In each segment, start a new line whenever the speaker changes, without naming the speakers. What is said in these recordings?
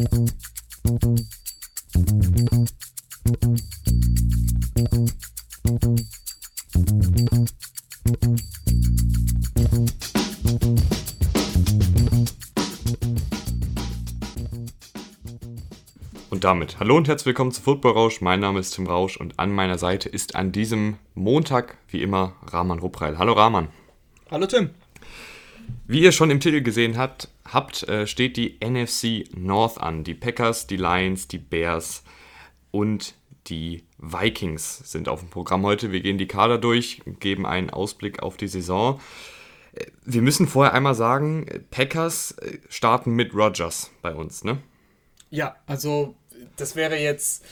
Und damit hallo und herzlich willkommen zu Football Rausch. Mein Name ist Tim Rausch und an meiner Seite ist an diesem Montag wie immer Rahman Ruppreil. Hallo Rahman.
Hallo Tim.
Wie ihr schon im Titel gesehen habt, habt äh, steht die NFC North an. Die Packers, die Lions, die Bears und die Vikings sind auf dem Programm heute. Wir gehen die Kader durch, geben einen Ausblick auf die Saison. Äh, wir müssen vorher einmal sagen, Packers äh, starten mit Rogers bei uns, ne?
Ja, also das wäre jetzt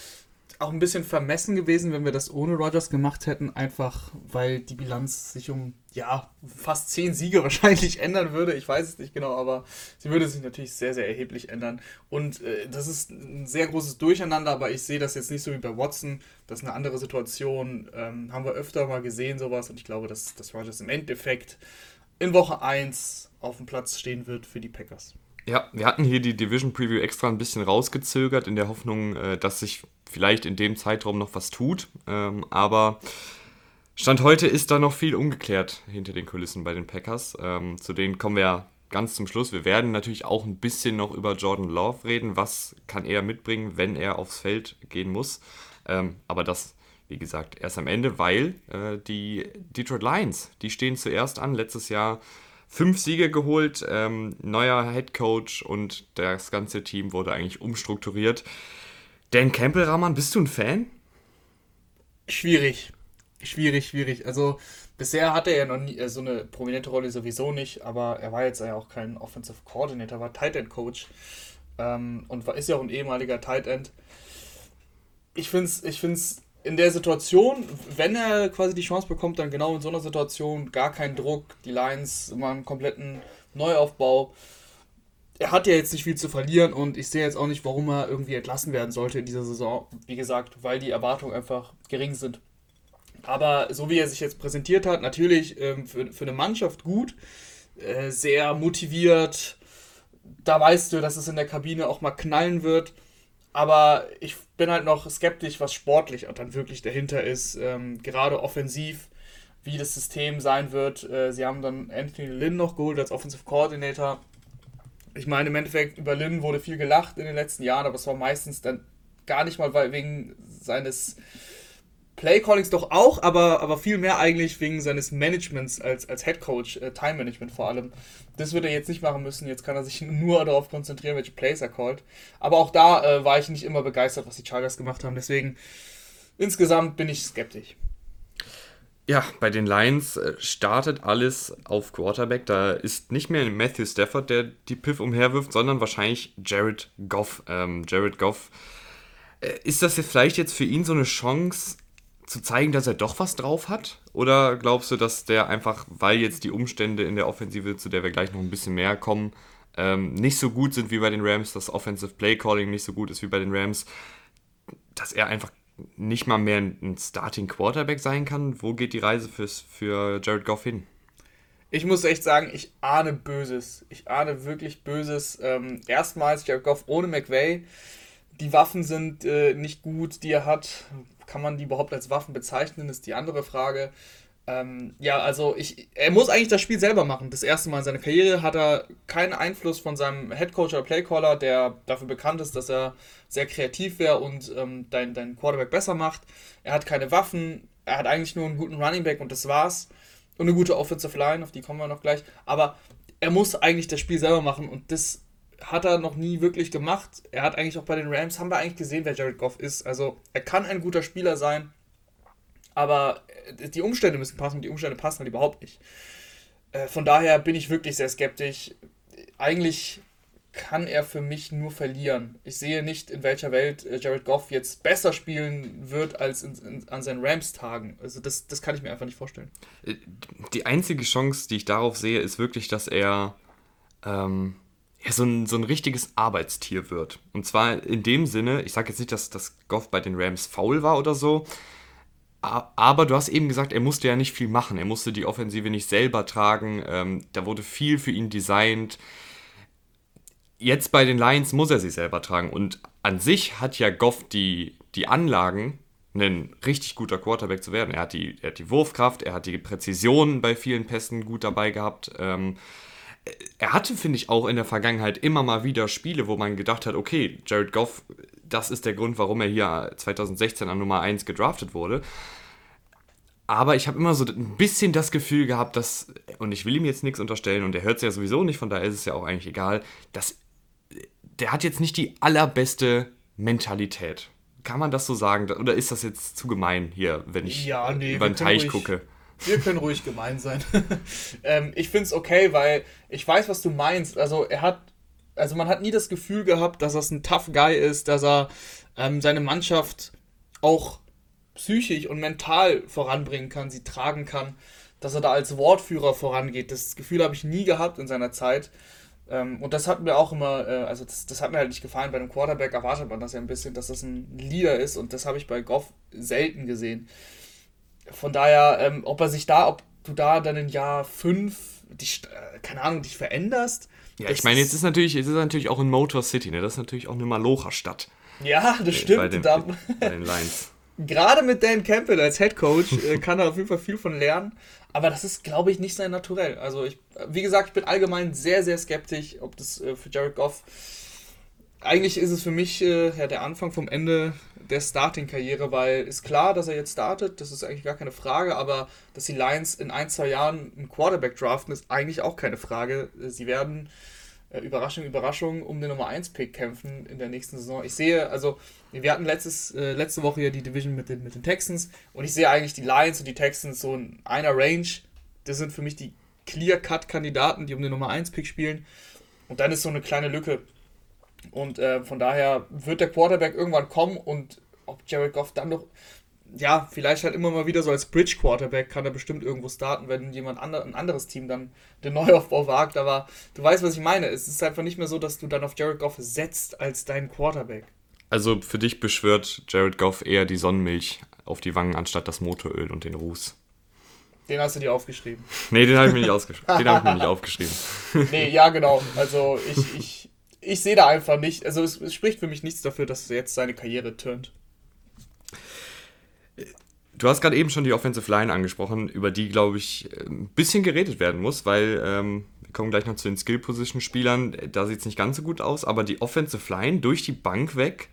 auch ein bisschen vermessen gewesen, wenn wir das ohne Rogers gemacht hätten, einfach weil die Bilanz sich um ja fast zehn Siege wahrscheinlich ändern würde. Ich weiß es nicht genau, aber sie würde sich natürlich sehr, sehr erheblich ändern. Und äh, das ist ein sehr großes Durcheinander, aber ich sehe das jetzt nicht so wie bei Watson. Das ist eine andere Situation. Ähm, haben wir öfter mal gesehen, sowas. Und ich glaube, dass, dass Rogers im Endeffekt in Woche 1 auf dem Platz stehen wird für die Packers.
Ja, wir hatten hier die Division Preview extra ein bisschen rausgezögert, in der Hoffnung, äh, dass sich vielleicht in dem Zeitraum noch was tut. Ähm, aber Stand heute ist da noch viel ungeklärt hinter den Kulissen bei den Packers. Ähm, zu denen kommen wir ja ganz zum Schluss. Wir werden natürlich auch ein bisschen noch über Jordan Love reden. Was kann er mitbringen, wenn er aufs Feld gehen muss? Ähm, aber das, wie gesagt, erst am Ende, weil äh, die Detroit Lions, die stehen zuerst an. Letztes Jahr fünf Siege geholt, ähm, neuer Head Coach und das ganze Team wurde eigentlich umstrukturiert. Dan Campbell, Rahman, bist du ein Fan?
Schwierig. Schwierig, schwierig. Also bisher hatte er ja noch nie äh, so eine prominente Rolle sowieso nicht, aber er war jetzt ja auch kein Offensive Coordinator, war Tight End Coach ähm, und war, ist ja auch ein ehemaliger Tight End. Ich finde es ich find's in der Situation, wenn er quasi die Chance bekommt, dann genau in so einer Situation gar keinen Druck, die Lions immer einen kompletten Neuaufbau. Er hat ja jetzt nicht viel zu verlieren und ich sehe jetzt auch nicht, warum er irgendwie entlassen werden sollte in dieser Saison. Wie gesagt, weil die Erwartungen einfach gering sind. Aber so wie er sich jetzt präsentiert hat, natürlich ähm, für, für eine Mannschaft gut, äh, sehr motiviert. Da weißt du, dass es in der Kabine auch mal knallen wird. Aber ich bin halt noch skeptisch, was sportlich dann wirklich dahinter ist. Ähm, gerade offensiv, wie das System sein wird. Äh, sie haben dann Anthony Lynn noch geholt als Offensive Coordinator. Ich meine, im Endeffekt über Lynn wurde viel gelacht in den letzten Jahren, aber es war meistens dann gar nicht mal wegen seines Playcallings doch auch, aber, aber viel mehr eigentlich wegen seines Managements als, als Head Coach, äh, Time Management vor allem. Das wird er jetzt nicht machen müssen. Jetzt kann er sich nur darauf konzentrieren, welche Plays er callt. Aber auch da äh, war ich nicht immer begeistert, was die Chargers gemacht haben. Deswegen insgesamt bin ich skeptisch.
Ja, bei den Lions äh, startet alles auf Quarterback. Da ist nicht mehr Matthew Stafford, der die Piff umherwirft, sondern wahrscheinlich Jared Goff. Ähm, Jared Goff. Äh, ist das jetzt vielleicht jetzt für ihn so eine Chance, zu zeigen, dass er doch was drauf hat? Oder glaubst du, dass der einfach, weil jetzt die Umstände in der Offensive, zu der wir gleich noch ein bisschen mehr kommen, ähm, nicht so gut sind wie bei den Rams, das Offensive Play Calling nicht so gut ist wie bei den Rams, dass er einfach nicht mal mehr ein Starting Quarterback sein kann? Wo geht die Reise fürs, für Jared Goff hin?
Ich muss echt sagen, ich ahne Böses. Ich ahne wirklich Böses. Ähm, erstmals Jared Goff ohne McVay. Die Waffen sind äh, nicht gut, die er hat. Kann man die überhaupt als Waffen bezeichnen, ist die andere Frage. Ähm, ja, also ich, er muss eigentlich das Spiel selber machen. Das erste Mal in seiner Karriere hat er keinen Einfluss von seinem Headcoach oder Playcaller, der dafür bekannt ist, dass er sehr kreativ wäre und ähm, dein, dein Quarterback besser macht. Er hat keine Waffen, er hat eigentlich nur einen guten Running Back und das war's. Und eine gute Offensive Line, auf die kommen wir noch gleich. Aber er muss eigentlich das Spiel selber machen und das hat er noch nie wirklich gemacht. Er hat eigentlich auch bei den Rams, haben wir eigentlich gesehen, wer Jared Goff ist. Also er kann ein guter Spieler sein, aber äh, die Umstände müssen passen und die Umstände passen halt überhaupt nicht. Äh, von daher bin ich wirklich sehr skeptisch. Eigentlich kann er für mich nur verlieren. Ich sehe nicht, in welcher Welt äh, Jared Goff jetzt besser spielen wird als in, in, an seinen Rams-Tagen. Also das, das kann ich mir einfach nicht vorstellen.
Die einzige Chance, die ich darauf sehe, ist wirklich, dass er ähm, ja, so, ein, so ein richtiges Arbeitstier wird. Und zwar in dem Sinne, ich sage jetzt nicht, dass das Goff bei den Rams faul war oder so, aber du hast eben gesagt, er musste ja nicht viel machen. Er musste die Offensive nicht selber tragen. Ähm, da wurde viel für ihn designt. jetzt bei den Lions muss er sich selber tragen. Und an sich hat ja Goff die, die Anlagen, ein richtig guter Quarterback zu werden. Er hat die, er hat die Wurfkraft, er hat die Präzision bei vielen Pässen gut dabei gehabt. Ähm, er hatte, finde ich, auch in der Vergangenheit immer mal wieder Spiele, wo man gedacht hat, okay, Jared Goff, das ist der Grund, warum er hier 2016 an Nummer 1 gedraftet wurde. Aber ich habe immer so ein bisschen das Gefühl gehabt, dass, und ich will ihm jetzt nichts unterstellen, und er hört es ja sowieso nicht, von daher ist es ja auch eigentlich egal, dass der hat jetzt nicht die allerbeste Mentalität. Kann man das so sagen? Oder ist das jetzt zu gemein hier, wenn ich ja, nee, über den Teich
ruhig, gucke? Wir können ruhig gemein sein. ähm, ich finde es okay, weil ich weiß, was du meinst. Also er hat, also man hat nie das Gefühl gehabt, dass das ein Tough Guy ist, dass er ähm, seine Mannschaft auch psychisch und mental voranbringen kann, sie tragen kann, dass er da als Wortführer vorangeht. Das Gefühl habe ich nie gehabt in seiner Zeit. Ähm, und das hat mir auch immer, äh, also das, das hat mir halt nicht gefallen. Bei einem Quarterback erwartet man das ja ein bisschen, dass das ein Leader ist und das habe ich bei Goff selten gesehen. Von daher, ähm, ob er sich da, ob du da dann in Jahr 5, dich, äh, keine Ahnung, dich veränderst.
Ja, ich meine, jetzt ist natürlich, jetzt ist natürlich auch in Motor City, ne? Das ist natürlich auch eine Malocher-Stadt.
Ja, das äh, stimmt. Bei den, da, bei den Lions. Gerade mit Dan Campbell als Head Coach äh, kann er auf jeden Fall viel von lernen. Aber das ist, glaube ich, nicht sein Naturell. Also, ich, wie gesagt, ich bin allgemein sehr, sehr skeptisch, ob das äh, für Jared Goff. Eigentlich ist es für mich äh, ja, der Anfang vom Ende der Starting-Karriere, weil ist klar, dass er jetzt startet, das ist eigentlich gar keine Frage, aber dass die Lions in ein, zwei Jahren einen Quarterback draften, ist eigentlich auch keine Frage. Sie werden äh, Überraschung, Überraschung, um den Nummer 1-Pick kämpfen in der nächsten Saison. Ich sehe, also, wir hatten letztes, äh, letzte Woche ja die Division mit den, mit den Texans und ich sehe eigentlich die Lions und die Texans so in einer Range. Das sind für mich die Clear-Cut-Kandidaten, die um den Nummer 1-Pick spielen. Und dann ist so eine kleine Lücke. Und äh, von daher wird der Quarterback irgendwann kommen und ob Jared Goff dann noch ja, vielleicht halt immer mal wieder so als Bridge Quarterback kann er bestimmt irgendwo starten, wenn jemand ander, ein anderes Team dann den Neuaufbau wagt. Aber du weißt, was ich meine. Es ist einfach nicht mehr so, dass du dann auf Jared Goff setzt als dein Quarterback.
Also für dich beschwört Jared Goff eher die Sonnenmilch auf die Wangen anstatt das Motoröl und den Ruß.
Den hast du dir aufgeschrieben.
nee, den habe ich mir nicht ausgeschrieben. den habe ich mir nicht aufgeschrieben.
nee, ja, genau. Also ich, ich, ich sehe da einfach nicht. Also es, es spricht für mich nichts dafür, dass jetzt seine Karriere turnt.
Du hast gerade eben schon die Offensive Line angesprochen, über die, glaube ich, ein bisschen geredet werden muss, weil ähm, wir kommen gleich noch zu den Skill-Position-Spielern. Da sieht es nicht ganz so gut aus, aber die Offensive Line durch die Bank weg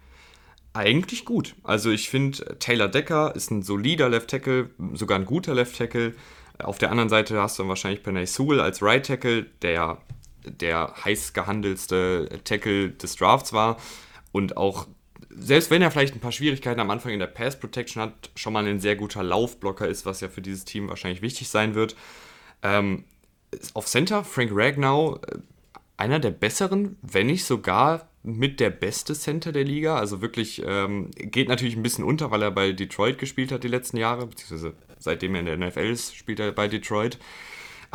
eigentlich gut. Also ich finde, Taylor Decker ist ein solider Left Tackle, sogar ein guter Left Tackle. Auf der anderen Seite hast du dann wahrscheinlich Penay Sewell als Right Tackle, der der heiß gehandelste Tackle des Drafts war und auch selbst wenn er vielleicht ein paar Schwierigkeiten am Anfang in der Pass Protection hat, schon mal ein sehr guter Laufblocker ist, was ja für dieses Team wahrscheinlich wichtig sein wird. Ähm, auf Center Frank Ragnow, äh, einer der besseren, wenn nicht sogar mit der beste Center der Liga. Also wirklich ähm, geht natürlich ein bisschen unter, weil er bei Detroit gespielt hat die letzten Jahre, beziehungsweise seitdem er in der NFL ist, spielt er bei Detroit.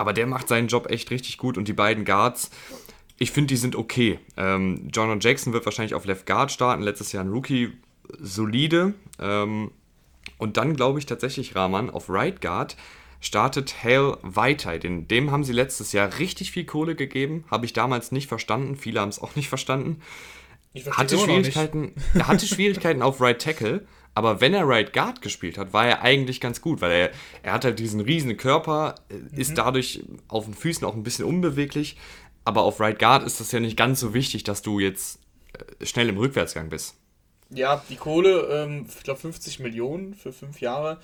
Aber der macht seinen Job echt richtig gut und die beiden Guards ich finde, die sind okay. Ähm, John Jackson wird wahrscheinlich auf Left Guard starten, letztes Jahr ein Rookie, solide. Ähm, und dann glaube ich tatsächlich, Rahman, auf Right Guard startet Hale Weiter. Den, dem haben sie letztes Jahr richtig viel Kohle gegeben. Habe ich damals nicht verstanden. Viele haben es auch nicht verstanden. hatte Schwierigkeiten, er hatte Schwierigkeiten auf Right Tackle. Aber wenn er Right Guard gespielt hat, war er eigentlich ganz gut, weil er, er hat halt diesen riesen Körper, äh, ist mhm. dadurch auf den Füßen auch ein bisschen unbeweglich, aber auf Right Guard ist das ja nicht ganz so wichtig, dass du jetzt äh, schnell im Rückwärtsgang bist.
Ja, die Kohle, ähm, ich glaube 50 Millionen für fünf Jahre.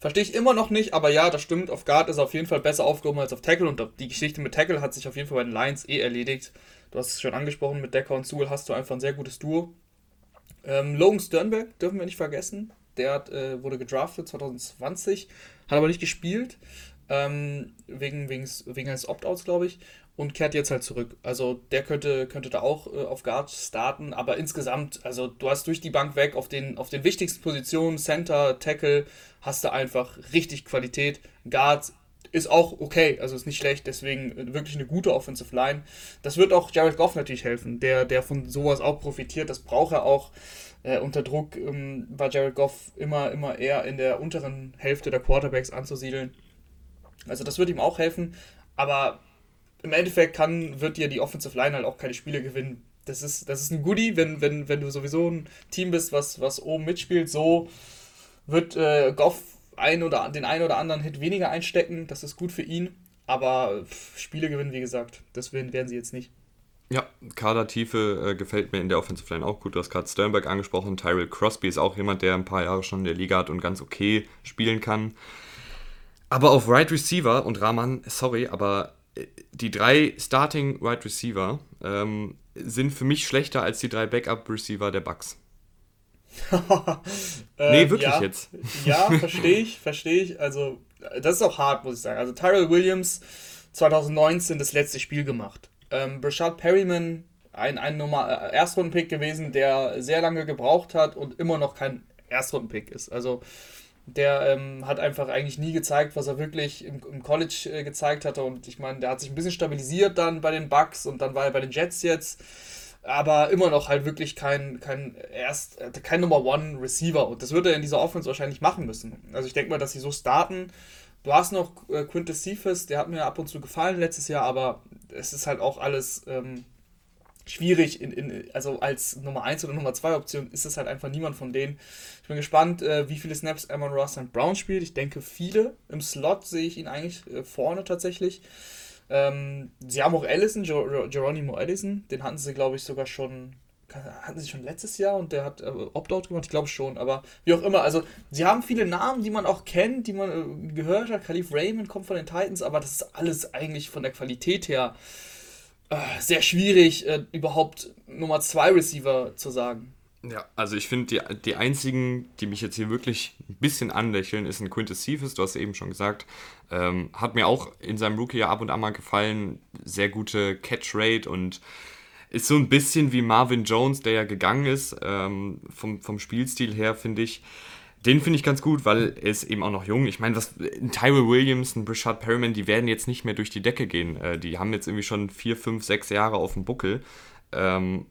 Verstehe ich immer noch nicht, aber ja, das stimmt. Auf Guard ist er auf jeden Fall besser aufgehoben als auf Tackle und die Geschichte mit Tackle hat sich auf jeden Fall bei den Lions eh erledigt. Du hast es schon angesprochen, mit Decker und Sewell hast du einfach ein sehr gutes Duo. Ähm, Logan Sternberg dürfen wir nicht vergessen. Der hat, äh, wurde gedraftet 2020, hat aber nicht gespielt. Ähm, wegen, wegen, wegen eines Opt-outs, glaube ich und kehrt jetzt halt zurück. Also der könnte, könnte da auch äh, auf Guard starten, aber insgesamt, also du hast durch die Bank weg auf den, auf den wichtigsten Positionen, Center, Tackle, hast du einfach richtig Qualität. Guard ist auch okay, also ist nicht schlecht, deswegen wirklich eine gute Offensive Line. Das wird auch Jared Goff natürlich helfen, der, der von sowas auch profitiert, das braucht er auch. Äh, unter Druck ähm, war Jared Goff immer, immer eher in der unteren Hälfte der Quarterbacks anzusiedeln. Also das wird ihm auch helfen, aber im Endeffekt kann, wird dir die Offensive Line halt auch keine Spiele gewinnen. Das ist, das ist ein Goodie, wenn, wenn, wenn du sowieso ein Team bist, was, was oben mitspielt. So wird äh, Goff ein oder, den einen oder anderen Hit weniger einstecken. Das ist gut für ihn. Aber Spiele gewinnen, wie gesagt, das werden, werden sie jetzt nicht.
Ja, Kadertiefe äh, gefällt mir in der Offensive Line auch gut. Du hast gerade Sternberg angesprochen. Tyrell Crosby ist auch jemand, der ein paar Jahre schon in der Liga hat und ganz okay spielen kann. Aber auf Right Receiver und Rahman, sorry, aber äh, die drei Starting Right Receiver ähm, sind für mich schlechter als die drei Backup Receiver der Bucks.
nee, wirklich ja, jetzt. Ja, verstehe ich, verstehe ich. Also, das ist auch hart, muss ich sagen. Also, Tyrell Williams 2019 das letzte Spiel gemacht. Ähm, Brashad Perryman, ein, ein Nummer, äh, Erstrundenpick gewesen, der sehr lange gebraucht hat und immer noch kein Erstrundenpick ist. Also, der ähm, hat einfach eigentlich nie gezeigt, was er wirklich im, im College äh, gezeigt hatte. Und ich meine, der hat sich ein bisschen stabilisiert dann bei den Bucks und dann war er bei den Jets jetzt aber immer noch halt wirklich kein, kein erst äh, kein Number One Receiver und das wird er in dieser Offense wahrscheinlich machen müssen. Also ich denke mal, dass sie so starten. Du hast noch äh, Quintus Cephas, der hat mir ab und zu gefallen letztes Jahr, aber es ist halt auch alles ähm, schwierig. In, in, also als Nummer 1 oder Nummer 2 Option ist es halt einfach niemand von denen. Ich bin gespannt, äh, wie viele Snaps Amon Ross und Brown spielt. Ich denke viele. Im Slot sehe ich ihn eigentlich äh, vorne tatsächlich. Ähm, sie haben auch Allison, Ger Geronimo Allison, den hatten sie, glaube ich, sogar schon, hatten sie schon letztes Jahr und der hat äh, Opt-out gemacht, ich glaube schon, aber wie auch immer, also sie haben viele Namen, die man auch kennt, die man äh, gehört hat, Khalif Raymond kommt von den Titans, aber das ist alles eigentlich von der Qualität her äh, sehr schwierig, äh, überhaupt Nummer 2 Receiver zu sagen.
Ja, also ich finde, die, die einzigen, die mich jetzt hier wirklich ein bisschen anlächeln, ist ein Quintus Cephas, du hast eben schon gesagt. Ähm, hat mir auch in seinem Rookie ja ab und an mal gefallen. Sehr gute Catch-Rate und ist so ein bisschen wie Marvin Jones, der ja gegangen ist, ähm, vom, vom Spielstil her, finde ich. Den finde ich ganz gut, weil er ist eben auch noch jung. Ich meine, was Tyrell Williams, ein Brishard Perryman, die werden jetzt nicht mehr durch die Decke gehen. Äh, die haben jetzt irgendwie schon vier, fünf, sechs Jahre auf dem Buckel. Ähm,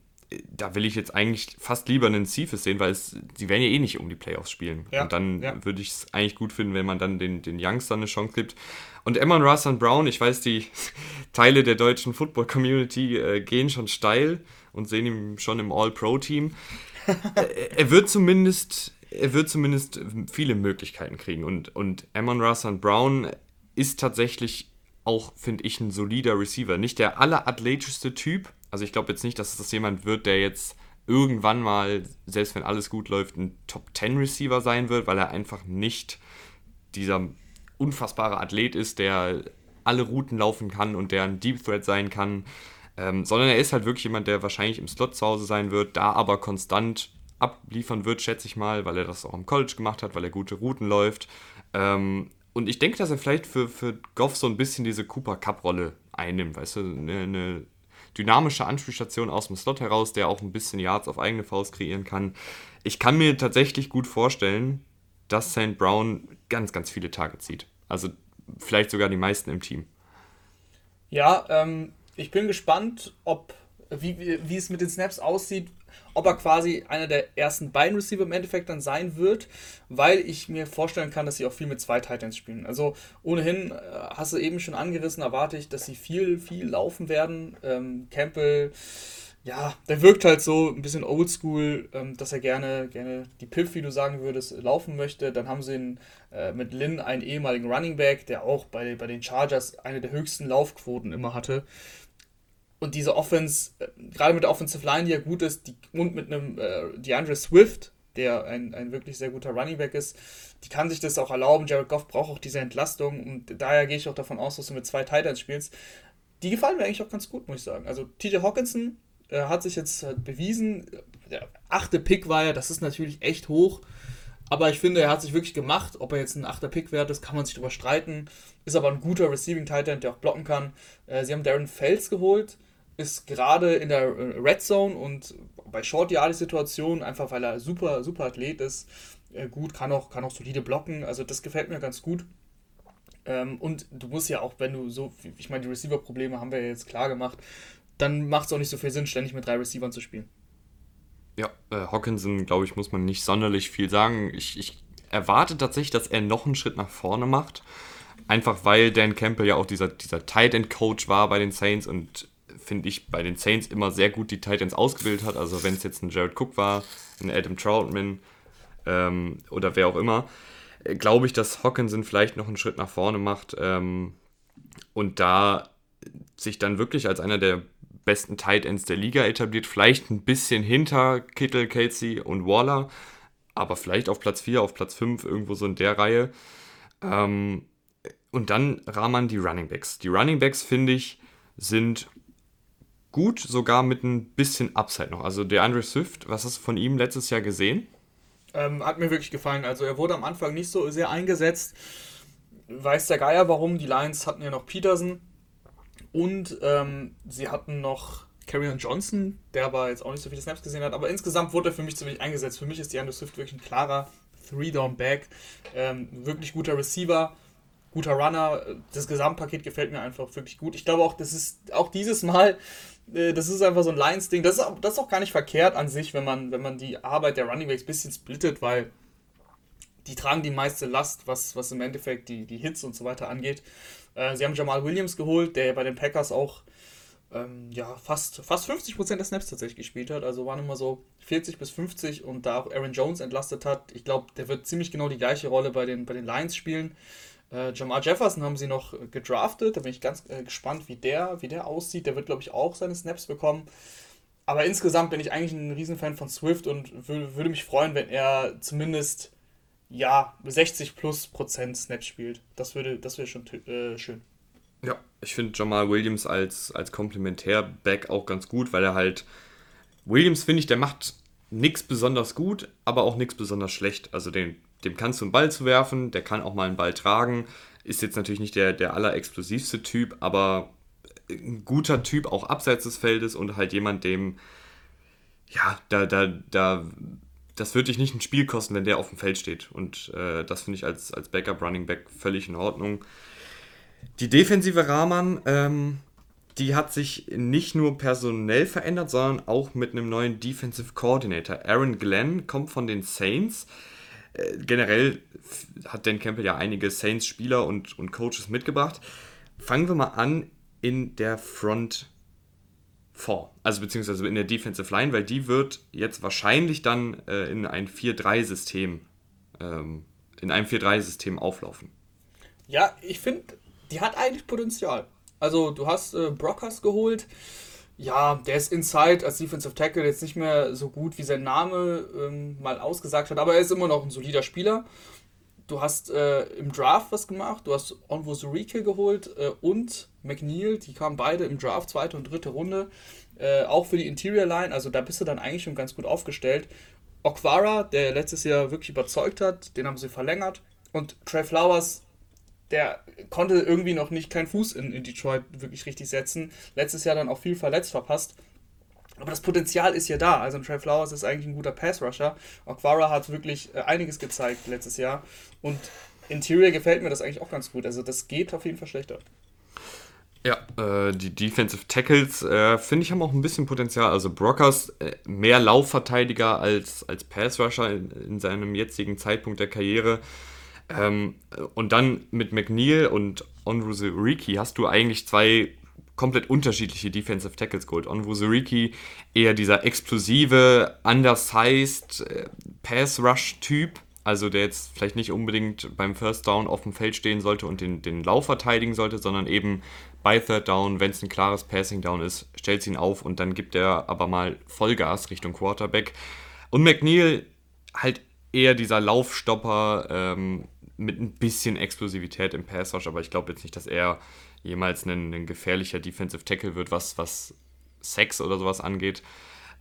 da will ich jetzt eigentlich fast lieber einen Cephas sehen, weil es, sie werden ja eh nicht um die Playoffs spielen. Ja, und dann ja. würde ich es eigentlich gut finden, wenn man dann den, den Youngster eine Chance gibt. Und Emma Russ und Brown, ich weiß, die Teile der deutschen Football-Community äh, gehen schon steil und sehen ihn schon im All-Pro-Team. er wird zumindest, er wird zumindest viele Möglichkeiten kriegen. Und, und Amon Russ und Brown ist tatsächlich auch, finde ich, ein solider Receiver. Nicht der allerathletischste Typ, also ich glaube jetzt nicht, dass das jemand wird, der jetzt irgendwann mal, selbst wenn alles gut läuft, ein Top 10 Receiver sein wird, weil er einfach nicht dieser unfassbare Athlet ist, der alle Routen laufen kann und der ein Deep Threat sein kann, ähm, sondern er ist halt wirklich jemand, der wahrscheinlich im Slot zu Hause sein wird, da aber konstant abliefern wird, schätze ich mal, weil er das auch im College gemacht hat, weil er gute Routen läuft. Ähm, und ich denke, dass er vielleicht für, für Goff so ein bisschen diese Cooper Cup-Rolle einnimmt, weißt du, eine, eine dynamische Anspielstation aus dem Slot heraus, der auch ein bisschen Yards auf eigene Faust kreieren kann. Ich kann mir tatsächlich gut vorstellen, dass St. Brown ganz, ganz viele Tage zieht. Also vielleicht sogar die meisten im Team.
Ja, ähm, ich bin gespannt, ob wie, wie, wie es mit den Snaps aussieht, ob er quasi einer der ersten beiden Receiver im Endeffekt dann sein wird, weil ich mir vorstellen kann, dass sie auch viel mit zwei Titans spielen. Also ohnehin, äh, hast du eben schon angerissen, erwarte ich, dass sie viel, viel laufen werden. Ähm, Campbell, ja, der wirkt halt so ein bisschen oldschool, ähm, dass er gerne, gerne die Piff, wie du sagen würdest, laufen möchte. Dann haben sie ihn, äh, mit Lynn einen ehemaligen Running Back, der auch bei, bei den Chargers eine der höchsten Laufquoten immer hatte und diese Offense, äh, gerade mit der Offensive Line, die ja gut ist, die, und mit einem äh, DeAndre Swift, der ein, ein wirklich sehr guter Running Back ist, die kann sich das auch erlauben. Jared Goff braucht auch diese Entlastung und daher gehe ich auch davon aus, dass du mit zwei Titans spielst. Die gefallen mir eigentlich auch ganz gut, muss ich sagen. Also TJ Hawkinson äh, hat sich jetzt äh, bewiesen. Der achte Pick war ja, das ist natürlich echt hoch. Aber ich finde, er hat sich wirklich gemacht. Ob er jetzt ein achter Pick wert ist, kann man sich darüber streiten. Ist aber ein guter Receiving Titan, der auch blocken kann. Äh, sie haben Darren Fels geholt ist gerade in der äh, Red Zone und bei Short Yardage Situationen, einfach weil er super, super Athlet ist, äh, gut, kann auch, kann auch solide blocken. Also das gefällt mir ganz gut. Ähm, und du musst ja auch, wenn du so, ich meine, die Receiver-Probleme haben wir jetzt klar gemacht, dann macht es auch nicht so viel Sinn, ständig mit drei Receivern zu spielen.
Ja, äh, Hawkinson, glaube ich, muss man nicht sonderlich viel sagen. Ich, ich erwarte tatsächlich, dass er noch einen Schritt nach vorne macht. einfach weil Dan Campbell ja auch dieser, dieser Tight End Coach war bei den Saints und finde ich bei den Saints immer sehr gut die Titans ausgebildet hat. Also wenn es jetzt ein Jared Cook war, ein Adam Troutman ähm, oder wer auch immer, glaube ich, dass Hawkinson vielleicht noch einen Schritt nach vorne macht ähm, und da sich dann wirklich als einer der besten Tight Ends der Liga etabliert. Vielleicht ein bisschen hinter Kittle, Casey und Waller, aber vielleicht auf Platz 4, auf Platz 5, irgendwo so in der Reihe. Ähm, und dann Rahman die Running Backs. Die Running Backs, finde ich, sind gut, sogar mit ein bisschen Upside noch. Also der Andre Swift, was hast du von ihm letztes Jahr gesehen?
Ähm, hat mir wirklich gefallen. Also er wurde am Anfang nicht so sehr eingesetzt. Weiß der Geier warum. Die Lions hatten ja noch Peterson und ähm, sie hatten noch Carrion Johnson, der aber jetzt auch nicht so viele Snaps gesehen hat. Aber insgesamt wurde er für mich ziemlich eingesetzt. Für mich ist die Andre Swift wirklich ein klarer Three-Down-Back. Ähm, wirklich guter Receiver guter Runner. Das Gesamtpaket gefällt mir einfach wirklich gut. Ich glaube auch, das ist auch dieses Mal das ist einfach so ein Lions-Ding. Das, ist, das ist auch gar nicht verkehrt an sich, wenn man, wenn man die Arbeit der Running Backs ein bisschen splittet, weil die tragen die meiste Last, was, was im Endeffekt die, die Hits und so weiter angeht. Äh, sie haben Jamal Williams geholt, der bei den Packers auch ähm, ja, fast, fast 50% der Snaps tatsächlich gespielt hat. Also waren immer so 40 bis 50 und da auch Aaron Jones entlastet hat. Ich glaube, der wird ziemlich genau die gleiche Rolle bei den, bei den Lions spielen. Äh, Jamal Jefferson haben sie noch gedraftet. Da bin ich ganz äh, gespannt, wie der, wie der aussieht. Der wird, glaube ich, auch seine Snaps bekommen. Aber insgesamt bin ich eigentlich ein Riesenfan von Swift und würde mich freuen, wenn er zumindest ja 60 plus Prozent Snaps spielt. Das würde, das wäre schon äh, schön.
Ja, ich finde Jamal Williams als, als Komplementär-Back auch ganz gut, weil er halt. Williams, finde ich, der macht nichts besonders gut, aber auch nichts besonders schlecht. Also den dem kannst du einen Ball zu werfen, der kann auch mal einen Ball tragen. Ist jetzt natürlich nicht der, der allerexplosivste Typ, aber ein guter Typ auch abseits des Feldes und halt jemand, dem, ja, da, da, da, das wird dich nicht ein Spiel kosten, wenn der auf dem Feld steht. Und äh, das finde ich als, als Backup Running Back völlig in Ordnung. Die defensive Rahman, ähm, die hat sich nicht nur personell verändert, sondern auch mit einem neuen Defensive Coordinator. Aaron Glenn kommt von den Saints. Äh, generell hat Dan Campbell ja einige Saints-Spieler und, und Coaches mitgebracht. Fangen wir mal an in der Front 4, also beziehungsweise in der Defensive Line, weil die wird jetzt wahrscheinlich dann äh, in ein 4-3-System ähm, in einem 4-3-System auflaufen.
Ja, ich finde, die hat eigentlich Potenzial. Also du hast äh, Brockers geholt, ja, der ist inside als Defensive Tackle jetzt nicht mehr so gut, wie sein Name ähm, mal ausgesagt hat, aber er ist immer noch ein solider Spieler. Du hast äh, im Draft was gemacht, du hast Onvo Zurike geholt äh, und McNeil, die kamen beide im Draft, zweite und dritte Runde, äh, auch für die Interior Line, also da bist du dann eigentlich schon ganz gut aufgestellt. Okwara, der letztes Jahr wirklich überzeugt hat, den haben sie verlängert und Trey Flowers der konnte irgendwie noch nicht keinen Fuß in, in Detroit wirklich richtig setzen. Letztes Jahr dann auch viel verletzt verpasst. Aber das Potenzial ist ja da. Also Trey Flowers ist eigentlich ein guter Pass-Rusher. Aquara hat wirklich äh, einiges gezeigt letztes Jahr. Und Interior gefällt mir das eigentlich auch ganz gut. Also das geht auf jeden Fall schlechter.
Ja, äh, die Defensive Tackles, äh, finde ich, haben auch ein bisschen Potenzial. Also Brockers, äh, mehr Laufverteidiger als, als Pass-Rusher in, in seinem jetzigen Zeitpunkt der Karriere. Ähm, und dann mit McNeil und Onwuzuriki hast du eigentlich zwei komplett unterschiedliche Defensive Tackles geholt. Onwuzuriki eher dieser explosive, undersized äh, Pass-Rush-Typ, also der jetzt vielleicht nicht unbedingt beim First Down auf dem Feld stehen sollte und den, den Lauf verteidigen sollte, sondern eben bei Third Down, wenn es ein klares Passing Down ist, stellt ihn auf und dann gibt er aber mal Vollgas Richtung Quarterback. Und McNeil halt eher dieser Laufstopper, ähm, mit ein bisschen Explosivität im Pass aber ich glaube jetzt nicht, dass er jemals ein, ein, gefährlicher Defensive Tackle wird, was, was Sex oder sowas angeht.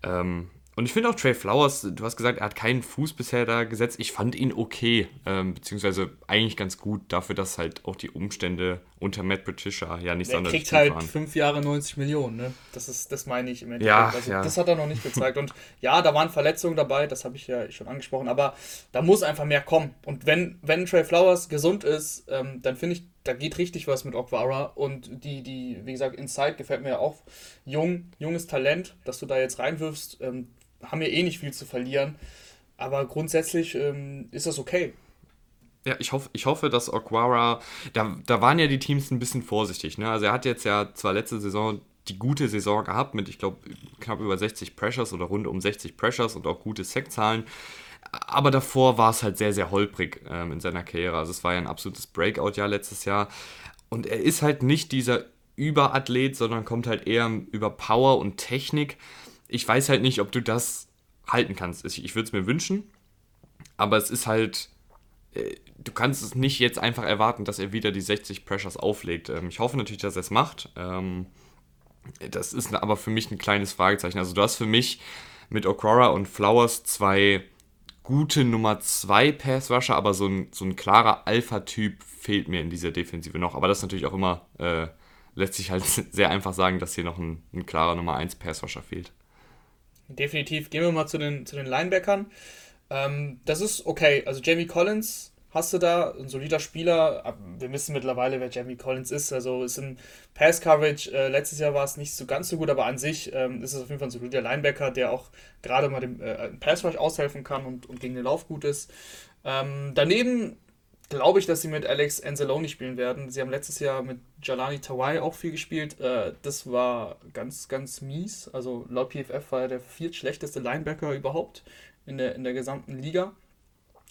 Ähm, und ich finde auch Trey Flowers, du hast gesagt, er hat keinen Fuß bisher da gesetzt. Ich fand ihn okay, ähm, beziehungsweise eigentlich ganz gut dafür, dass halt auch die Umstände unter Matt Patricia ja nicht
sonderlich Er kriegt halt fünf Jahre 90 Millionen, ne? Das ist, das meine ich im Endeffekt. Ja, also, ja. Das hat er noch nicht gezeigt. Und ja, da waren Verletzungen dabei, das habe ich ja schon angesprochen, aber da muss einfach mehr kommen. Und wenn, wenn Trey Flowers gesund ist, ähm, dann finde ich, da geht richtig was mit Okwara. Und die, die, wie gesagt, Inside gefällt mir ja auch. Jung, junges Talent, dass du da jetzt reinwirfst, ähm, haben wir eh nicht viel zu verlieren. Aber grundsätzlich ähm, ist das okay.
Ja, ich hoffe, ich hoffe, dass Okwara, da, da waren ja die Teams ein bisschen vorsichtig. Ne? Also er hat jetzt ja zwar letzte Saison die gute Saison gehabt mit, ich glaube, knapp über 60 Pressures oder rund um 60 Pressures und auch gute Sackzahlen. Aber davor war es halt sehr, sehr holprig ähm, in seiner Karriere. Also es war ja ein absolutes Breakout-Jahr letztes Jahr. Und er ist halt nicht dieser Überathlet, sondern kommt halt eher über Power und Technik. Ich weiß halt nicht, ob du das halten kannst. Ich, ich würde es mir wünschen, aber es ist halt, äh, du kannst es nicht jetzt einfach erwarten, dass er wieder die 60 Pressures auflegt. Ähm, ich hoffe natürlich, dass er es macht. Ähm, das ist aber für mich ein kleines Fragezeichen. Also du hast für mich mit Okora und Flowers zwei gute Nummer 2 Pass Rusher, aber so ein, so ein klarer Alpha-Typ fehlt mir in dieser Defensive noch. Aber das ist natürlich auch immer, äh, lässt sich halt sehr einfach sagen, dass hier noch ein, ein klarer Nummer 1 Pass Rusher fehlt.
Definitiv. Gehen wir mal zu den, zu den Linebackern. Ähm, das ist okay. Also Jamie Collins hast du da, ein solider Spieler. Wir wissen mittlerweile, wer Jamie Collins ist. Also ist im Pass Coverage, äh, letztes Jahr war es nicht so ganz so gut, aber an sich ähm, ist es auf jeden Fall ein solider Linebacker, der auch gerade mal dem äh, Pass Rush aushelfen kann und, und gegen den Lauf gut ist. Ähm, daneben glaube ich, dass sie mit Alex Anzalone spielen werden. Sie haben letztes Jahr mit Jalani Tawai auch viel gespielt. Äh, das war ganz, ganz mies. Also laut PFF war er der viertschlechteste Linebacker überhaupt in der, in der gesamten Liga.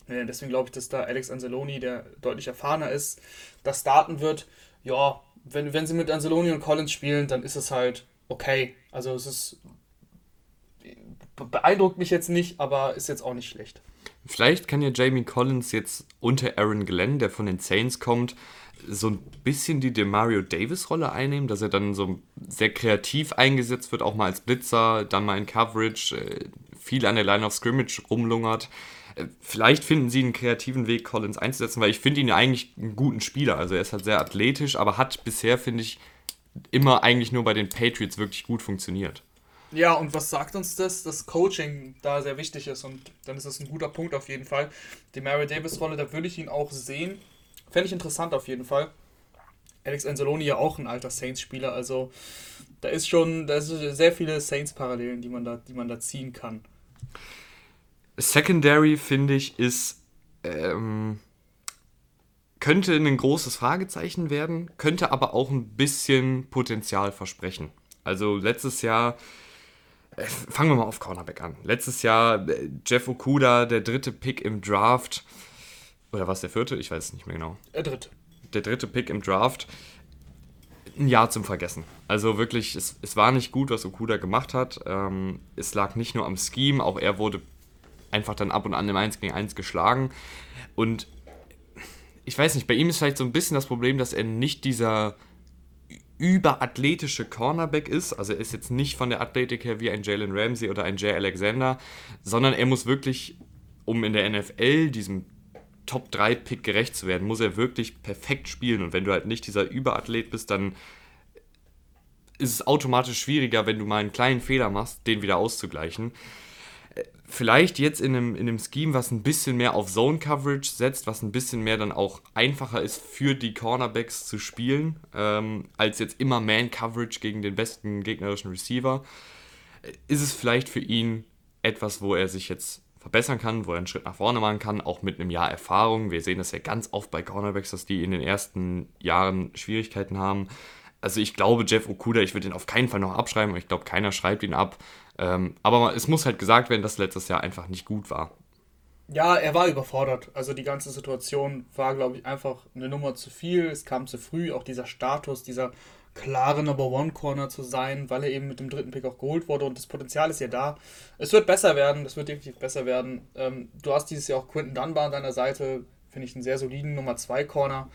Äh, deswegen glaube ich, dass da Alex Anzalone, der deutlich erfahrener ist, das starten wird. Ja, wenn, wenn sie mit Anzalone und Collins spielen, dann ist es halt okay. Also es ist beeindruckt mich jetzt nicht, aber ist jetzt auch nicht schlecht.
Vielleicht kann ja Jamie Collins jetzt unter Aaron Glenn, der von den Saints kommt, so ein bisschen die Demario Davis-Rolle einnehmen, dass er dann so sehr kreativ eingesetzt wird, auch mal als Blitzer, dann mal in Coverage, äh, viel an der Line of Scrimmage rumlungert. Äh, vielleicht finden sie einen kreativen Weg, Collins einzusetzen, weil ich finde ihn ja eigentlich einen guten Spieler. Also er ist halt sehr athletisch, aber hat bisher, finde ich, immer eigentlich nur bei den Patriots wirklich gut funktioniert.
Ja, und was sagt uns das? Dass Coaching da sehr wichtig ist und dann ist das ein guter Punkt auf jeden Fall. Die Mary Davis-Rolle, da würde ich ihn auch sehen. Fände ich interessant auf jeden Fall. Alex Anzaloni ja auch ein alter Saints-Spieler, also da ist schon, da ist sehr viele Saints-Parallelen, die die man da ziehen kann.
Secondary, finde ich, ist ähm, könnte ein großes Fragezeichen werden, könnte aber auch ein bisschen Potenzial versprechen. Also letztes Jahr, äh, fangen wir mal auf Cornerback an. Letztes Jahr äh, Jeff Okuda, der dritte Pick im Draft, oder was der vierte? Ich weiß es nicht mehr genau.
Der dritte.
Der dritte Pick im Draft. Ein Jahr zum Vergessen. Also wirklich, es, es war nicht gut, was Okuda gemacht hat. Ähm, es lag nicht nur am Scheme, auch er wurde einfach dann ab und an im 1 gegen 1 geschlagen. Und ich weiß nicht, bei ihm ist vielleicht so ein bisschen das Problem, dass er nicht dieser überathletische Cornerback ist. Also er ist jetzt nicht von der Athletik her wie ein Jalen Ramsey oder ein Jay Alexander, sondern er muss wirklich, um in der NFL diesem Top 3 Pick gerecht zu werden, muss er wirklich perfekt spielen. Und wenn du halt nicht dieser Überathlet bist, dann ist es automatisch schwieriger, wenn du mal einen kleinen Fehler machst, den wieder auszugleichen vielleicht jetzt in einem, in einem Scheme, was ein bisschen mehr auf Zone Coverage setzt, was ein bisschen mehr dann auch einfacher ist für die Cornerbacks zu spielen, ähm, als jetzt immer Man Coverage gegen den besten gegnerischen Receiver, ist es vielleicht für ihn etwas, wo er sich jetzt verbessern kann, wo er einen Schritt nach vorne machen kann, auch mit einem Jahr Erfahrung. Wir sehen das ja ganz oft bei Cornerbacks, dass die in den ersten Jahren Schwierigkeiten haben. Also ich glaube, Jeff Okuda, ich würde ihn auf keinen Fall noch abschreiben, ich glaube, keiner schreibt ihn ab. Ähm, aber es muss halt gesagt werden, dass letztes Jahr einfach nicht gut war.
Ja, er war überfordert. Also die ganze Situation war, glaube ich, einfach eine Nummer zu viel. Es kam zu früh, auch dieser Status, dieser klare Number One Corner zu sein, weil er eben mit dem dritten Pick auch geholt wurde und das Potenzial ist ja da. Es wird besser werden, es wird definitiv besser werden. Ähm, du hast dieses Jahr auch Quinton Dunbar an deiner Seite, finde ich einen sehr soliden Nummer 2 Corner.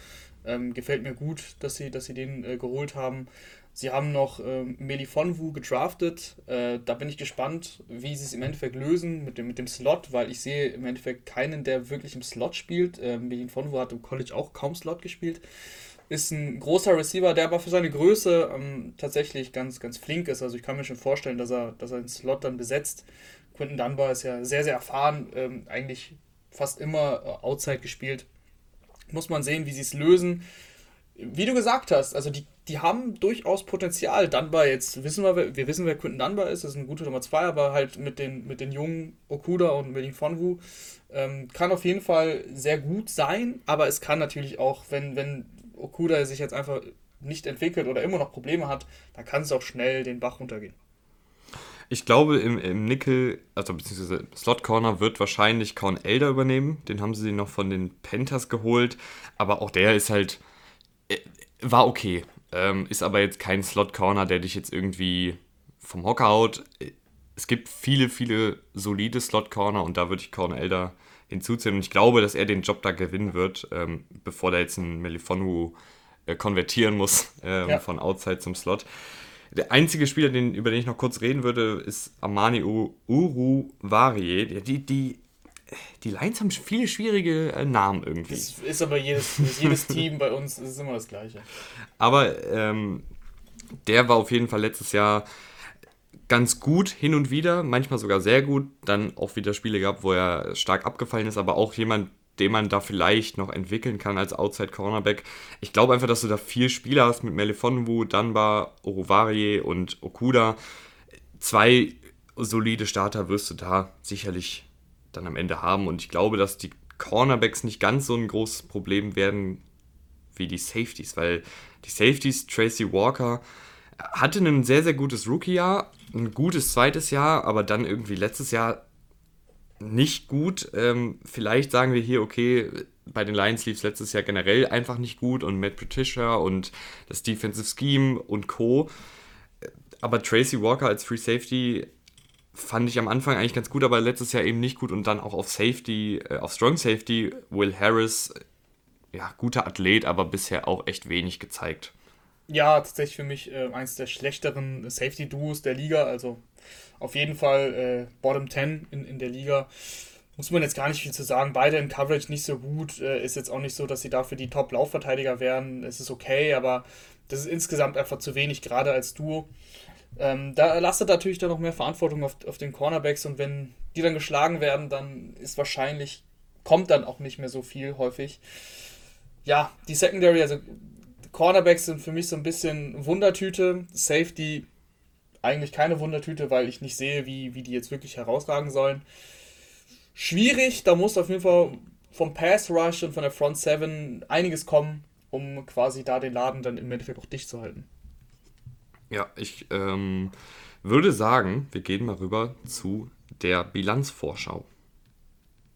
Ähm, gefällt mir gut, dass sie, dass sie den äh, geholt haben. Sie haben noch ähm, Melifonwu gedraftet. Äh, da bin ich gespannt, wie sie es im Endeffekt lösen mit dem, mit dem Slot, weil ich sehe im Endeffekt keinen, der wirklich im Slot spielt. Äh, Melifonwu hat im College auch kaum Slot gespielt. Ist ein großer Receiver, der aber für seine Größe ähm, tatsächlich ganz, ganz flink ist. Also ich kann mir schon vorstellen, dass er, dass er den Slot dann besetzt. Quinton Dunbar ist ja sehr, sehr erfahren, ähm, eigentlich fast immer äh, Outside gespielt. Muss man sehen, wie sie es lösen wie du gesagt hast, also die, die haben durchaus Potenzial. Dunbar, jetzt wissen wir, wir wissen, wer Quinton Dunbar ist, das ist ein guter Nummer 2, aber halt mit den, mit den jungen Okuda und mit den Fonwu ähm, kann auf jeden Fall sehr gut sein, aber es kann natürlich auch, wenn, wenn Okuda sich jetzt einfach nicht entwickelt oder immer noch Probleme hat, dann kann es auch schnell den Bach runtergehen.
Ich glaube, im, im Nickel, also beziehungsweise Slot Corner wird wahrscheinlich Corn Elder übernehmen. Den haben sie noch von den Panthers geholt. Aber auch der ist halt, äh, war okay. Ähm, ist aber jetzt kein Slot Corner, der dich jetzt irgendwie vom Hocker haut. Es gibt viele, viele solide Slot Corner und da würde ich Corn Elder hinzuziehen. Und ich glaube, dass er den Job da gewinnen wird, ähm, bevor der jetzt ein Melifonu äh, konvertieren muss ähm, ja. von Outside zum Slot. Der einzige Spieler, den, über den ich noch kurz reden würde, ist Amani Uruvarie. Die, die, die Lions haben viele schwierige äh, Namen irgendwie.
Das ist aber jedes, jedes Team bei uns ist immer das Gleiche.
Aber ähm, der war auf jeden Fall letztes Jahr ganz gut hin und wieder, manchmal sogar sehr gut. Dann auch wieder Spiele gehabt, wo er stark abgefallen ist, aber auch jemand, den man da vielleicht noch entwickeln kann als Outside Cornerback. Ich glaube einfach, dass du da vier Spieler hast mit Melifonwu, Dunbar, Oruvarie und Okuda. Zwei solide Starter wirst du da sicherlich dann am Ende haben. Und ich glaube, dass die Cornerbacks nicht ganz so ein großes Problem werden wie die Safeties, weil die Safeties, Tracy Walker, hatte ein sehr, sehr gutes Rookie-Jahr, ein gutes zweites Jahr, aber dann irgendwie letztes Jahr nicht gut. Ähm, vielleicht sagen wir hier, okay, bei den Lions lief es letztes Jahr generell einfach nicht gut und Matt Patricia und das Defensive Scheme und Co. Aber Tracy Walker als Free Safety fand ich am Anfang eigentlich ganz gut, aber letztes Jahr eben nicht gut und dann auch auf Safety, äh, auf Strong Safety, Will Harris, ja, guter Athlet, aber bisher auch echt wenig gezeigt.
Ja, tatsächlich für mich äh, eins der schlechteren Safety-Duos der Liga, also auf jeden Fall äh, Bottom 10 in, in der Liga. Muss man jetzt gar nicht viel zu sagen. Beide in Coverage nicht so gut. Äh, ist jetzt auch nicht so, dass sie dafür die Top-Laufverteidiger wären. Es ist okay, aber das ist insgesamt einfach zu wenig, gerade als Duo. Ähm, da lastet natürlich dann noch mehr Verantwortung auf, auf den Cornerbacks und wenn die dann geschlagen werden, dann ist wahrscheinlich, kommt dann auch nicht mehr so viel häufig. Ja, die Secondary, also Cornerbacks sind für mich so ein bisschen Wundertüte. Safety eigentlich keine Wundertüte, weil ich nicht sehe, wie, wie die jetzt wirklich herausragen sollen. Schwierig, da muss auf jeden Fall vom Pass Rush und von der Front 7 einiges kommen, um quasi da den Laden dann im Endeffekt auch dicht zu halten.
Ja, ich ähm, würde sagen, wir gehen mal rüber zu der Bilanzvorschau.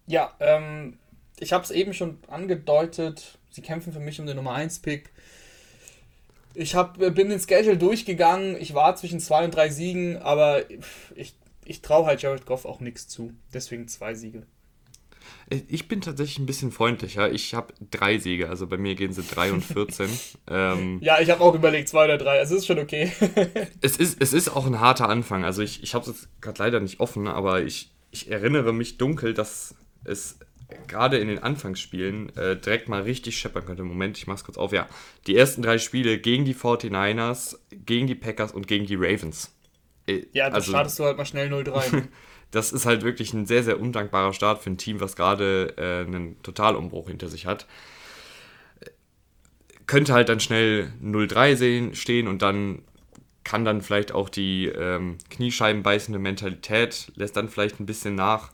Ja, ähm, ich habe es eben schon angedeutet, sie kämpfen für mich um den Nummer 1-Pick. Ich hab, bin den Schedule durchgegangen, ich war zwischen zwei und drei Siegen, aber ich, ich traue halt Jared Goff auch nichts zu. Deswegen zwei Siege.
Ich bin tatsächlich ein bisschen freundlicher. Ich habe drei Siege, also bei mir gehen sie 3 und 14. ähm,
ja, ich habe auch überlegt, zwei oder drei. Also es ist schon okay.
es, ist, es ist auch ein harter Anfang. Also ich, ich habe es gerade leider nicht offen, aber ich, ich erinnere mich dunkel, dass es gerade in den Anfangsspielen äh, direkt mal richtig scheppern könnte. Moment, ich mach's kurz auf. Ja, die ersten drei Spiele gegen die 49ers, gegen die Packers und gegen die Ravens.
Äh, ja, da also, startest du halt mal schnell 0-3.
das ist halt wirklich ein sehr, sehr undankbarer Start für ein Team, was gerade äh, einen Totalumbruch hinter sich hat. Könnte halt dann schnell 0-3 stehen und dann kann dann vielleicht auch die ähm, kniescheibenbeißende Mentalität, lässt dann vielleicht ein bisschen nach.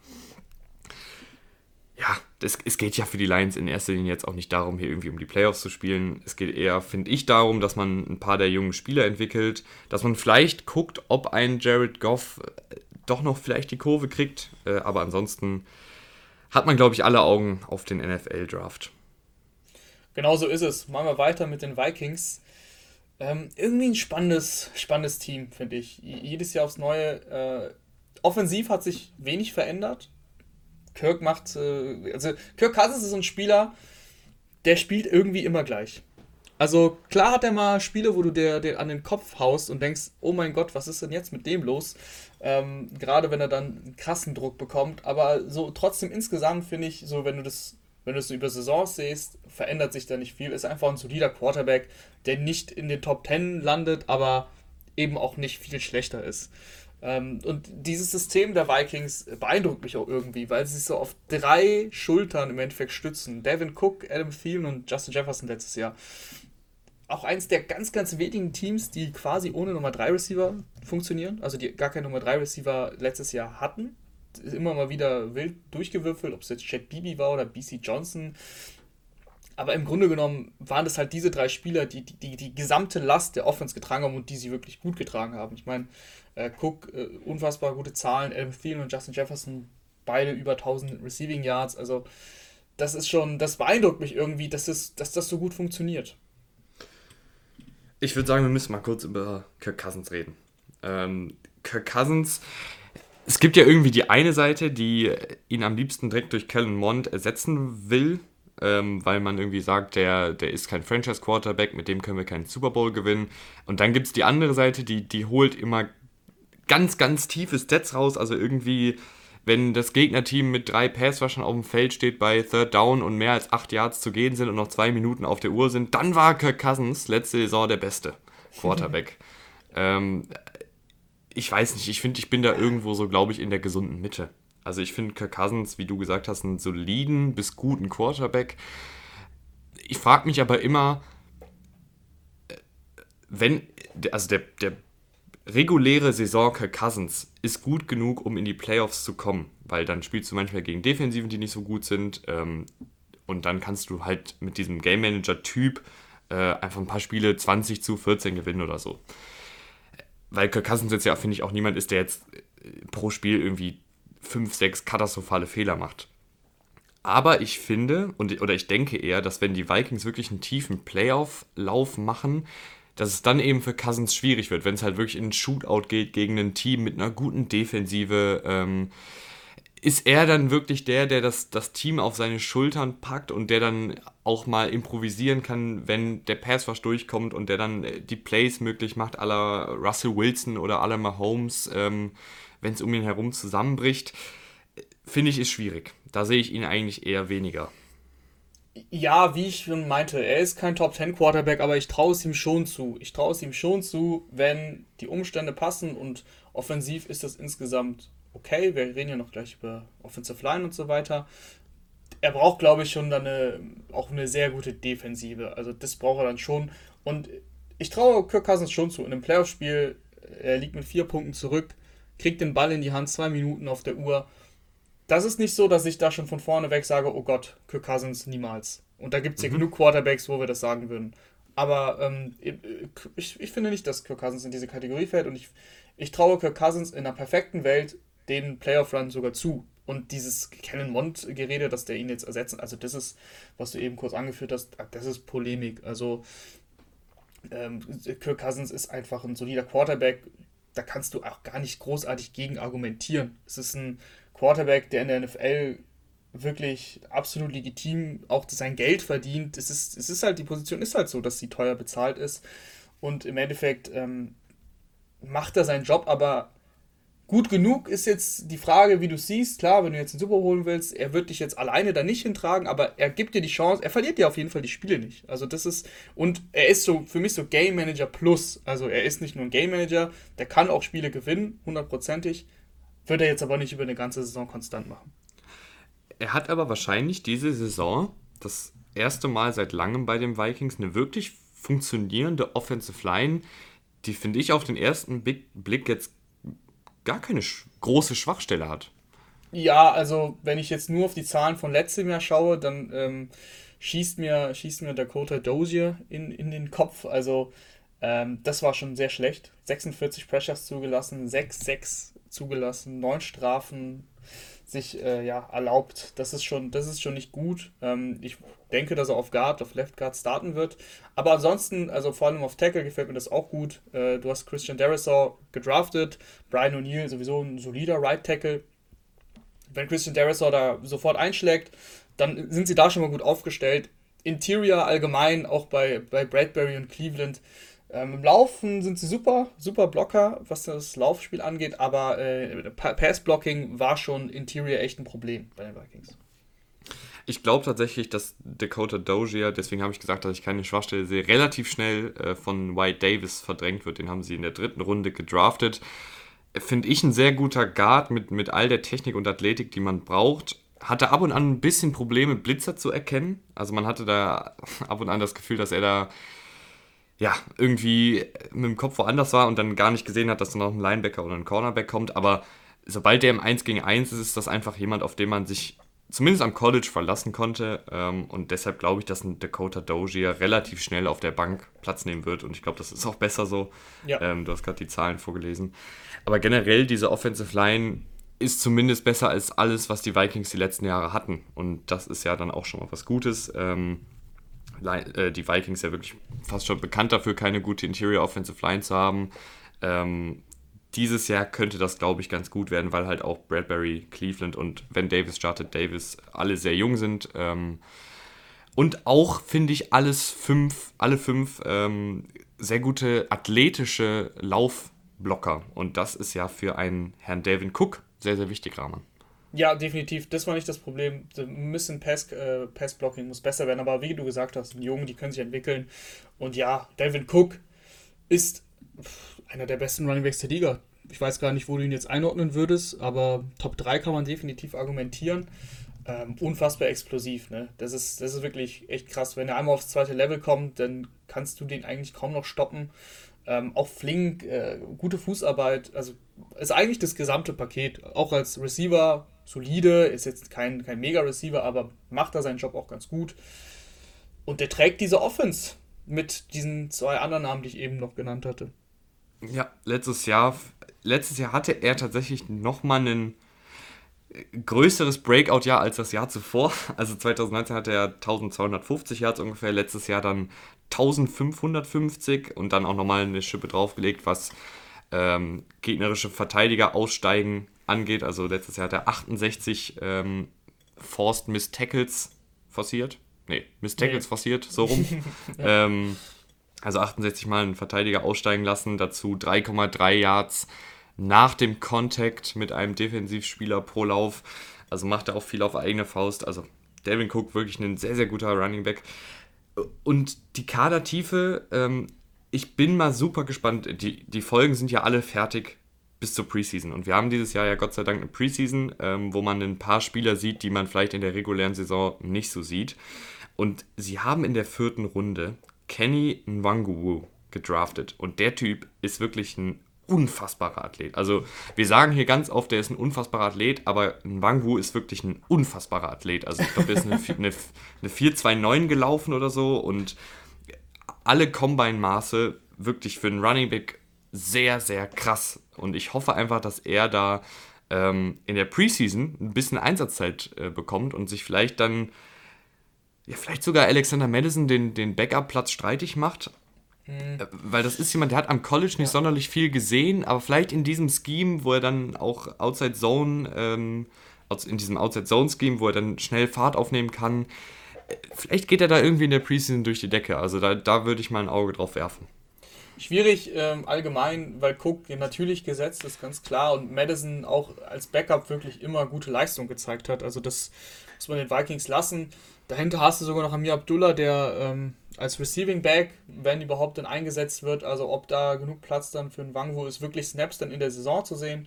Ja, das, es geht ja für die Lions in erster Linie jetzt auch nicht darum, hier irgendwie um die Playoffs zu spielen. Es geht eher, finde ich, darum, dass man ein paar der jungen Spieler entwickelt, dass man vielleicht guckt, ob ein Jared Goff doch noch vielleicht die Kurve kriegt. Äh, aber ansonsten hat man, glaube ich, alle Augen auf den NFL-Draft.
Genau so ist es. Machen wir weiter mit den Vikings. Ähm, irgendwie ein spannendes, spannendes Team, finde ich. Jedes Jahr aufs Neue. Äh, offensiv hat sich wenig verändert. Kirk macht, äh, also Kirk Cousins ist ein Spieler, der spielt irgendwie immer gleich. Also klar hat er mal Spiele, wo du dir, dir an den Kopf haust und denkst, oh mein Gott, was ist denn jetzt mit dem los? Ähm, gerade wenn er dann einen krassen Druck bekommt. Aber so trotzdem insgesamt finde ich, so wenn du das, wenn du es so über Saisons siehst, verändert sich da nicht viel. Ist einfach ein solider Quarterback, der nicht in den Top 10 landet, aber eben auch nicht viel schlechter ist. Ähm, und dieses System der Vikings beeindruckt mich auch irgendwie, weil sie sich so auf drei Schultern im Endeffekt stützen. Devin Cook, Adam Thielen und Justin Jefferson letztes Jahr auch eins der ganz, ganz wenigen Teams, die quasi ohne Nummer 3 Receiver funktionieren, also die gar keinen Nummer 3 Receiver letztes Jahr hatten. Immer mal wieder wild durchgewürfelt, ob es jetzt Chad Beebe war oder BC Johnson. Aber im Grunde genommen waren das halt diese drei Spieler, die die, die, die gesamte Last der Offense getragen haben und die sie wirklich gut getragen haben. Ich meine, äh, Cook, äh, unfassbar gute Zahlen, Adam Thielen und Justin Jefferson, beide über 1000 Receiving Yards. Also, das ist schon, das beeindruckt mich irgendwie, dass, es, dass das so gut funktioniert.
Ich würde sagen, wir müssen mal kurz über Kirk Cousins reden. Ähm, Kirk Cousins, es gibt ja irgendwie die eine Seite, die ihn am liebsten direkt durch Kellen Mond ersetzen will, ähm, weil man irgendwie sagt, der, der ist kein Franchise-Quarterback, mit dem können wir keinen Super Bowl gewinnen. Und dann gibt es die andere Seite, die, die holt immer ganz, ganz tiefe Stats raus, also irgendwie wenn das Gegnerteam mit drei Passwaschen auf dem Feld steht bei Third Down und mehr als acht Yards zu gehen sind und noch zwei Minuten auf der Uhr sind, dann war Kirk Cousins letzte Saison der beste Quarterback. ähm, ich weiß nicht, ich finde, ich bin da irgendwo so, glaube ich, in der gesunden Mitte. Also ich finde Kirk Cousins, wie du gesagt hast, einen soliden bis guten Quarterback. Ich frage mich aber immer, äh, wenn, also der, der reguläre Saison Kirk Cousins ist gut genug, um in die Playoffs zu kommen, weil dann spielst du manchmal gegen Defensiven, die nicht so gut sind ähm, und dann kannst du halt mit diesem Game Manager Typ äh, einfach ein paar Spiele 20 zu 14 gewinnen oder so. Weil Kirk Cousins jetzt ja, finde ich, auch niemand ist, der jetzt äh, pro Spiel irgendwie 5, 6 katastrophale Fehler macht. Aber ich finde, und, oder ich denke eher, dass wenn die Vikings wirklich einen tiefen Playoff-Lauf machen, dass es dann eben für Cousins schwierig wird, wenn es halt wirklich in ein Shootout geht gegen ein Team mit einer guten Defensive. Ähm, ist er dann wirklich der, der das, das Team auf seine Schultern packt und der dann auch mal improvisieren kann, wenn der Passwash durchkommt und der dann äh, die Plays möglich macht, aller Russell Wilson oder aller Mahomes, ähm, wenn es um ihn herum zusammenbricht, finde ich, ist schwierig. Da sehe ich ihn eigentlich eher weniger.
Ja, wie ich schon meinte, er ist kein Top 10 Quarterback, aber ich traue es ihm schon zu. Ich traue es ihm schon zu, wenn die Umstände passen und offensiv ist das insgesamt okay. Wir reden ja noch gleich über Offensive Line und so weiter. Er braucht, glaube ich, schon dann eine, auch eine sehr gute Defensive. Also das braucht er dann schon. Und ich traue Kirk Cousins schon zu. In einem Playoff-Spiel, er liegt mit vier Punkten zurück, kriegt den Ball in die Hand, zwei Minuten auf der Uhr das ist nicht so, dass ich da schon von vorne weg sage, oh Gott, Kirk Cousins niemals. Und da gibt es ja mhm. genug Quarterbacks, wo wir das sagen würden. Aber ähm, ich, ich finde nicht, dass Kirk Cousins in diese Kategorie fällt und ich, ich traue Kirk Cousins in einer perfekten Welt den Playoff-Run sogar zu. Und dieses Kellen Mond-Gerede, dass der ihn jetzt ersetzen, also das ist, was du eben kurz angeführt hast, das ist Polemik. Also ähm, Kirk Cousins ist einfach ein solider Quarterback, da kannst du auch gar nicht großartig gegen argumentieren. Es ist ein Quarterback, der in der NFL wirklich absolut legitim auch sein Geld verdient. Es ist, es ist halt, die Position ist halt so, dass sie teuer bezahlt ist. Und im Endeffekt ähm, macht er seinen Job, aber gut genug ist jetzt die Frage, wie du siehst. Klar, wenn du jetzt den Super holen willst, er wird dich jetzt alleine da nicht hintragen, aber er gibt dir die Chance, er verliert dir auf jeden Fall die Spiele nicht. Also das ist, und er ist so für mich so Game Manager Plus. Also er ist nicht nur ein Game Manager, der kann auch Spiele gewinnen, hundertprozentig. Wird er jetzt aber nicht über eine ganze Saison konstant machen.
Er hat aber wahrscheinlich diese Saison das erste Mal seit langem bei den Vikings eine wirklich funktionierende Offensive Line, die finde ich auf den ersten Blick jetzt gar keine große Schwachstelle hat.
Ja, also wenn ich jetzt nur auf die Zahlen von letztem Jahr schaue, dann ähm, schießt, mir, schießt mir Dakota Dozier in, in den Kopf. Also ähm, das war schon sehr schlecht. 46 Pressures zugelassen, 6-6 zugelassen, 9 Strafen sich äh, ja, erlaubt. Das ist schon, das ist schon nicht gut. Ähm, ich denke, dass er auf Guard, auf Left Guard starten wird. Aber ansonsten, also vor allem auf Tackle gefällt mir das auch gut. Äh, du hast Christian Derisaw gedraftet, Brian O'Neill sowieso ein solider Right Tackle. Wenn Christian Derisaw da sofort einschlägt, dann sind sie da schon mal gut aufgestellt. Interior allgemein, auch bei, bei Bradbury und Cleveland, ähm, Im Laufen sind sie super, super Blocker, was das Laufspiel angeht, aber äh, Pass-Blocking war schon Interior echt ein Problem bei den Vikings.
Ich glaube tatsächlich, dass Dakota Dozier, deswegen habe ich gesagt, dass ich keine Schwachstelle sehe, relativ schnell äh, von White Davis verdrängt wird. Den haben sie in der dritten Runde gedraftet. Finde ich ein sehr guter Guard mit, mit all der Technik und Athletik, die man braucht. Hatte ab und an ein bisschen Probleme, Blitzer zu erkennen. Also man hatte da ab und an das Gefühl, dass er da ja, irgendwie mit dem Kopf woanders war und dann gar nicht gesehen hat, dass dann noch ein Linebacker oder ein Cornerback kommt. Aber sobald der im 1 gegen 1 ist, ist das einfach jemand, auf den man sich zumindest am College verlassen konnte. Ähm, und deshalb glaube ich, dass ein Dakota Dozier relativ schnell auf der Bank Platz nehmen wird. Und ich glaube, das ist auch besser so. Ja. Ähm, du hast gerade die Zahlen vorgelesen. Aber generell, diese Offensive Line ist zumindest besser als alles, was die Vikings die letzten Jahre hatten. Und das ist ja dann auch schon mal was Gutes. Ähm, äh, die Vikings ja wirklich fast schon bekannt dafür, keine gute Interior Offensive Line zu haben. Ähm, dieses Jahr könnte das, glaube ich, ganz gut werden, weil halt auch Bradbury, Cleveland und wenn Davis startet, Davis alle sehr jung sind. Ähm, und auch finde ich alles fünf, alle fünf ähm, sehr gute athletische Laufblocker. Und das ist ja für einen Herrn Davin Cook sehr, sehr wichtig, Rahman.
Ja, definitiv. Das war nicht das Problem. Ein bisschen Pass, äh, Passblocking muss besser werden, aber wie du gesagt hast, die Jungen, die können sich entwickeln. Und ja, Devin Cook ist einer der besten Runningbacks der Liga. Ich weiß gar nicht, wo du ihn jetzt einordnen würdest, aber Top 3 kann man definitiv argumentieren. Ähm, unfassbar explosiv, ne? Das ist, das ist wirklich echt krass. Wenn er einmal aufs zweite Level kommt, dann kannst du den eigentlich kaum noch stoppen. Ähm, auch flink, äh, gute Fußarbeit, also ist eigentlich das gesamte Paket. Auch als Receiver solide, ist jetzt kein, kein Mega-Receiver, aber macht da seinen Job auch ganz gut. Und der trägt diese Offense mit diesen zwei anderen Namen, die ich eben noch genannt hatte.
Ja, letztes Jahr, letztes Jahr hatte er tatsächlich nochmal ein größeres Breakout-Jahr als das Jahr zuvor. Also 2019 hatte er 1250 Yards ungefähr, letztes Jahr dann 1550 und dann auch nochmal eine Schippe draufgelegt, was ähm, gegnerische Verteidiger aussteigen angeht. Also letztes Jahr hat er 68 ähm, Forced Miss Tackles forciert. Nee, Miss Tackles nee. forciert, so rum. ja. ähm, also 68 Mal einen Verteidiger aussteigen lassen, dazu 3,3 Yards nach dem Contact mit einem Defensivspieler pro Lauf. Also macht er auch viel auf eigene Faust. Also Devin Cook wirklich ein sehr, sehr guter Running Back. Und die Kadertiefe, ähm, ich bin mal super gespannt. Die, die Folgen sind ja alle fertig bis zur Preseason. Und wir haben dieses Jahr ja Gott sei Dank eine Preseason, ähm, wo man ein paar Spieler sieht, die man vielleicht in der regulären Saison nicht so sieht. Und sie haben in der vierten Runde Kenny Nwanguwu gedraftet. Und der Typ ist wirklich ein unfassbarer Athlet. Also wir sagen hier ganz oft, der ist ein unfassbarer Athlet, aber Nwangu ist wirklich ein unfassbarer Athlet. Also ich glaube, der ist eine, eine, eine 4-2-9 gelaufen oder so und alle Combine-Maße wirklich für einen Running Back sehr, sehr krass. Und ich hoffe einfach, dass er da ähm, in der Preseason ein bisschen Einsatzzeit äh, bekommt und sich vielleicht dann, ja, vielleicht sogar Alexander Madison den, den Backup-Platz streitig macht. Mhm. Weil das ist jemand, der hat am College nicht ja. sonderlich viel gesehen, aber vielleicht in diesem Scheme, wo er dann auch Outside Zone, ähm, in diesem Outside Zone Scheme, wo er dann schnell Fahrt aufnehmen kann, vielleicht geht er da irgendwie in der Preseason durch die Decke. Also da, da würde ich mal ein Auge drauf werfen.
Schwierig ähm, allgemein, weil Cook natürlich gesetzt ist, ganz klar. Und Madison auch als Backup wirklich immer gute Leistung gezeigt hat. Also das muss man den Vikings lassen. Dahinter hast du sogar noch Amir Abdullah, der ähm, als Receiving Back, wenn überhaupt dann eingesetzt wird, also ob da genug Platz dann für einen Wangwo ist, wirklich Snaps dann in der Saison zu sehen.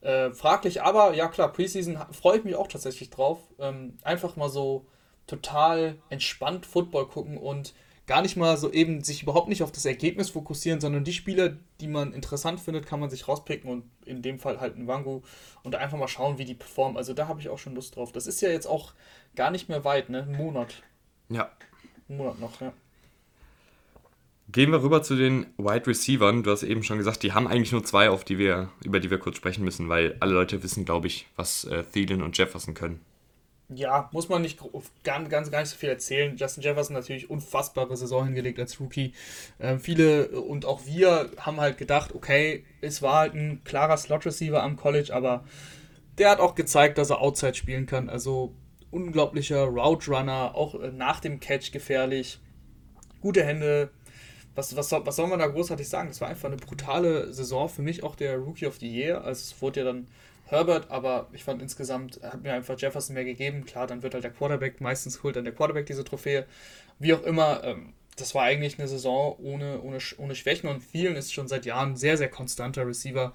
Äh, fraglich, aber ja klar, Preseason freue ich mich auch tatsächlich drauf. Ähm, einfach mal so total entspannt Football gucken und gar nicht mal so eben sich überhaupt nicht auf das Ergebnis fokussieren, sondern die Spieler, die man interessant findet, kann man sich rauspicken und in dem Fall halt ein Wangu und einfach mal schauen, wie die performen. Also da habe ich auch schon Lust drauf. Das ist ja jetzt auch gar nicht mehr weit, ne? Ein Monat.
Ja.
Ein Monat noch, ja.
Gehen wir rüber zu den Wide Receivern. Du hast eben schon gesagt, die haben eigentlich nur zwei, auf die wir, über die wir kurz sprechen müssen, weil alle Leute wissen, glaube ich, was äh, Thielen und Jefferson können
ja, muss man nicht ganz, ganz, gar nicht so viel erzählen. Justin Jefferson natürlich unfassbare Saison hingelegt als Rookie. Ähm, viele und auch wir haben halt gedacht, okay, es war halt ein klarer Slot-Receiver am College, aber der hat auch gezeigt, dass er Outside spielen kann. Also unglaublicher Route Runner, auch äh, nach dem Catch gefährlich. Gute Hände. Was, was, was soll man da großartig sagen? Das war einfach eine brutale Saison. Für mich auch der Rookie of the Year. Also es wurde ja dann Herbert, aber ich fand insgesamt hat mir einfach Jefferson mehr gegeben. Klar, dann wird halt der Quarterback, meistens holt dann der Quarterback diese Trophäe. Wie auch immer, ähm, das war eigentlich eine Saison ohne, ohne, ohne Schwächen und vielen ist schon seit Jahren sehr, sehr konstanter Receiver.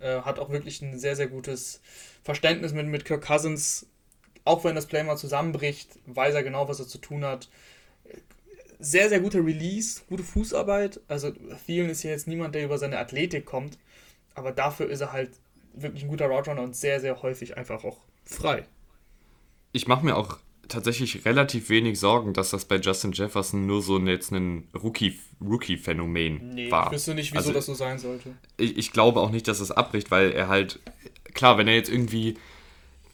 Äh, hat auch wirklich ein sehr, sehr gutes Verständnis mit, mit Kirk Cousins. Auch wenn das Play mal zusammenbricht, weiß er genau, was er zu tun hat. sehr, sehr guter Release, gute Fußarbeit. Also Thielen ist ja jetzt niemand, der über seine Athletik kommt, aber dafür ist er halt wirklich ein guter Route Runner und sehr, sehr häufig einfach auch frei.
Ich mache mir auch tatsächlich relativ wenig Sorgen, dass das bei Justin Jefferson nur so jetzt ein Rookie-Phänomen Rookie nee, war. Ich
wüsste nicht, wieso also, das so sein sollte.
Ich, ich glaube auch nicht, dass es abbricht, weil er halt, klar, wenn er jetzt irgendwie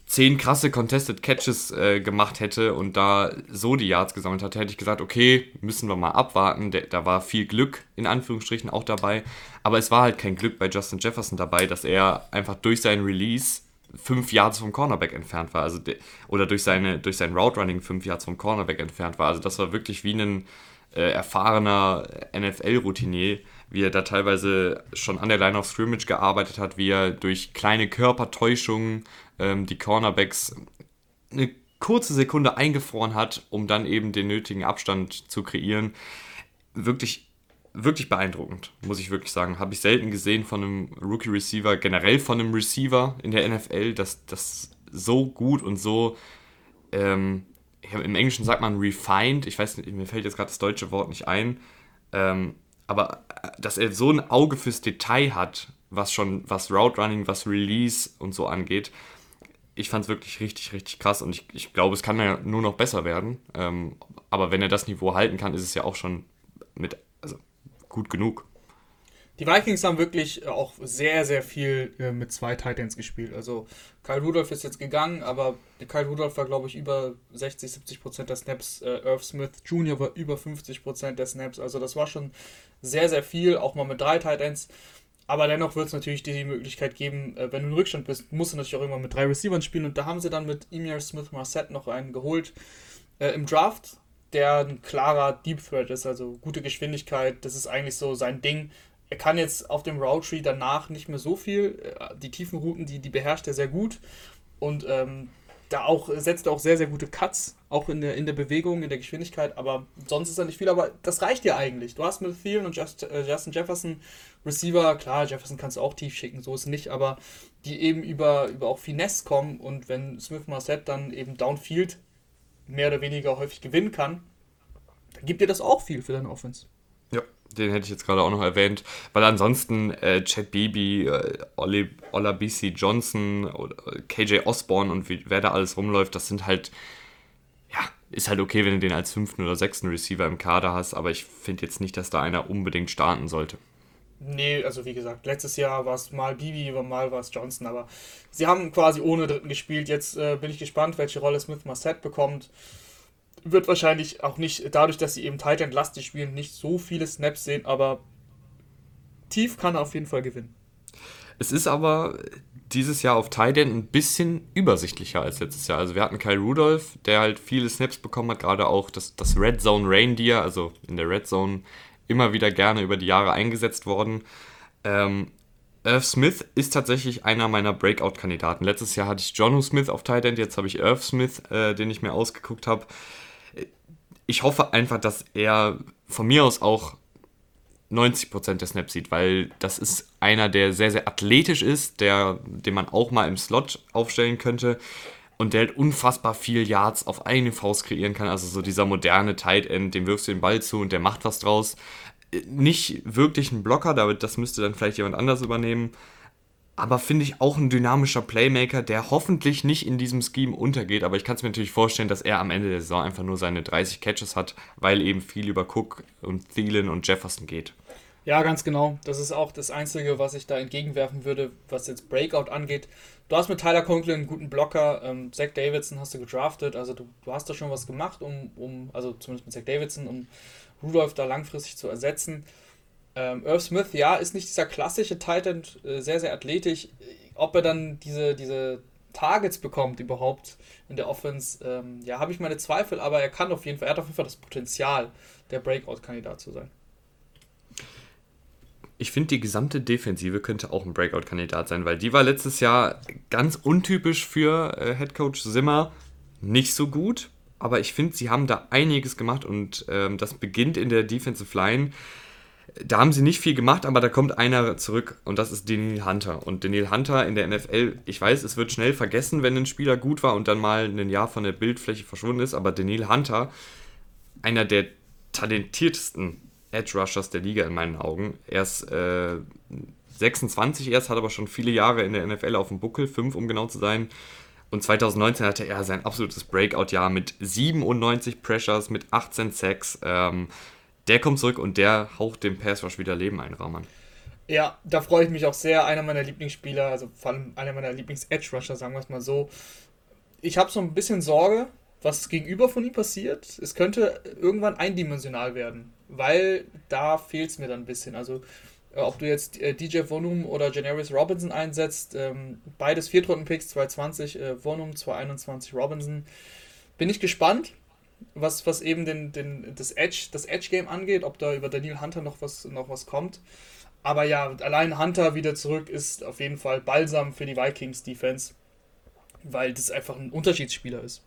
zehn krasse Contested Catches äh, gemacht hätte und da so die Yards gesammelt hatte, hätte ich gesagt, okay, müssen wir mal abwarten. Der, da war viel Glück in Anführungsstrichen auch dabei. Aber es war halt kein Glück bei Justin Jefferson dabei, dass er einfach durch seinen Release fünf Yards vom Cornerback entfernt war. Also de, oder durch, seine, durch sein Route Running fünf Yards vom Cornerback entfernt war. Also das war wirklich wie ein äh, erfahrener NFL-Routinier, wie er da teilweise schon an der Line of Scrimmage gearbeitet hat, wie er durch kleine Körpertäuschungen ähm, die Cornerbacks eine kurze Sekunde eingefroren hat, um dann eben den nötigen Abstand zu kreieren. Wirklich, wirklich beeindruckend, muss ich wirklich sagen. Habe ich selten gesehen von einem Rookie-Receiver, generell von einem Receiver in der NFL, dass das so gut und so, ähm, im Englischen sagt man refined, ich weiß nicht, mir fällt jetzt gerade das deutsche Wort nicht ein, ähm, aber äh, dass er so ein Auge fürs Detail hat, was schon, was Route Running, was Release und so angeht, ich fand es wirklich richtig, richtig krass und ich, ich glaube, es kann ja nur noch besser werden. Ähm, aber wenn er das Niveau halten kann, ist es ja auch schon mit, also gut genug.
Die Vikings haben wirklich auch sehr, sehr viel äh, mit zwei Titans gespielt. Also Kyle Rudolph ist jetzt gegangen, aber Kyle Rudolph war, glaube ich, über 60, 70 Prozent der Snaps. Äh, Irv Smith Jr. war über 50 Prozent der Snaps. Also das war schon sehr, sehr viel, auch mal mit drei Titans. Aber dennoch wird es natürlich die Möglichkeit geben, äh, wenn du in Rückstand bist, musst du natürlich auch immer mit drei Receivern spielen. Und da haben sie dann mit Emir Smith Marset noch einen geholt äh, im Draft, der ein klarer Deep Threat ist, also gute Geschwindigkeit. Das ist eigentlich so sein Ding. Er kann jetzt auf dem Route Tree danach nicht mehr so viel. Äh, die tiefen Routen, die, die beherrscht er sehr gut. Und ähm, da auch setzt er auch sehr, sehr gute Cuts, auch in der, in der Bewegung, in der Geschwindigkeit, aber sonst ist er nicht viel, aber das reicht dir eigentlich. Du hast mit Thielen und Just, äh, Justin Jefferson Receiver, klar, Jefferson kannst du auch tief schicken, so ist es nicht, aber die eben über, über auch Finesse kommen und wenn Smith Marset dann eben Downfield mehr oder weniger häufig gewinnen kann, dann gibt dir das auch viel für deine Offense.
Ja, den hätte ich jetzt gerade auch noch erwähnt, weil ansonsten äh, Chad Beebe, äh, Oli, Ola BC Johnson oder äh, KJ Osborne und wie, wer da alles rumläuft, das sind halt, ja, ist halt okay, wenn du den als fünften oder sechsten Receiver im Kader hast, aber ich finde jetzt nicht, dass da einer unbedingt starten sollte.
Nee, also wie gesagt, letztes Jahr war es mal Bibi, mal war es Johnson, aber sie haben quasi ohne Dritten gespielt. Jetzt äh, bin ich gespannt, welche Rolle Smith Marset bekommt wird wahrscheinlich auch nicht, dadurch, dass sie eben Titan lastig spielen, nicht so viele Snaps sehen, aber tief kann er auf jeden Fall gewinnen.
Es ist aber dieses Jahr auf Titan ein bisschen übersichtlicher als letztes Jahr. Also wir hatten Kyle Rudolph, der halt viele Snaps bekommen hat, gerade auch das, das Red Zone Reindeer, also in der Red Zone immer wieder gerne über die Jahre eingesetzt worden. Ähm, Irv Smith ist tatsächlich einer meiner Breakout-Kandidaten. Letztes Jahr hatte ich Jonu Smith auf Titan, jetzt habe ich Irv Smith, äh, den ich mir ausgeguckt habe ich hoffe einfach, dass er von mir aus auch 90% der Snaps sieht, weil das ist einer, der sehr, sehr athletisch ist, der, den man auch mal im Slot aufstellen könnte und der halt unfassbar viel Yards auf eine Faust kreieren kann. Also so dieser moderne Tight End, dem wirfst du den Ball zu und der macht was draus. Nicht wirklich ein Blocker, das müsste dann vielleicht jemand anders übernehmen, aber finde ich auch ein dynamischer Playmaker, der hoffentlich nicht in diesem Scheme untergeht. Aber ich kann es mir natürlich vorstellen, dass er am Ende der Saison einfach nur seine 30 Catches hat, weil eben viel über Cook und Thielen und Jefferson geht.
Ja, ganz genau. Das ist auch das Einzige, was ich da entgegenwerfen würde, was jetzt Breakout angeht. Du hast mit Tyler Conklin einen guten Blocker. Ähm, Zach Davidson hast du gedraftet. Also du, du hast da schon was gemacht, um, um, also zumindest mit Zach Davidson, um Rudolph da langfristig zu ersetzen. Ähm, Irv Smith, ja, ist nicht dieser klassische Titan, äh, sehr, sehr athletisch. Ob er dann diese, diese Targets bekommt überhaupt in der Offense, ähm, ja, habe ich meine Zweifel, aber er kann auf jeden Fall, er hat auf jeden Fall das Potenzial, der Breakout-Kandidat zu sein.
Ich finde, die gesamte Defensive könnte auch ein Breakout-Kandidat sein, weil die war letztes Jahr ganz untypisch für äh, Headcoach Simmer nicht so gut. Aber ich finde, sie haben da einiges gemacht und ähm, das beginnt in der Defensive Line da haben sie nicht viel gemacht, aber da kommt einer zurück und das ist Daniel Hunter. Und Daniel Hunter in der NFL, ich weiß, es wird schnell vergessen, wenn ein Spieler gut war und dann mal ein Jahr von der Bildfläche verschwunden ist, aber Daniel Hunter, einer der talentiertesten Edge Rushers der Liga in meinen Augen. Er ist äh, 26 erst, hat aber schon viele Jahre in der NFL auf dem Buckel, fünf um genau zu sein. Und 2019 hatte er sein absolutes Breakout-Jahr mit 97 Pressures, mit 18 Sacks. Ähm, der kommt zurück und der haucht dem Pass Rush wieder Leben ein, Rahman.
Ja, da freue ich mich auch sehr. Einer meiner Lieblingsspieler, also vor allem einer meiner Lieblings-Edge-Rusher, sagen wir es mal so. Ich habe so ein bisschen Sorge, was gegenüber von ihm passiert. Es könnte irgendwann eindimensional werden, weil da fehlt es mir dann ein bisschen. Also äh, ob du jetzt äh, DJ Vonum oder Janaris Robinson einsetzt, ähm, beides Viertrunden-Picks, 220 äh, Vonum, 221 Robinson. Bin ich gespannt, was, was eben den, den, das Edge, das Edge-Game angeht, ob da über Daniel Hunter noch was, noch was kommt. Aber ja, allein Hunter wieder zurück ist auf jeden Fall balsam für die Vikings-Defense, weil das einfach ein Unterschiedsspieler ist.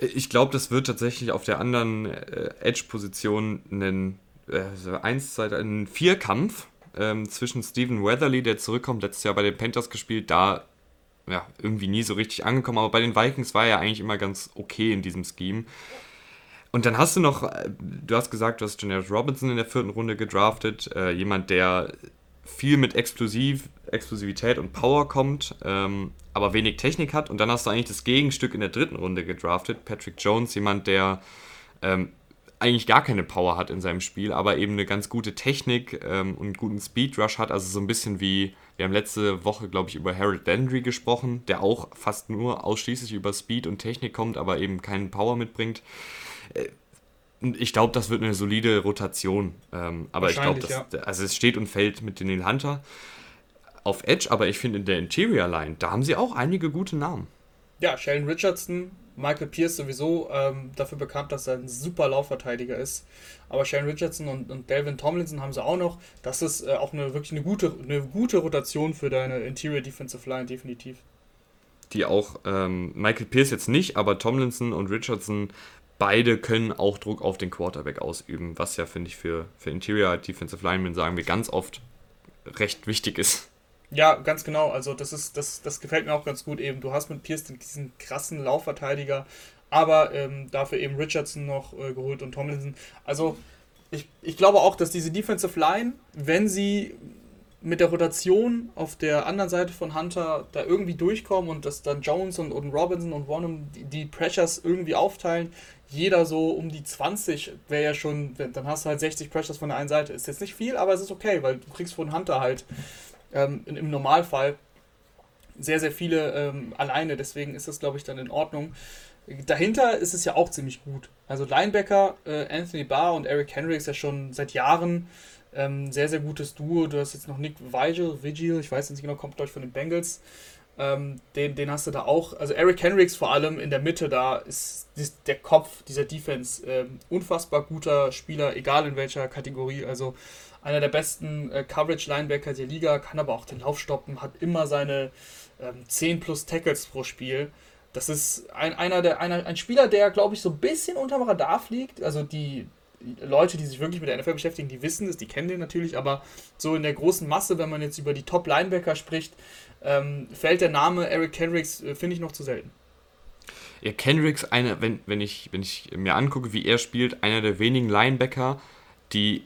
Ich glaube, das wird tatsächlich auf der anderen äh, Edge-Position einen äh, eins, zwei, ein Vierkampf ähm, zwischen Stephen Weatherly, der zurückkommt, letztes Jahr bei den Panthers gespielt, da ja, irgendwie nie so richtig angekommen, aber bei den Vikings war er eigentlich immer ganz okay in diesem Scheme. Und dann hast du noch, äh, du hast gesagt, du hast Janaris Robinson in der vierten Runde gedraftet, äh, jemand, der viel mit Explosiv, Explosivität und Power kommt, ähm, aber wenig Technik hat. Und dann hast du eigentlich das Gegenstück in der dritten Runde gedraftet, Patrick Jones, jemand, der ähm, eigentlich gar keine Power hat in seinem Spiel, aber eben eine ganz gute Technik ähm, und einen guten Speedrush hat. Also so ein bisschen wie, wir haben letzte Woche, glaube ich, über Harold Landry gesprochen, der auch fast nur ausschließlich über Speed und Technik kommt, aber eben keinen Power mitbringt. Äh, ich glaube, das wird eine solide Rotation. Ähm, aber ich glaube, ja. also es steht und fällt mit Daniel Hunter auf Edge, aber ich finde in der Interior Line, da haben sie auch einige gute Namen.
Ja, Sheldon Richardson, Michael Pierce sowieso ähm, dafür bekannt, dass er ein super Laufverteidiger ist. Aber Shane Richardson und, und Delvin Tomlinson haben sie auch noch. Das ist äh, auch eine wirklich eine gute, eine gute Rotation für deine Interior Defensive Line, definitiv.
Die auch, ähm, Michael Pierce jetzt nicht, aber Tomlinson und Richardson, beide können auch Druck auf den Quarterback ausüben, was ja, finde ich, für, für Interior Defensive Linemen, sagen wir, ganz oft recht wichtig ist.
Ja, ganz genau. Also das ist, das, das gefällt mir auch ganz gut eben. Du hast mit Pierce diesen krassen Laufverteidiger, aber ähm, dafür eben Richardson noch äh, geholt und Tomlinson. Also ich, ich glaube auch, dass diese Defensive Line, wenn sie mit der Rotation auf der anderen Seite von Hunter da irgendwie durchkommen und dass dann Jones und, und Robinson und Wonham die, die Pressures irgendwie aufteilen, jeder so um die 20 wäre ja schon, dann hast du halt 60 Pressures von der einen Seite. Ist jetzt nicht viel, aber es ist okay, weil du kriegst von Hunter halt ähm, im Normalfall sehr, sehr viele ähm, alleine. Deswegen ist das, glaube ich, dann in Ordnung. Dahinter ist es ja auch ziemlich gut. Also Linebacker, äh, Anthony Barr und Eric Henry ist ja schon seit Jahren ähm, sehr, sehr gutes Duo. Du hast jetzt noch Nick Vigil, Vigil, ich weiß nicht genau, kommt ich von den Bengals. Ähm, den, den hast du da auch. Also Eric Henricks vor allem in der Mitte, da ist, ist der Kopf dieser Defense. Ähm, unfassbar guter Spieler, egal in welcher Kategorie. Also einer der besten äh, Coverage-Linebacker der Liga, kann aber auch den Lauf stoppen, hat immer seine ähm, 10 plus Tackles pro Spiel. Das ist ein, einer der, einer, ein Spieler, der, glaube ich, so ein bisschen unterm Radar fliegt. Also die Leute, die sich wirklich mit der NFL beschäftigen, die wissen es, die kennen den natürlich, aber so in der großen Masse, wenn man jetzt über die Top-Linebacker spricht, ähm, fällt der Name Eric Kendricks, äh, finde ich, noch zu selten.
Ja, Kendricks, eine, wenn, wenn, ich, wenn ich mir angucke, wie er spielt, einer der wenigen Linebacker, die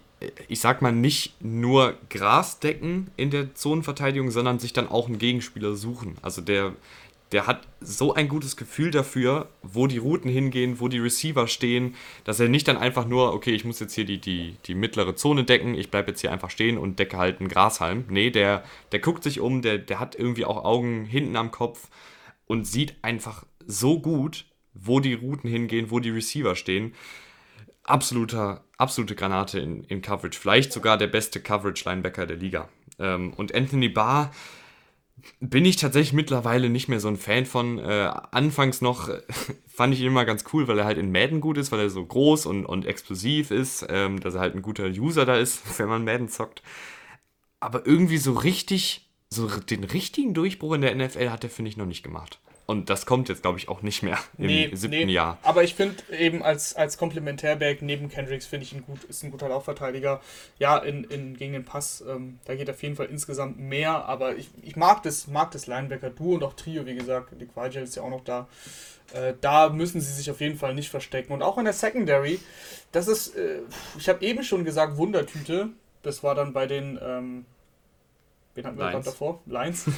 ich sag mal, nicht nur Gras decken in der Zonenverteidigung, sondern sich dann auch einen Gegenspieler suchen. Also der, der hat so ein gutes Gefühl dafür, wo die Routen hingehen, wo die Receiver stehen, dass er nicht dann einfach nur, okay, ich muss jetzt hier die, die, die mittlere Zone decken, ich bleibe jetzt hier einfach stehen und decke halt einen Grashalm. Nee, der, der guckt sich um, der, der hat irgendwie auch Augen hinten am Kopf und sieht einfach so gut, wo die Routen hingehen, wo die Receiver stehen absoluter, absolute Granate in, in Coverage. Vielleicht sogar der beste Coverage-Linebacker der Liga. Ähm, und Anthony Barr bin ich tatsächlich mittlerweile nicht mehr so ein Fan von. Äh, anfangs noch fand ich ihn immer ganz cool, weil er halt in Madden gut ist, weil er so groß und, und explosiv ist, ähm, dass er halt ein guter User da ist, wenn man Madden zockt. Aber irgendwie so richtig, so den richtigen Durchbruch in der NFL hat er, finde ich, noch nicht gemacht. Und das kommt jetzt, glaube ich, auch nicht mehr im nee, siebten nee. Jahr.
Aber ich finde eben als, als Komplementärback neben Kendricks finde ich ein gut, ist ein guter Laufverteidiger. Ja, in, in, gegen den Pass, ähm, da geht auf jeden Fall insgesamt mehr, aber ich, ich mag das, mag das Linebacker-Duo und auch Trio, wie gesagt. Nick Weigel ist ja auch noch da. Äh, da müssen sie sich auf jeden Fall nicht verstecken. Und auch in der Secondary, das ist, äh, ich habe eben schon gesagt, Wundertüte. Das war dann bei den, ähm, wen hatten wir gerade davor? Lines.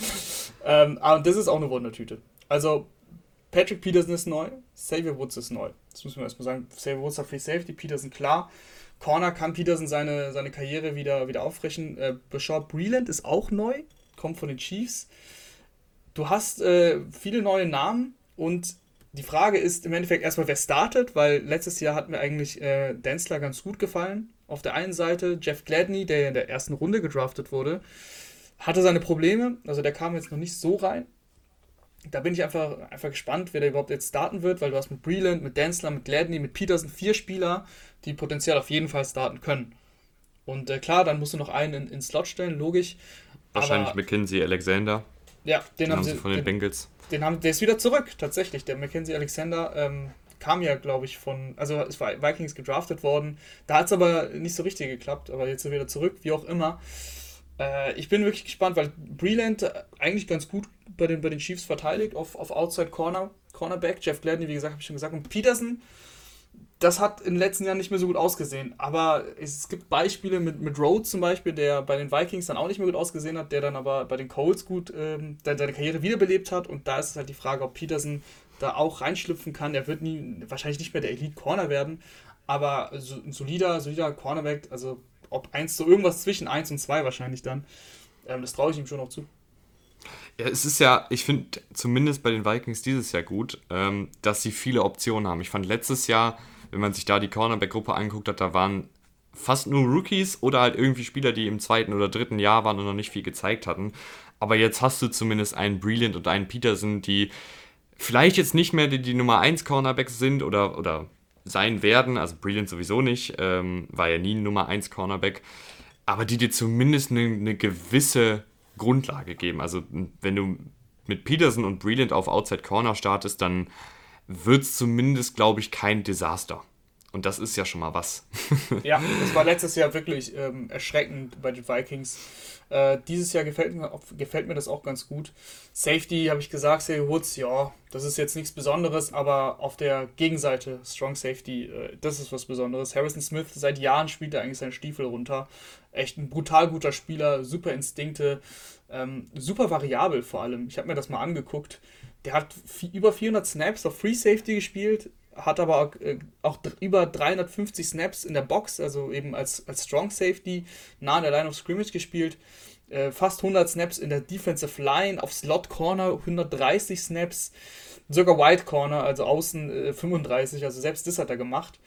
ähm, aber das ist auch eine Wundertüte. Also, Patrick Peterson ist neu, Xavier Woods ist neu. Das müssen wir erstmal sagen. Xavier Woods hat Free Safety, Peterson klar. Corner kann Peterson seine, seine Karriere wieder, wieder auffrischen. Äh, Bashard Breland ist auch neu, kommt von den Chiefs. Du hast äh, viele neue Namen und die Frage ist im Endeffekt erstmal, wer startet, weil letztes Jahr hat mir eigentlich äh, Densler ganz gut gefallen. Auf der einen Seite Jeff Gladney, der in der ersten Runde gedraftet wurde, hatte seine Probleme. Also der kam jetzt noch nicht so rein. Da bin ich einfach, einfach gespannt, wer der überhaupt jetzt starten wird, weil du hast mit Breland, mit Densler, mit Gladney, mit Peterson vier Spieler, die potenziell auf jeden Fall starten können. Und äh, klar, dann musst du noch einen in, in Slot stellen, logisch.
Wahrscheinlich McKinsey Alexander.
Ja, den, den haben, sie
von den, den Bengals.
Den haben, der ist wieder zurück, tatsächlich. Der Mackenzie Alexander ähm, kam ja, glaube ich, von, also war Vikings gedraftet worden. Da hat es aber nicht so richtig geklappt, aber jetzt ist er wieder zurück, wie auch immer. Äh, ich bin wirklich gespannt, weil Breland eigentlich ganz gut bei den, bei den Chiefs verteidigt auf, auf Outside Corner, Cornerback. Jeff Gladney, wie gesagt, habe ich schon gesagt. Und Peterson, das hat in den letzten Jahren nicht mehr so gut ausgesehen. Aber es gibt Beispiele mit, mit Rhodes zum Beispiel, der bei den Vikings dann auch nicht mehr gut ausgesehen hat, der dann aber bei den Colts gut ähm, seine Karriere wiederbelebt hat. Und da ist es halt die Frage, ob Peterson da auch reinschlüpfen kann. Er wird nie, wahrscheinlich nicht mehr der Elite Corner werden, aber ein solider, solider Cornerback, also ob eins so irgendwas zwischen 1 und 2 wahrscheinlich dann, ähm, das traue ich ihm schon noch zu.
Ja, es ist ja, ich finde zumindest bei den Vikings dieses Jahr gut, ähm, dass sie viele Optionen haben. Ich fand letztes Jahr wenn man sich da die Cornerback-Gruppe anguckt hat, da waren fast nur Rookies oder halt irgendwie Spieler, die im zweiten oder dritten Jahr waren und noch nicht viel gezeigt hatten. Aber jetzt hast du zumindest einen Brilliant und einen Peterson, die vielleicht jetzt nicht mehr die, die Nummer 1 Cornerbacks sind oder, oder sein werden. Also Brilliant sowieso nicht, ähm, war ja nie ein Nummer 1 Cornerback. Aber die dir zumindest eine, eine gewisse Grundlage geben. Also wenn du mit Peterson und Brilliant auf Outside Corner startest, dann wird es zumindest, glaube ich, kein Desaster. Und das ist ja schon mal was.
ja, das war letztes Jahr wirklich ähm, erschreckend bei den Vikings. Äh, dieses Jahr gefällt mir, gefällt mir das auch ganz gut. Safety habe ich gesagt, Safety Woods, ja, das ist jetzt nichts Besonderes, aber auf der Gegenseite, Strong Safety, äh, das ist was Besonderes. Harrison Smith, seit Jahren spielt er eigentlich seinen Stiefel runter. Echt ein brutal guter Spieler, super Instinkte, ähm, super variabel vor allem. Ich habe mir das mal angeguckt der hat über 400 Snaps auf Free Safety gespielt, hat aber auch, äh, auch über 350 Snaps in der Box, also eben als, als Strong Safety, nah an der Line of Scrimmage gespielt. Äh, fast 100 Snaps in der Defensive Line, auf Slot Corner 130 Snaps, sogar Wide Corner, also außen äh, 35, also selbst das hat er gemacht.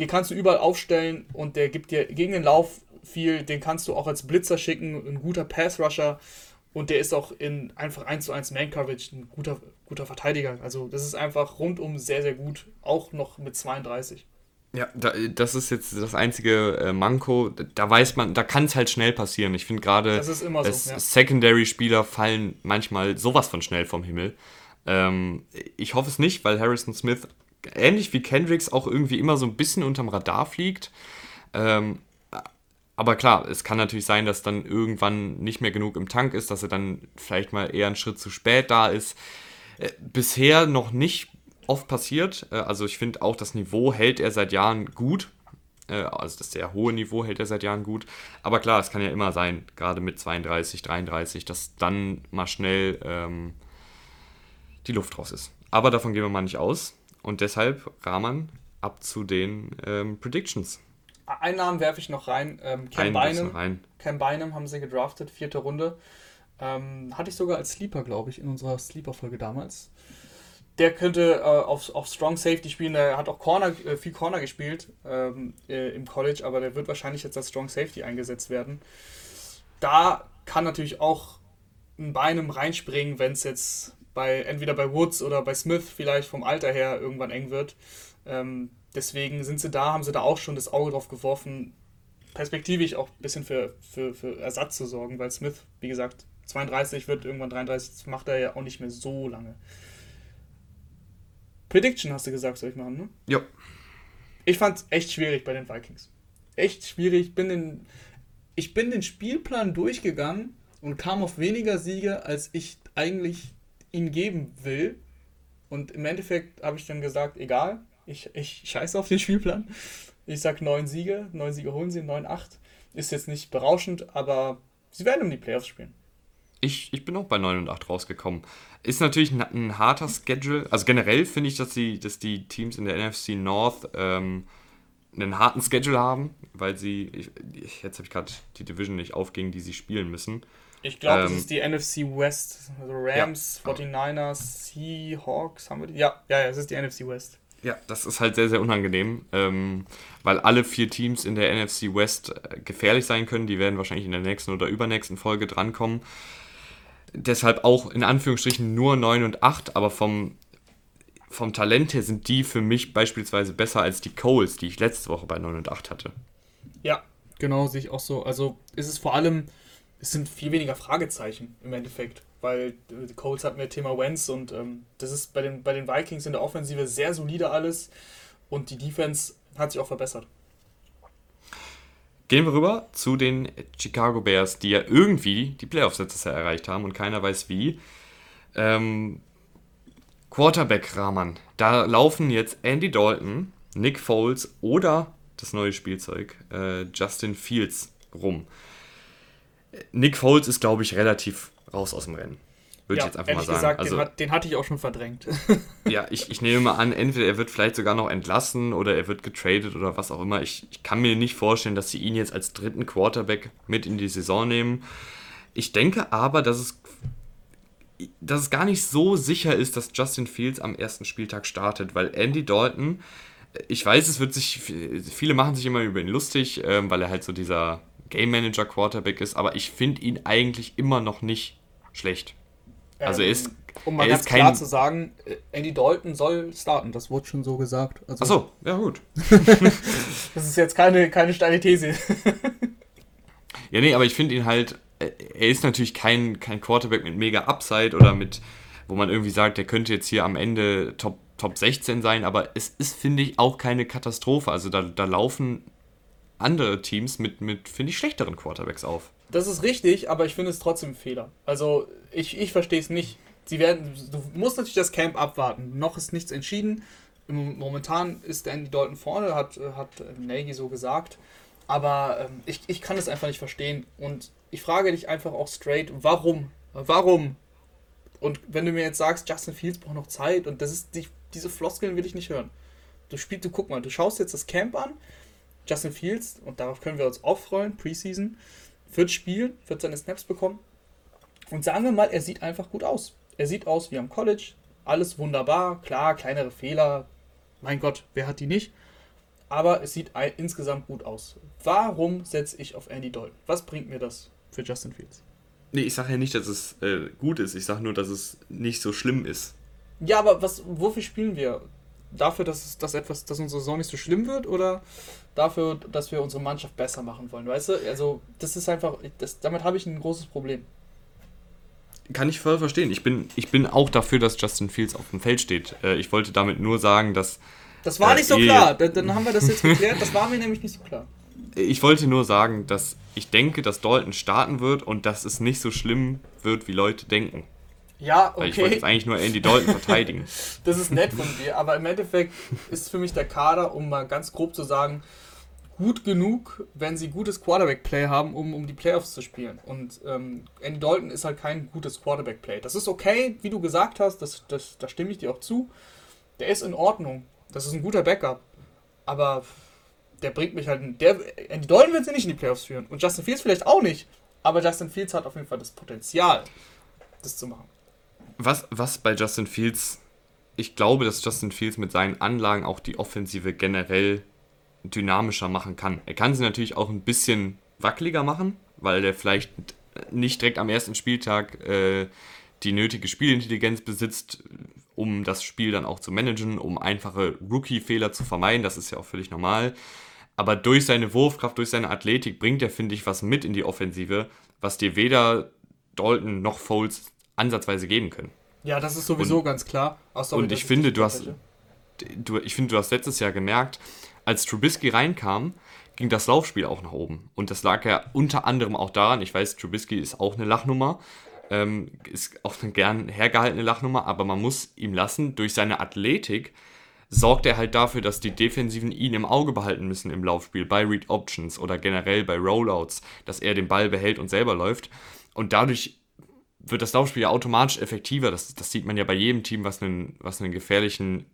Den kannst du überall aufstellen und der gibt dir gegen den Lauf viel, den kannst du auch als Blitzer schicken, ein guter Pass Rusher. Und der ist auch in einfach 1 zu 1 Man-Coverage ein guter, guter Verteidiger. Also das ist einfach rundum sehr, sehr gut, auch noch mit 32.
Ja, da, das ist jetzt das einzige äh, Manko. Da weiß man, da kann es halt schnell passieren. Ich finde gerade, so, ja. Secondary-Spieler fallen manchmal sowas von schnell vom Himmel. Ähm, ich hoffe es nicht, weil Harrison Smith ähnlich wie Kendricks auch irgendwie immer so ein bisschen unterm Radar fliegt. Ähm, aber klar, es kann natürlich sein, dass dann irgendwann nicht mehr genug im Tank ist, dass er dann vielleicht mal eher einen Schritt zu spät da ist. Äh, bisher noch nicht oft passiert. Äh, also ich finde auch, das Niveau hält er seit Jahren gut. Äh, also das sehr hohe Niveau hält er seit Jahren gut. Aber klar, es kann ja immer sein, gerade mit 32, 33, dass dann mal schnell ähm, die Luft raus ist. Aber davon gehen wir mal nicht aus. Und deshalb, Rahman, ab zu den ähm, Predictions.
Einen Namen werfe ich noch rein. Ähm, Cam, Bynum, rein. Cam Bynum haben sie gedraftet, vierte Runde. Ähm, hatte ich sogar als Sleeper, glaube ich, in unserer Sleeper-Folge damals. Der könnte äh, auf, auf Strong Safety spielen. Der hat auch Corner, äh, viel Corner gespielt ähm, äh, im College, aber der wird wahrscheinlich jetzt als Strong Safety eingesetzt werden. Da kann natürlich auch ein Beinem reinspringen, wenn es jetzt bei entweder bei Woods oder bei Smith vielleicht vom Alter her irgendwann eng wird. Ähm, deswegen sind sie da, haben sie da auch schon das Auge drauf geworfen, perspektivisch auch ein bisschen für, für, für Ersatz zu sorgen, weil Smith, wie gesagt, 32 wird irgendwann 33, das macht er ja auch nicht mehr so lange. Prediction hast du gesagt, soll ich machen, ne?
Ja.
Ich fand's echt schwierig bei den Vikings. Echt schwierig. Bin den, ich bin den Spielplan durchgegangen und kam auf weniger Siege, als ich eigentlich ihn geben will. Und im Endeffekt habe ich dann gesagt, egal, ich, ich scheiße auf den Spielplan. Ich sag neun Siege, neun Siege holen sie, 9-8. Ist jetzt nicht berauschend, aber sie werden um die Playoffs spielen.
Ich, ich bin auch bei 9 und 8 rausgekommen. Ist natürlich ein, ein harter Schedule. Also generell finde ich, dass die, dass die Teams in der NFC North ähm, einen harten Schedule haben, weil sie, ich, jetzt habe ich gerade die Division nicht aufgegen, die sie spielen müssen.
Ich glaube, ähm, das ist die NFC West. Also Rams, ja. 49ers, Seahawks, haben wir die? Ja, ja, ja, es ist die NFC West.
Ja, das ist halt sehr, sehr unangenehm, ähm, weil alle vier Teams in der NFC West äh, gefährlich sein können. Die werden wahrscheinlich in der nächsten oder übernächsten Folge drankommen. Deshalb auch in Anführungsstrichen nur 9 und 8, aber vom, vom Talent her sind die für mich beispielsweise besser als die Coles, die ich letzte Woche bei 9 und 8 hatte.
Ja, genau, sehe ich auch so. Also ist es vor allem, es sind viel weniger Fragezeichen im Endeffekt weil die Colts hatten wir Thema Wentz und ähm, das ist bei den, bei den Vikings in der Offensive sehr solide alles und die Defense hat sich auch verbessert.
Gehen wir rüber zu den Chicago Bears, die ja irgendwie die Playoffs letztes Jahr erreicht haben und keiner weiß wie. Ähm, Quarterback-Rahman. Da laufen jetzt Andy Dalton, Nick Foles oder das neue Spielzeug äh, Justin Fields rum. Nick Foles ist, glaube ich, relativ raus aus dem Rennen. Würde ja, ich jetzt einfach mal sagen. Gesagt,
also, den, hat, den, hatte ich auch schon verdrängt.
ja, ich, ich nehme mal an, entweder er wird vielleicht sogar noch entlassen oder er wird getradet oder was auch immer. Ich, ich kann mir nicht vorstellen, dass sie ihn jetzt als dritten Quarterback mit in die Saison nehmen. Ich denke aber, dass es, dass es gar nicht so sicher ist, dass Justin Fields am ersten Spieltag startet, weil Andy Dalton, ich weiß, es wird sich, viele machen sich immer über ihn lustig, ähm, weil er halt so dieser Game Manager Quarterback ist, aber ich finde ihn eigentlich immer noch nicht schlecht. Also er ist. Ähm,
um mal ganz klar zu sagen, äh, Andy Dalton soll starten, das wurde schon so gesagt.
Also, Achso, ja gut.
das ist jetzt keine, keine steile These.
ja, nee, aber ich finde ihn halt, äh, er ist natürlich kein, kein Quarterback mit mega Upside oder mit, wo man irgendwie sagt, der könnte jetzt hier am Ende Top, Top 16 sein, aber es ist, finde ich, auch keine Katastrophe. Also da, da laufen andere Teams mit, mit finde ich, schlechteren Quarterbacks auf.
Das ist richtig, aber ich finde es trotzdem ein Fehler. Also ich, ich verstehe es nicht. Sie werden, du musst natürlich das Camp abwarten. Noch ist nichts entschieden. Momentan ist Andy Dalton vorne, hat, hat Nagy so gesagt. Aber ähm, ich, ich kann es einfach nicht verstehen. Und ich frage dich einfach auch straight, warum? Warum? Und wenn du mir jetzt sagst, Justin Fields braucht noch Zeit und das ist die, diese Floskeln will ich nicht hören. Du spielst, du guck mal, du schaust jetzt das Camp an Justin Fields, und darauf können wir uns auch freuen, Preseason, wird spielen, wird seine Snaps bekommen. Und sagen wir mal, er sieht einfach gut aus. Er sieht aus wie am College, alles wunderbar, klar, kleinere Fehler, mein Gott, wer hat die nicht? Aber es sieht insgesamt gut aus. Warum setze ich auf Andy Dalton? Was bringt mir das für Justin Fields?
Nee, ich sage ja nicht, dass es äh, gut ist. Ich sage nur, dass es nicht so schlimm ist.
Ja, aber was, wofür spielen wir? Dafür, dass, es, dass, etwas, dass unsere Saison nicht so schlimm wird? Oder dafür, dass wir unsere Mannschaft besser machen wollen, weißt du? Also, das ist einfach, das, damit habe ich ein großes Problem.
Kann ich voll verstehen. Ich bin, ich bin auch dafür, dass Justin Fields auf dem Feld steht. Äh, ich wollte damit nur sagen, dass.
Das war äh, nicht so klar. Dann, dann haben wir das jetzt geklärt. Das war mir nämlich nicht so klar.
Ich wollte nur sagen, dass ich denke, dass Dalton starten wird und dass es nicht so schlimm wird, wie Leute denken.
Ja, okay.
Weil ich wollte jetzt eigentlich nur Andy Dalton verteidigen.
das ist nett von dir, aber im Endeffekt ist für mich der Kader, um mal ganz grob zu sagen, gut genug, wenn sie gutes Quarterback-Play haben, um, um die Playoffs zu spielen. Und ähm, Andy Dalton ist halt kein gutes Quarterback-Play. Das ist okay, wie du gesagt hast, das, das, da stimme ich dir auch zu. Der ist in Ordnung. Das ist ein guter Backup. Aber der bringt mich halt. Der, Andy Dalton wird sie nicht in die Playoffs führen. Und Justin Fields vielleicht auch nicht. Aber Justin Fields hat auf jeden Fall das Potenzial, das zu machen
was, was bei Justin Fields, ich glaube, dass Justin Fields mit seinen Anlagen auch die Offensive generell dynamischer machen kann. Er kann sie natürlich auch ein bisschen wackeliger machen, weil er vielleicht nicht direkt am ersten Spieltag äh, die nötige Spielintelligenz besitzt, um das Spiel dann auch zu managen, um einfache Rookie-Fehler zu vermeiden. Das ist ja auch völlig normal. Aber durch seine Wurfkraft, durch seine Athletik bringt er, finde ich, was mit in die Offensive, was dir weder Dalton noch Foles ansatzweise geben können.
Ja, das ist sowieso
und,
ganz klar.
Sorry, und ich finde, du hast, du, ich finde, du hast letztes Jahr gemerkt, als Trubisky reinkam, ging das Laufspiel auch nach oben. Und das lag ja unter anderem auch daran, ich weiß, Trubisky ist auch eine Lachnummer, ähm, ist auch eine gern hergehaltene Lachnummer, aber man muss ihm lassen, durch seine Athletik sorgt er halt dafür, dass die Defensiven ihn im Auge behalten müssen im Laufspiel, bei Read Options oder generell bei Rollouts, dass er den Ball behält und selber läuft. Und dadurch wird das Laufspiel ja automatisch effektiver. Das, das sieht man ja bei jedem Team, was einen, was einen gefährlichen,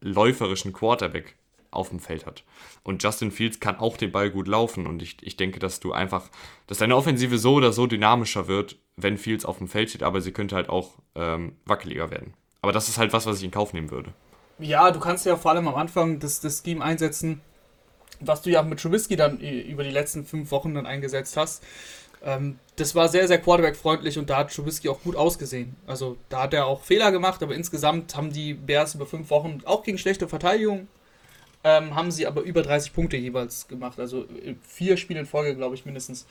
läuferischen Quarterback auf dem Feld hat. Und Justin Fields kann auch den Ball gut laufen. Und ich, ich denke, dass du einfach, dass deine Offensive so oder so dynamischer wird, wenn Fields auf dem Feld steht, aber sie könnte halt auch ähm, wackeliger werden. Aber das ist halt was, was ich in Kauf nehmen würde.
Ja, du kannst ja vor allem am Anfang das, das Scheme einsetzen, was du ja mit Trubisky dann über die letzten fünf Wochen dann eingesetzt hast. Ähm, das war sehr, sehr Quarterback-freundlich und da hat Trubisky auch gut ausgesehen. Also da hat er auch Fehler gemacht, aber insgesamt haben die Bears über fünf Wochen auch gegen schlechte Verteidigung ähm, haben sie aber über 30 Punkte jeweils gemacht. Also äh, vier Spiele in Folge, glaube ich, mindestens.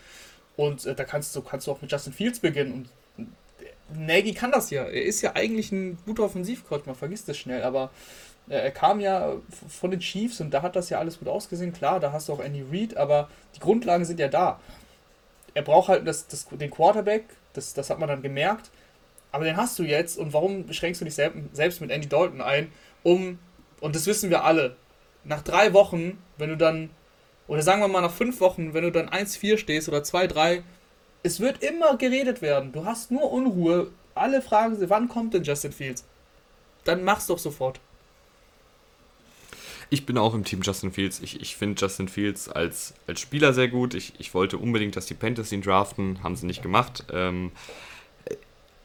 Und äh, da kannst du, kannst du auch mit Justin Fields beginnen. Und äh, Nagy kann das ja. Er ist ja eigentlich ein guter Offensivcoach, man vergisst das schnell, aber äh, er kam ja von den Chiefs und da hat das ja alles gut ausgesehen. Klar, da hast du auch Andy Reid, aber die Grundlagen sind ja da. Er braucht halt das, das, den Quarterback, das, das hat man dann gemerkt. Aber den hast du jetzt und warum beschränkst du dich selbst mit Andy Dalton ein, um, und das wissen wir alle, nach drei Wochen, wenn du dann, oder sagen wir mal nach fünf Wochen, wenn du dann 1-4 stehst oder 2-3, es wird immer geredet werden. Du hast nur Unruhe. Alle fragen sich, wann kommt denn Justin Fields? Dann mach's doch sofort.
Ich bin auch im Team Justin Fields. Ich, ich finde Justin Fields als, als Spieler sehr gut. Ich, ich wollte unbedingt, dass die Panthers ihn draften, haben sie nicht gemacht. Ähm,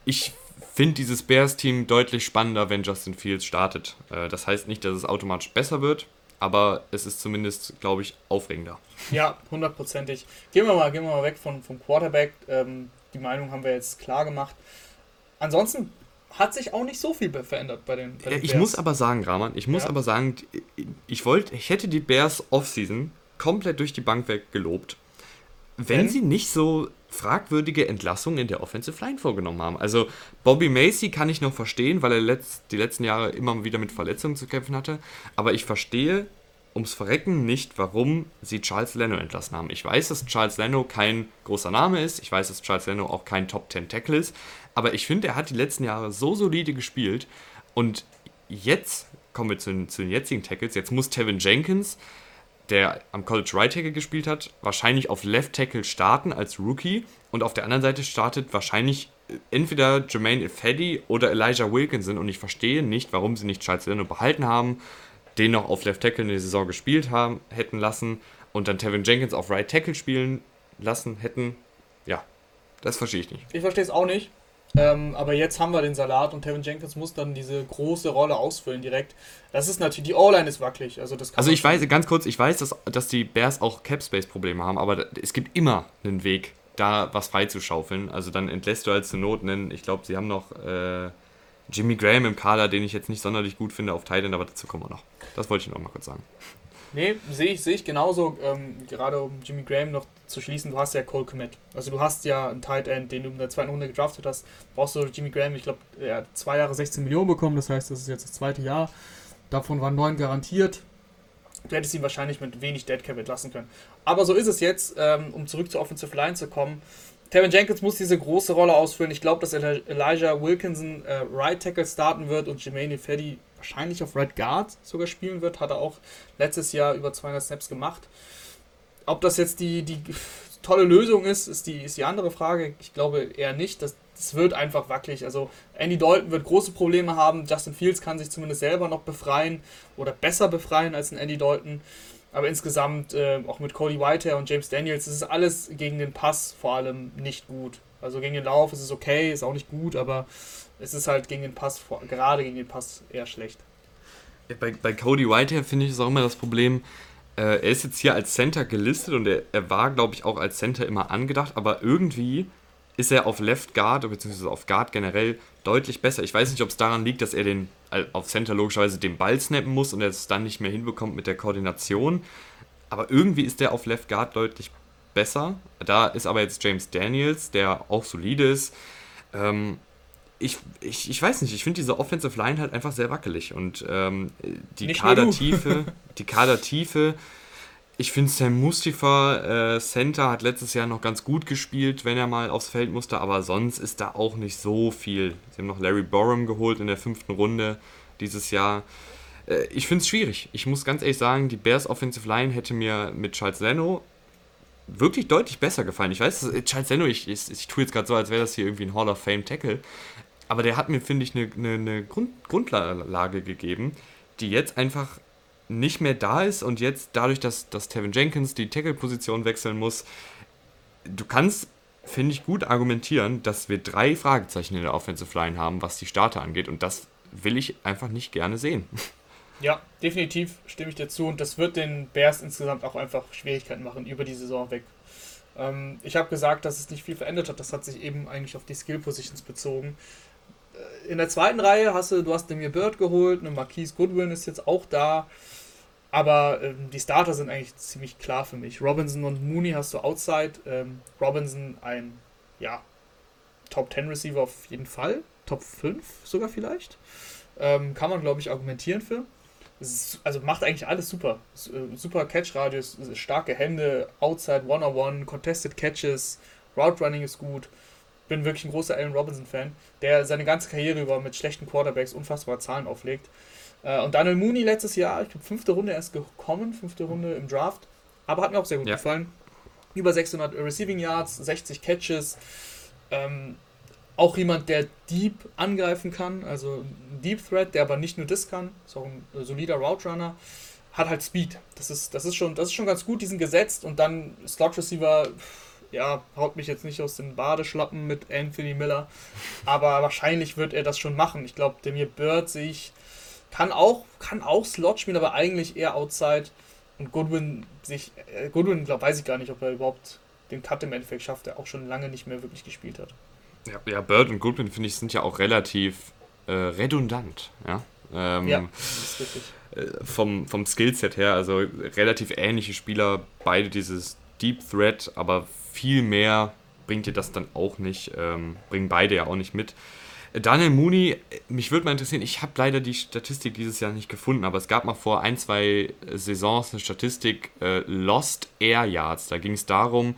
ich finde dieses Bears-Team deutlich spannender, wenn Justin Fields startet. Äh, das heißt nicht, dass es automatisch besser wird aber es ist zumindest, glaube ich, aufregender.
Ja, hundertprozentig. Gehen wir mal, gehen wir mal weg von, vom Quarterback. Ähm, die Meinung haben wir jetzt klar gemacht. Ansonsten hat sich auch nicht so viel verändert bei den, bei
den Ich Bears. muss aber sagen, Rahman, ich muss ja. aber sagen, ich wollte, ich hätte die Bears Offseason komplett durch die Bank weg gelobt, wenn, wenn sie nicht so fragwürdige Entlassungen in der Offensive Line vorgenommen haben. Also Bobby Macy kann ich noch verstehen, weil er letzt, die letzten Jahre immer wieder mit Verletzungen zu kämpfen hatte. Aber ich verstehe ums Verrecken nicht, warum sie Charles Leno entlassen haben. Ich weiß, dass Charles Leno kein großer Name ist. Ich weiß, dass Charles Leno auch kein Top 10 Tackle ist. Aber ich finde, er hat die letzten Jahre so solide gespielt. Und jetzt kommen wir zu, zu den jetzigen Tackles. Jetzt muss Tevin Jenkins der am College Right Tackle gespielt hat, wahrscheinlich auf Left Tackle starten als Rookie und auf der anderen Seite startet wahrscheinlich äh, entweder Jermaine Ifedi oder Elijah Wilkinson und ich verstehe nicht, warum sie nicht Charles Leno behalten haben, den noch auf Left Tackle in der Saison gespielt haben, hätten lassen und dann Tevin Jenkins auf Right Tackle spielen lassen hätten. Ja, das verstehe ich nicht.
Ich verstehe es auch nicht. Ähm, aber jetzt haben wir den Salat und Tevin Jenkins muss dann diese große Rolle ausfüllen direkt. Das ist natürlich, die O-Line ist wackelig. Also, das
also ich weiß, ganz kurz, ich weiß, dass, dass die Bears auch Cap-Space-Probleme haben, aber es gibt immer einen Weg, da was freizuschaufeln. Also dann entlässt du halt zur Not einen, ich glaube, sie haben noch äh, Jimmy Graham im Kader, den ich jetzt nicht sonderlich gut finde auf Titan, aber dazu kommen wir noch. Das wollte ich noch mal kurz sagen.
Nee, sehe ich, seh ich genauso. Ähm, gerade um Jimmy Graham noch zu schließen, du hast ja Cole Komet. Also du hast ja einen Tight End, den du in der zweiten Runde gedraftet hast. Brauchst du Jimmy Graham, ich glaube, er hat zwei Jahre 16 Millionen bekommen, das heißt, das ist jetzt das zweite Jahr. Davon waren neun garantiert. Du hättest ihn wahrscheinlich mit wenig Deadcap entlassen können. Aber so ist es jetzt, ähm, um zurück zur Offensive Line zu kommen. Tevin Jenkins muss diese große Rolle ausfüllen. Ich glaube, dass Elijah Wilkinson äh, Right Tackle starten wird und Jermaine Feddy wahrscheinlich auf Red Guard sogar spielen wird. Hat er auch letztes Jahr über 200 Snaps gemacht. Ob das jetzt die, die tolle Lösung ist, ist die, ist die andere Frage. Ich glaube eher nicht. Das, das wird einfach wackelig. Also Andy Dalton wird große Probleme haben. Justin Fields kann sich zumindest selber noch befreien oder besser befreien als ein Andy Dalton. Aber insgesamt, äh, auch mit Cody Whitehair und James Daniels, ist es alles gegen den Pass vor allem nicht gut. Also gegen den Lauf ist es okay, ist auch nicht gut, aber es ist halt gegen den Pass, gerade gegen den Pass eher schlecht.
Bei, bei Cody Whitehair finde ich es auch immer das Problem, äh, er ist jetzt hier als Center gelistet und er, er war, glaube ich, auch als Center immer angedacht, aber irgendwie ist er auf Left Guard, beziehungsweise auf Guard generell deutlich besser. Ich weiß nicht, ob es daran liegt, dass er den auf Center logischerweise den Ball snappen muss und er es dann nicht mehr hinbekommt mit der Koordination. Aber irgendwie ist er auf Left Guard deutlich besser. Da ist aber jetzt James Daniels, der auch solide ist. Ähm, ich, ich, ich weiß nicht, ich finde diese Offensive Line halt einfach sehr wackelig und ähm, die nicht Kadertiefe, die Kadertiefe, ich finde Sam Mustafa äh, Center hat letztes Jahr noch ganz gut gespielt, wenn er mal aufs Feld musste, aber sonst ist da auch nicht so viel. Sie haben noch Larry Borum geholt in der fünften Runde dieses Jahr. Äh, ich finde es schwierig. Ich muss ganz ehrlich sagen, die Bears Offensive Line hätte mir mit Charles Leno wirklich deutlich besser gefallen. Ich weiß, äh, Charles Leno, ich, ich, ich tue jetzt gerade so, als wäre das hier irgendwie ein Hall of Fame Tackle. Aber der hat mir, finde ich, eine, eine, eine Grund, Grundlage gegeben, die jetzt einfach nicht mehr da ist und jetzt dadurch, dass, dass Tevin Jenkins die Tackle-Position wechseln muss, du kannst, finde ich, gut argumentieren, dass wir drei Fragezeichen in der Offensive Line haben, was die Starter angeht und das will ich einfach nicht gerne sehen.
Ja, definitiv stimme ich dir zu und das wird den Bears insgesamt auch einfach Schwierigkeiten machen über die Saison weg. Ähm, ich habe gesagt, dass es nicht viel verändert hat. Das hat sich eben eigentlich auf die Skill Positions bezogen. Äh, in der zweiten Reihe hast du, du hast Demir Bird geholt, eine Marquise Goodwin ist jetzt auch da. Aber ähm, die Starter sind eigentlich ziemlich klar für mich. Robinson und Mooney hast du outside. Ähm, Robinson ein, ja, Top 10 Receiver auf jeden Fall. Top 5 sogar vielleicht. Ähm, kann man, glaube ich, argumentieren für also macht eigentlich alles super. Äh, super Catch-Radius, starke Hände, Outside, One-on-One, Contested Catches, Route Running ist gut. Bin wirklich ein großer Allen Robinson-Fan, der seine ganze Karriere über mit schlechten Quarterbacks unfassbare Zahlen auflegt. Äh, und Daniel Mooney letztes Jahr, ich glaube, fünfte Runde erst gekommen, fünfte Runde im Draft, aber hat mir auch sehr gut ja. gefallen. Über 600 Receiving Yards, 60 Catches. Ähm, auch jemand, der deep angreifen kann, also ein Deep Threat, der aber nicht nur das kann, ist auch ein solider Route Runner, hat halt Speed. Das ist, das ist, schon, das ist schon ganz gut, diesen gesetzt und dann Slot Receiver, ja, haut mich jetzt nicht aus den Badeschlappen mit Anthony Miller, aber wahrscheinlich wird er das schon machen. Ich glaube, Demir Bird sehe ich, kann auch, kann auch Slot spielen, aber eigentlich eher Outside. Und Goodwin sich, äh, Goodwin, glaube weiß ich gar nicht, ob er überhaupt den Cut im Endeffekt schafft, der auch schon lange nicht mehr wirklich gespielt hat.
Ja, ja Bird und Goodwin, finde ich, sind ja auch relativ äh, redundant. Ja, ähm, ja das ist wirklich. Äh, vom, vom Skillset her, also relativ ähnliche Spieler, beide dieses Deep Threat, aber viel mehr bringt dir das dann auch nicht, ähm, bringen beide ja auch nicht mit. Daniel Mooney, mich würde mal interessieren, ich habe leider die Statistik dieses Jahr nicht gefunden, aber es gab mal vor ein, zwei Saisons eine Statistik äh, Lost Air Yards. Da ging es darum,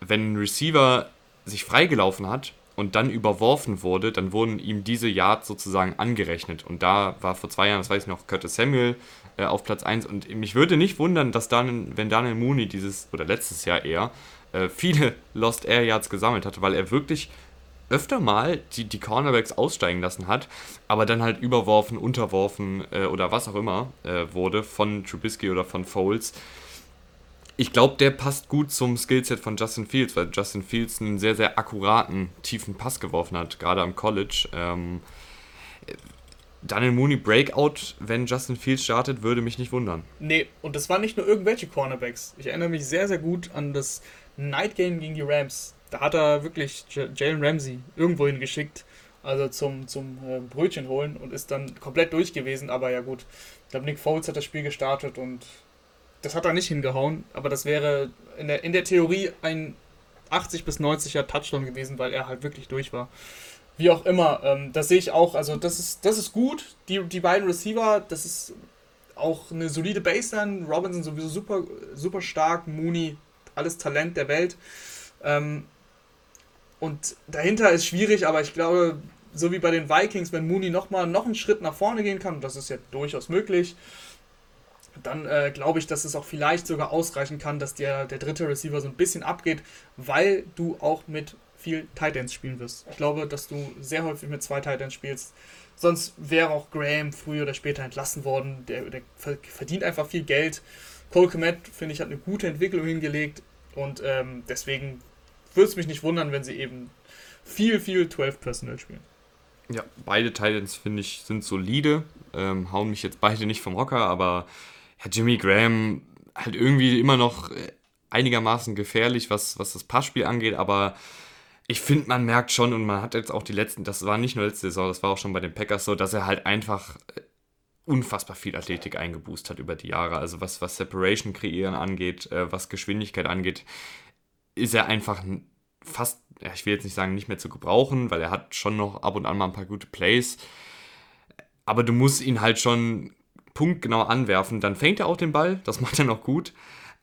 wenn ein Receiver sich freigelaufen hat und dann überworfen wurde, dann wurden ihm diese Yards sozusagen angerechnet. Und da war vor zwei Jahren, das weiß ich noch, Curtis Samuel äh, auf Platz 1. Und mich würde nicht wundern, dass dann, wenn Daniel Mooney dieses, oder letztes Jahr eher, äh, viele Lost Air Yards gesammelt hatte, weil er wirklich öfter mal die, die Cornerbacks aussteigen lassen hat, aber dann halt überworfen, unterworfen äh, oder was auch immer äh, wurde von Trubisky oder von Foles ich glaube, der passt gut zum Skillset von Justin Fields, weil Justin Fields einen sehr, sehr akkuraten, tiefen Pass geworfen hat, gerade am College. Ähm, Daniel Mooney Breakout, wenn Justin Fields startet, würde mich nicht wundern.
Nee, und das waren nicht nur irgendwelche Cornerbacks. Ich erinnere mich sehr, sehr gut an das Night Game gegen die Rams. Da hat er wirklich Jalen Ramsey irgendwo hingeschickt, also zum, zum äh, Brötchen holen und ist dann komplett durch gewesen. Aber ja gut, ich glaube, Nick Foles hat das Spiel gestartet und das hat er nicht hingehauen, aber das wäre in der, in der Theorie ein 80 bis 90er Touchdown gewesen, weil er halt wirklich durch war. Wie auch immer, ähm, das sehe ich auch. Also, das ist, das ist gut. Die, die beiden Receiver, das ist auch eine solide Baseline. Robinson sowieso super, super stark. Mooney, alles Talent der Welt. Ähm, und dahinter ist schwierig, aber ich glaube, so wie bei den Vikings, wenn Mooney nochmal noch einen Schritt nach vorne gehen kann, und das ist ja durchaus möglich, dann äh, glaube ich, dass es auch vielleicht sogar ausreichen kann, dass der, der dritte Receiver so ein bisschen abgeht, weil du auch mit viel Tight Ends spielen wirst. Ich glaube, dass du sehr häufig mit zwei Tight Ends spielst. Sonst wäre auch Graham früher oder später entlassen worden. Der, der verdient einfach viel Geld. Cole Komet, finde ich, hat eine gute Entwicklung hingelegt und ähm, deswegen würde es mich nicht wundern, wenn sie eben viel, viel 12 Personal spielen.
Ja, beide Titans finde ich sind solide, ähm, hauen mich jetzt beide nicht vom Hocker, aber ja, Jimmy Graham halt irgendwie immer noch äh, einigermaßen gefährlich, was, was das Passspiel angeht, aber ich finde, man merkt schon und man hat jetzt auch die letzten, das war nicht nur letzte Saison, das war auch schon bei den Packers so, dass er halt einfach äh, unfassbar viel Athletik eingeboost hat über die Jahre. Also was, was Separation kreieren angeht, äh, was Geschwindigkeit angeht. Ist er einfach fast, ich will jetzt nicht sagen, nicht mehr zu gebrauchen, weil er hat schon noch ab und an mal ein paar gute Plays. Aber du musst ihn halt schon punktgenau anwerfen. Dann fängt er auch den Ball, das macht er noch gut.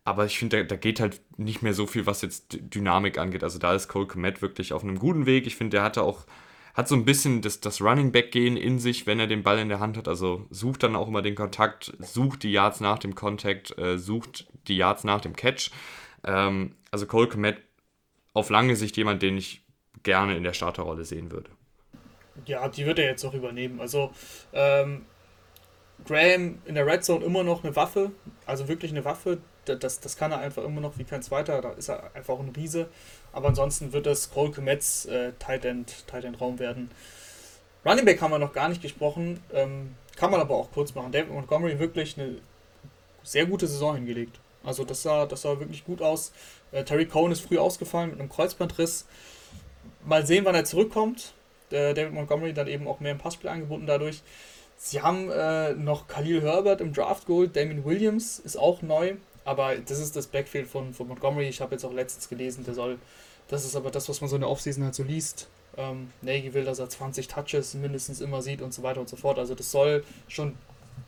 Aber ich finde, da, da, geht halt nicht mehr so viel, was jetzt Dynamik angeht. Also da ist Cole Komet wirklich auf einem guten Weg. Ich finde, der hatte auch, hat so ein bisschen das, das Running Back gehen in sich, wenn er den Ball in der Hand hat. Also sucht dann auch immer den Kontakt, sucht die Yards nach dem Contact, äh, sucht die Yards nach dem Catch. Ähm, also Cole Komet auf lange Sicht jemand, den ich gerne in der Starterrolle sehen würde.
Ja, die wird er jetzt auch übernehmen. Also ähm, Graham in der Red Zone immer noch eine Waffe, also wirklich eine Waffe. Das, das kann er einfach immer noch wie kein zweiter, da ist er einfach ein Riese. Aber ansonsten wird das Cole Komets äh, Tight, End, Tight End Raum werden. Running Back haben wir noch gar nicht gesprochen, ähm, kann man aber auch kurz machen. David Montgomery wirklich eine sehr gute Saison hingelegt. Also das sah, das sah wirklich gut aus. Äh, Terry Cohen ist früh ausgefallen mit einem Kreuzbandriss. Mal sehen, wann er zurückkommt. Äh, David Montgomery dann eben auch mehr im Passspiel eingebunden dadurch. Sie haben äh, noch Khalil Herbert im Draft geholt, Damien Williams ist auch neu, aber das ist das Backfield von, von Montgomery. Ich habe jetzt auch letztens gelesen, der soll, das ist aber das, was man so in der Offseason halt so liest. Ähm, Nagy will, dass er 20 Touches mindestens immer sieht und so weiter und so fort. Also das soll schon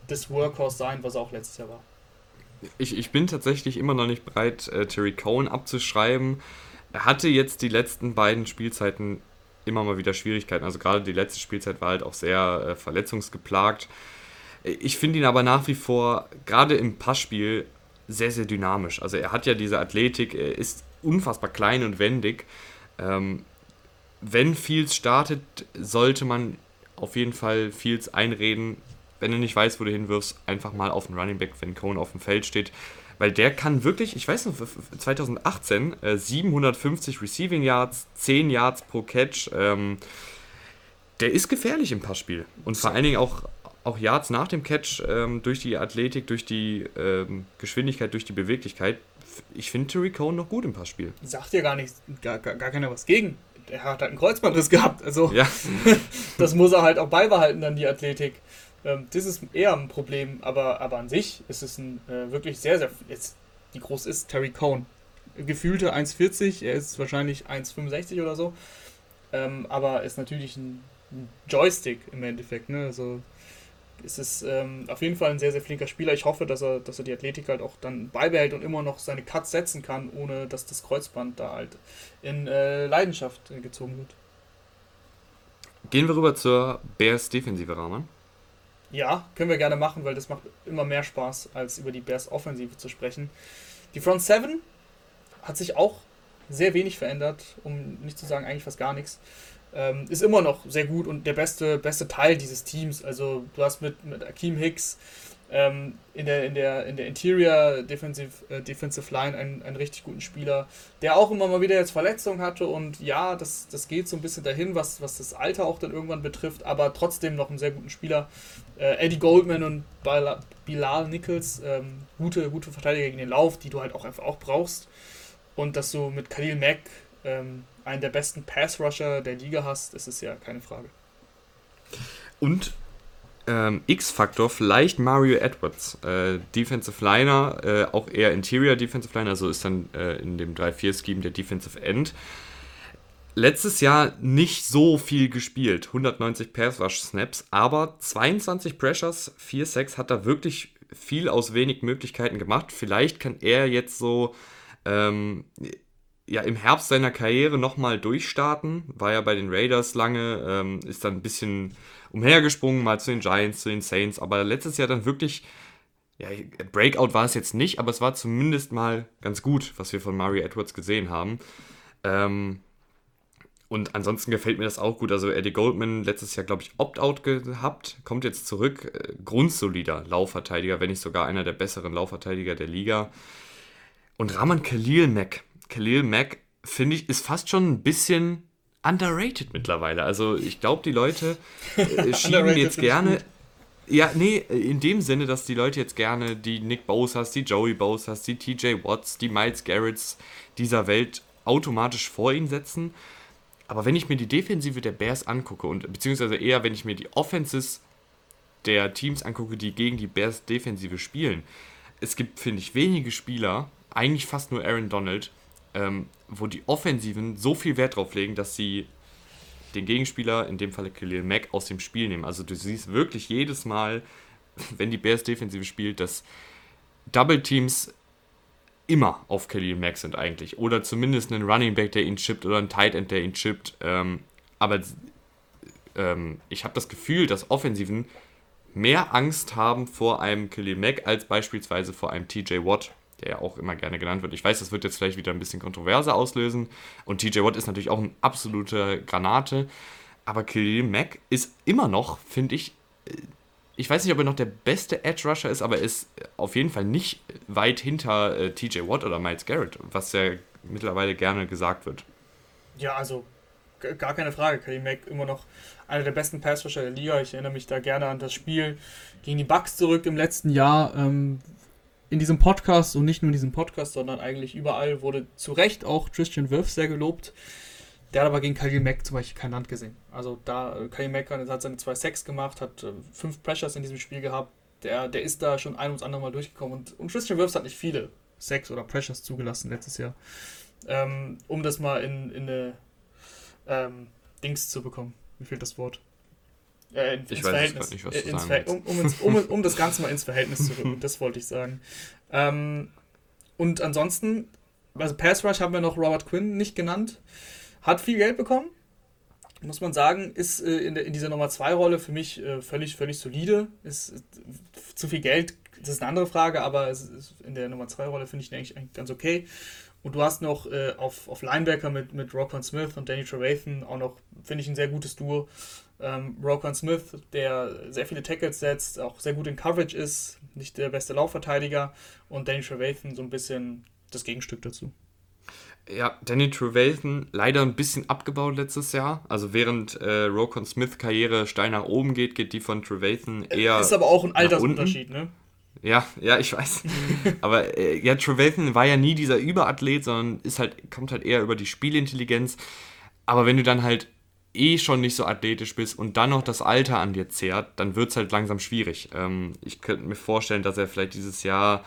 das Workhorse sein, was er auch letztes Jahr war.
Ich, ich bin tatsächlich immer noch nicht bereit, äh, Terry Cohen abzuschreiben. Er hatte jetzt die letzten beiden Spielzeiten immer mal wieder Schwierigkeiten. Also gerade die letzte Spielzeit war halt auch sehr äh, verletzungsgeplagt. Ich finde ihn aber nach wie vor, gerade im Passspiel, sehr, sehr dynamisch. Also er hat ja diese Athletik, er ist unfassbar klein und wendig. Ähm, wenn Fields startet, sollte man auf jeden Fall Fields einreden, wenn du nicht weißt, wo du hinwirfst, einfach mal auf den Running Back, wenn Cohen auf dem Feld steht. Weil der kann wirklich, ich weiß noch, 2018 äh, 750 Receiving Yards, 10 Yards pro Catch. Ähm, der ist gefährlich im Passspiel. Und vor allen Dingen auch, auch Yards nach dem Catch ähm, durch die Athletik, durch die ähm, Geschwindigkeit, durch die Beweglichkeit. Ich finde Terry Cohen noch gut im Passspiel.
Sagt ja gar nichts, gar, gar, gar keiner was gegen. Er hat halt einen Kreuzbandriss gehabt. Also ja. das muss er halt auch beibehalten, dann die Athletik. Ähm, das ist eher ein Problem, aber, aber an sich ist es ein äh, wirklich sehr, sehr. Jetzt, wie groß ist Terry Cohn? Gefühlte 1,40, er ist wahrscheinlich 1,65 oder so. Ähm, aber ist natürlich ein, ein, Joystick im Endeffekt. Ne? Also es ist ähm, auf jeden Fall ein sehr, sehr flinker Spieler. Ich hoffe, dass er, dass er die Athletik halt auch dann beibehält und immer noch seine Cuts setzen kann, ohne dass das Kreuzband da halt in äh, Leidenschaft äh, gezogen wird.
Gehen wir rüber zur Bears Defensive, Rahman.
Ja, können wir gerne machen, weil das macht immer mehr Spaß, als über die Bears Offensive zu sprechen. Die Front 7 hat sich auch sehr wenig verändert, um nicht zu sagen eigentlich fast gar nichts. Ähm, ist immer noch sehr gut und der beste, beste Teil dieses Teams. Also du hast mit, mit Akeem Hicks ähm, in, der, in, der, in der Interior Defensive, äh, Defensive Line einen, einen richtig guten Spieler, der auch immer mal wieder jetzt Verletzungen hatte und ja, das, das geht so ein bisschen dahin, was, was das Alter auch dann irgendwann betrifft, aber trotzdem noch einen sehr guten Spieler. Äh, Eddie Goldman und Bilal Nichols, ähm, gute, gute Verteidiger gegen den Lauf, die du halt auch einfach auch brauchst. Und dass du mit Khalil Mack ähm, einen der besten Pass-Rusher der Liga hast, das ist ja keine Frage.
Und ähm, X-Faktor vielleicht Mario Edwards, äh, Defensive Liner, äh, auch eher Interior Defensive Liner, also ist dann äh, in dem 3-4-Scheme der Defensive End. Letztes Jahr nicht so viel gespielt, 190 Pass Rush Snaps, aber 22 Pressures, 4 Sacks hat er wirklich viel aus wenig Möglichkeiten gemacht. Vielleicht kann er jetzt so ähm, ja, im Herbst seiner Karriere nochmal durchstarten. War ja bei den Raiders lange, ähm, ist dann ein bisschen umhergesprungen, mal zu den Giants, zu den Saints, aber letztes Jahr dann wirklich, ja, Breakout war es jetzt nicht, aber es war zumindest mal ganz gut, was wir von Mario Edwards gesehen haben. Ähm, und ansonsten gefällt mir das auch gut. Also Eddie Goldman letztes Jahr, glaube ich, Opt-out gehabt, kommt jetzt zurück. Äh, grundsolider Laufverteidiger, wenn nicht sogar einer der besseren Laufverteidiger der Liga. Und Rahman Khalil Mack. Khalil Mack, finde ich, ist fast schon ein bisschen underrated mittlerweile. Also ich glaube, die Leute äh, schieben jetzt gerne. Ja, nee, in dem Sinne, dass die Leute jetzt gerne die Nick Bosas, die Joey Bosas, die TJ Watts, die Miles Garretts dieser Welt automatisch vor ihn setzen. Aber wenn ich mir die Defensive der Bears angucke und beziehungsweise eher, wenn ich mir die Offenses der Teams angucke, die gegen die Bears Defensive spielen, es gibt, finde ich, wenige Spieler, eigentlich fast nur Aaron Donald, ähm, wo die Offensiven so viel Wert drauf legen, dass sie den Gegenspieler, in dem Falle Khalil Mack, aus dem Spiel nehmen. Also du siehst wirklich jedes Mal, wenn die Bears Defensive spielt, dass Double Teams immer auf Khalil Mack sind eigentlich. Oder zumindest einen Running Back, der ihn chippt oder ein Tight End, der ihn chippt. Ähm, aber ähm, ich habe das Gefühl, dass Offensiven mehr Angst haben vor einem Khalil Mack als beispielsweise vor einem TJ Watt, der ja auch immer gerne genannt wird. Ich weiß, das wird jetzt vielleicht wieder ein bisschen Kontroverse auslösen. Und TJ Watt ist natürlich auch ein absoluter Granate. Aber Khalil Mack ist immer noch, finde ich, äh, ich weiß nicht, ob er noch der beste Edge Rusher ist, aber er ist auf jeden Fall nicht weit hinter äh, TJ Watt oder Miles Garrett, was ja mittlerweile gerne gesagt wird.
Ja, also gar keine Frage. Khalil Mack immer noch einer der besten Pass Rusher der Liga. Ich erinnere mich da gerne an das Spiel gegen die Bucks zurück im letzten Jahr. Ähm, in diesem Podcast und nicht nur in diesem Podcast, sondern eigentlich überall wurde zu Recht auch Christian Wirth sehr gelobt. Der hat aber gegen Khalil Mack zum Beispiel kein Land gesehen. Also da, äh, Khalil Mack hat seine zwei Sacks gemacht, hat äh, fünf Pressures in diesem Spiel gehabt. Der, der ist da schon ein ums andere Mal durchgekommen. Und, und Christian Wirfs hat nicht viele Sacks oder Pressures zugelassen letztes Jahr. Ähm, um das mal in, in eine ähm, Dings zu bekommen. Mir fehlt das Wort. Äh, in, ich weiß Verhältnis. nicht, was du ins sagen um, um, ins, um, um, das Ganze mal ins Verhältnis zu rücken. das wollte ich sagen. Ähm, und ansonsten, also Pass Rush haben wir noch Robert Quinn nicht genannt. Hat viel Geld bekommen, muss man sagen, ist äh, in, der, in, dieser Nummer 2 Rolle für mich äh, völlig, völlig solide. Ist, ist, zu viel Geld, das ist eine andere Frage, aber in der Nummer 2 Rolle finde ich ihn eigentlich, eigentlich ganz okay. Und du hast noch äh, auf, auf Linebacker mit, mit Roquan Smith und Danny Trevathan auch noch, finde ich, ein sehr gutes Duo. Ähm, Roquan Smith, der sehr viele Tackles setzt, auch sehr gut in Coverage ist, nicht der beste Laufverteidiger. Und Danny Trevathan so ein bisschen das Gegenstück dazu.
Ja, Danny Trevathan leider ein bisschen abgebaut letztes Jahr. Also während äh, Rokon Smith Karriere steil nach oben geht, geht die von Trevathan eher.
Ist aber auch ein Altersunterschied, ne?
Ja, ja, ich weiß. aber äh, ja, Trevathan war ja nie dieser Überathlet, sondern ist halt, kommt halt eher über die Spielintelligenz. Aber wenn du dann halt eh schon nicht so athletisch bist und dann noch das Alter an dir zehrt, dann wird es halt langsam schwierig. Ähm, ich könnte mir vorstellen, dass er vielleicht dieses Jahr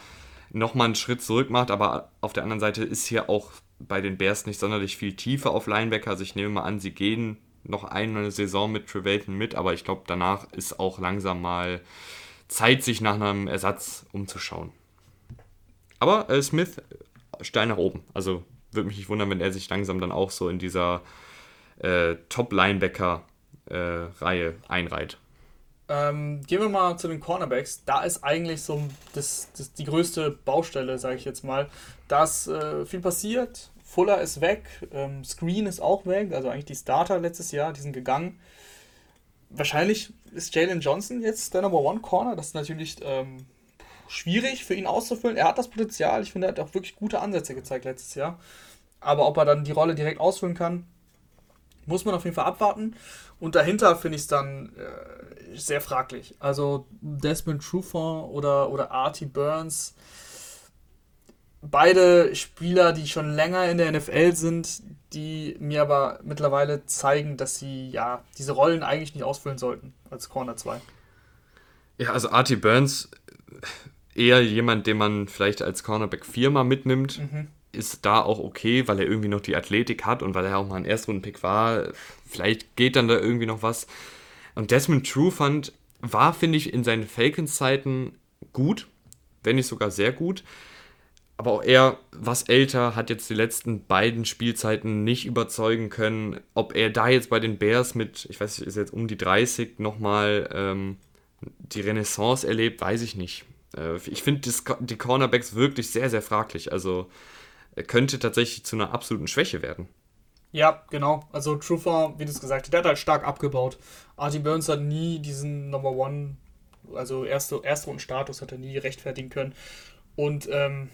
nochmal einen Schritt zurück macht, aber auf der anderen Seite ist hier auch bei den Bears nicht sonderlich viel Tiefe auf Linebacker. Also ich nehme mal an, sie gehen noch eine Saison mit Trevathan mit, aber ich glaube, danach ist auch langsam mal Zeit, sich nach einem Ersatz umzuschauen. Aber äh, Smith steil nach oben. Also würde mich nicht wundern, wenn er sich langsam dann auch so in dieser äh, Top-Linebacker-Reihe äh, einreiht.
Ähm, gehen wir mal zu den Cornerbacks. Da ist eigentlich so das, das die größte Baustelle, sage ich jetzt mal. Da ist äh, viel passiert. Fuller ist weg, ähm, Screen ist auch weg, also eigentlich die Starter letztes Jahr, die sind gegangen. Wahrscheinlich ist Jalen Johnson jetzt der Number One Corner. Das ist natürlich ähm, schwierig für ihn auszufüllen. Er hat das Potenzial. Ich finde, er hat auch wirklich gute Ansätze gezeigt letztes Jahr. Aber ob er dann die Rolle direkt ausfüllen kann, muss man auf jeden Fall abwarten. Und dahinter finde ich es dann äh, sehr fraglich. Also Desmond Trufant oder, oder Artie Burns, beide Spieler, die schon länger in der NFL sind, die mir aber mittlerweile zeigen, dass sie ja diese Rollen eigentlich nicht ausfüllen sollten als Corner 2.
Ja, also Artie Burns eher jemand, den man vielleicht als Cornerback 4 mal mitnimmt. Mhm ist da auch okay, weil er irgendwie noch die Athletik hat und weil er auch mal ein Erstrundenpick war. Vielleicht geht dann da irgendwie noch was. Und Desmond Trufant war, finde ich, in seinen Falcons-Zeiten gut, wenn nicht sogar sehr gut. Aber auch er, was älter, hat jetzt die letzten beiden Spielzeiten nicht überzeugen können. Ob er da jetzt bei den Bears mit, ich weiß nicht, ist jetzt um die 30 nochmal ähm, die Renaissance erlebt, weiß ich nicht. Äh, ich finde die Cornerbacks wirklich sehr, sehr fraglich. Also könnte tatsächlich zu einer absoluten Schwäche werden.
Ja, genau. Also Truther, wie du es gesagt hast, der hat halt stark abgebaut. Artie Burns hat nie diesen Number One, also erste, erste und Status hat er nie rechtfertigen können. Und ähm,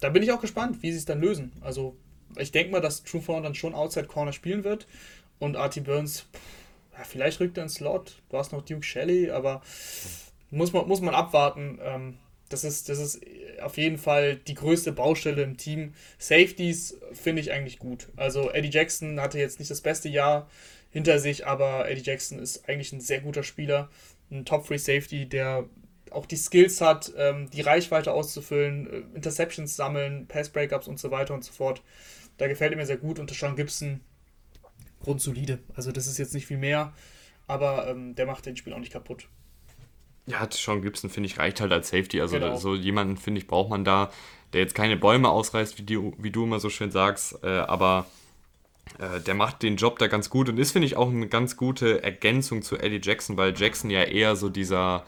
da bin ich auch gespannt, wie sie es dann lösen. Also ich denke mal, dass Truther dann schon Outside Corner spielen wird und Artie Burns, ja, vielleicht rückt er ins Slot. Du hast noch Duke Shelley, aber muss man, muss man abwarten. Ähm, das ist, das ist auf jeden Fall die größte Baustelle im Team. Safeties finde ich eigentlich gut. Also Eddie Jackson hatte jetzt nicht das beste Jahr hinter sich, aber Eddie Jackson ist eigentlich ein sehr guter Spieler. Ein Top-Free-Safety, der auch die Skills hat, ähm, die Reichweite auszufüllen, äh, Interceptions sammeln, Pass-Breakups und so weiter und so fort. Da gefällt er mir sehr gut und Sean Gibson grundsolide. Also das ist jetzt nicht viel mehr, aber ähm, der macht den Spiel auch nicht kaputt.
Ja, Sean Gibson, finde ich, reicht halt als Safety. Also genau. so jemanden, finde ich, braucht man da, der jetzt keine Bäume ausreißt, wie, die, wie du immer so schön sagst, äh, aber äh, der macht den Job da ganz gut und ist, finde ich, auch eine ganz gute Ergänzung zu Eddie Jackson, weil Jackson ja eher so dieser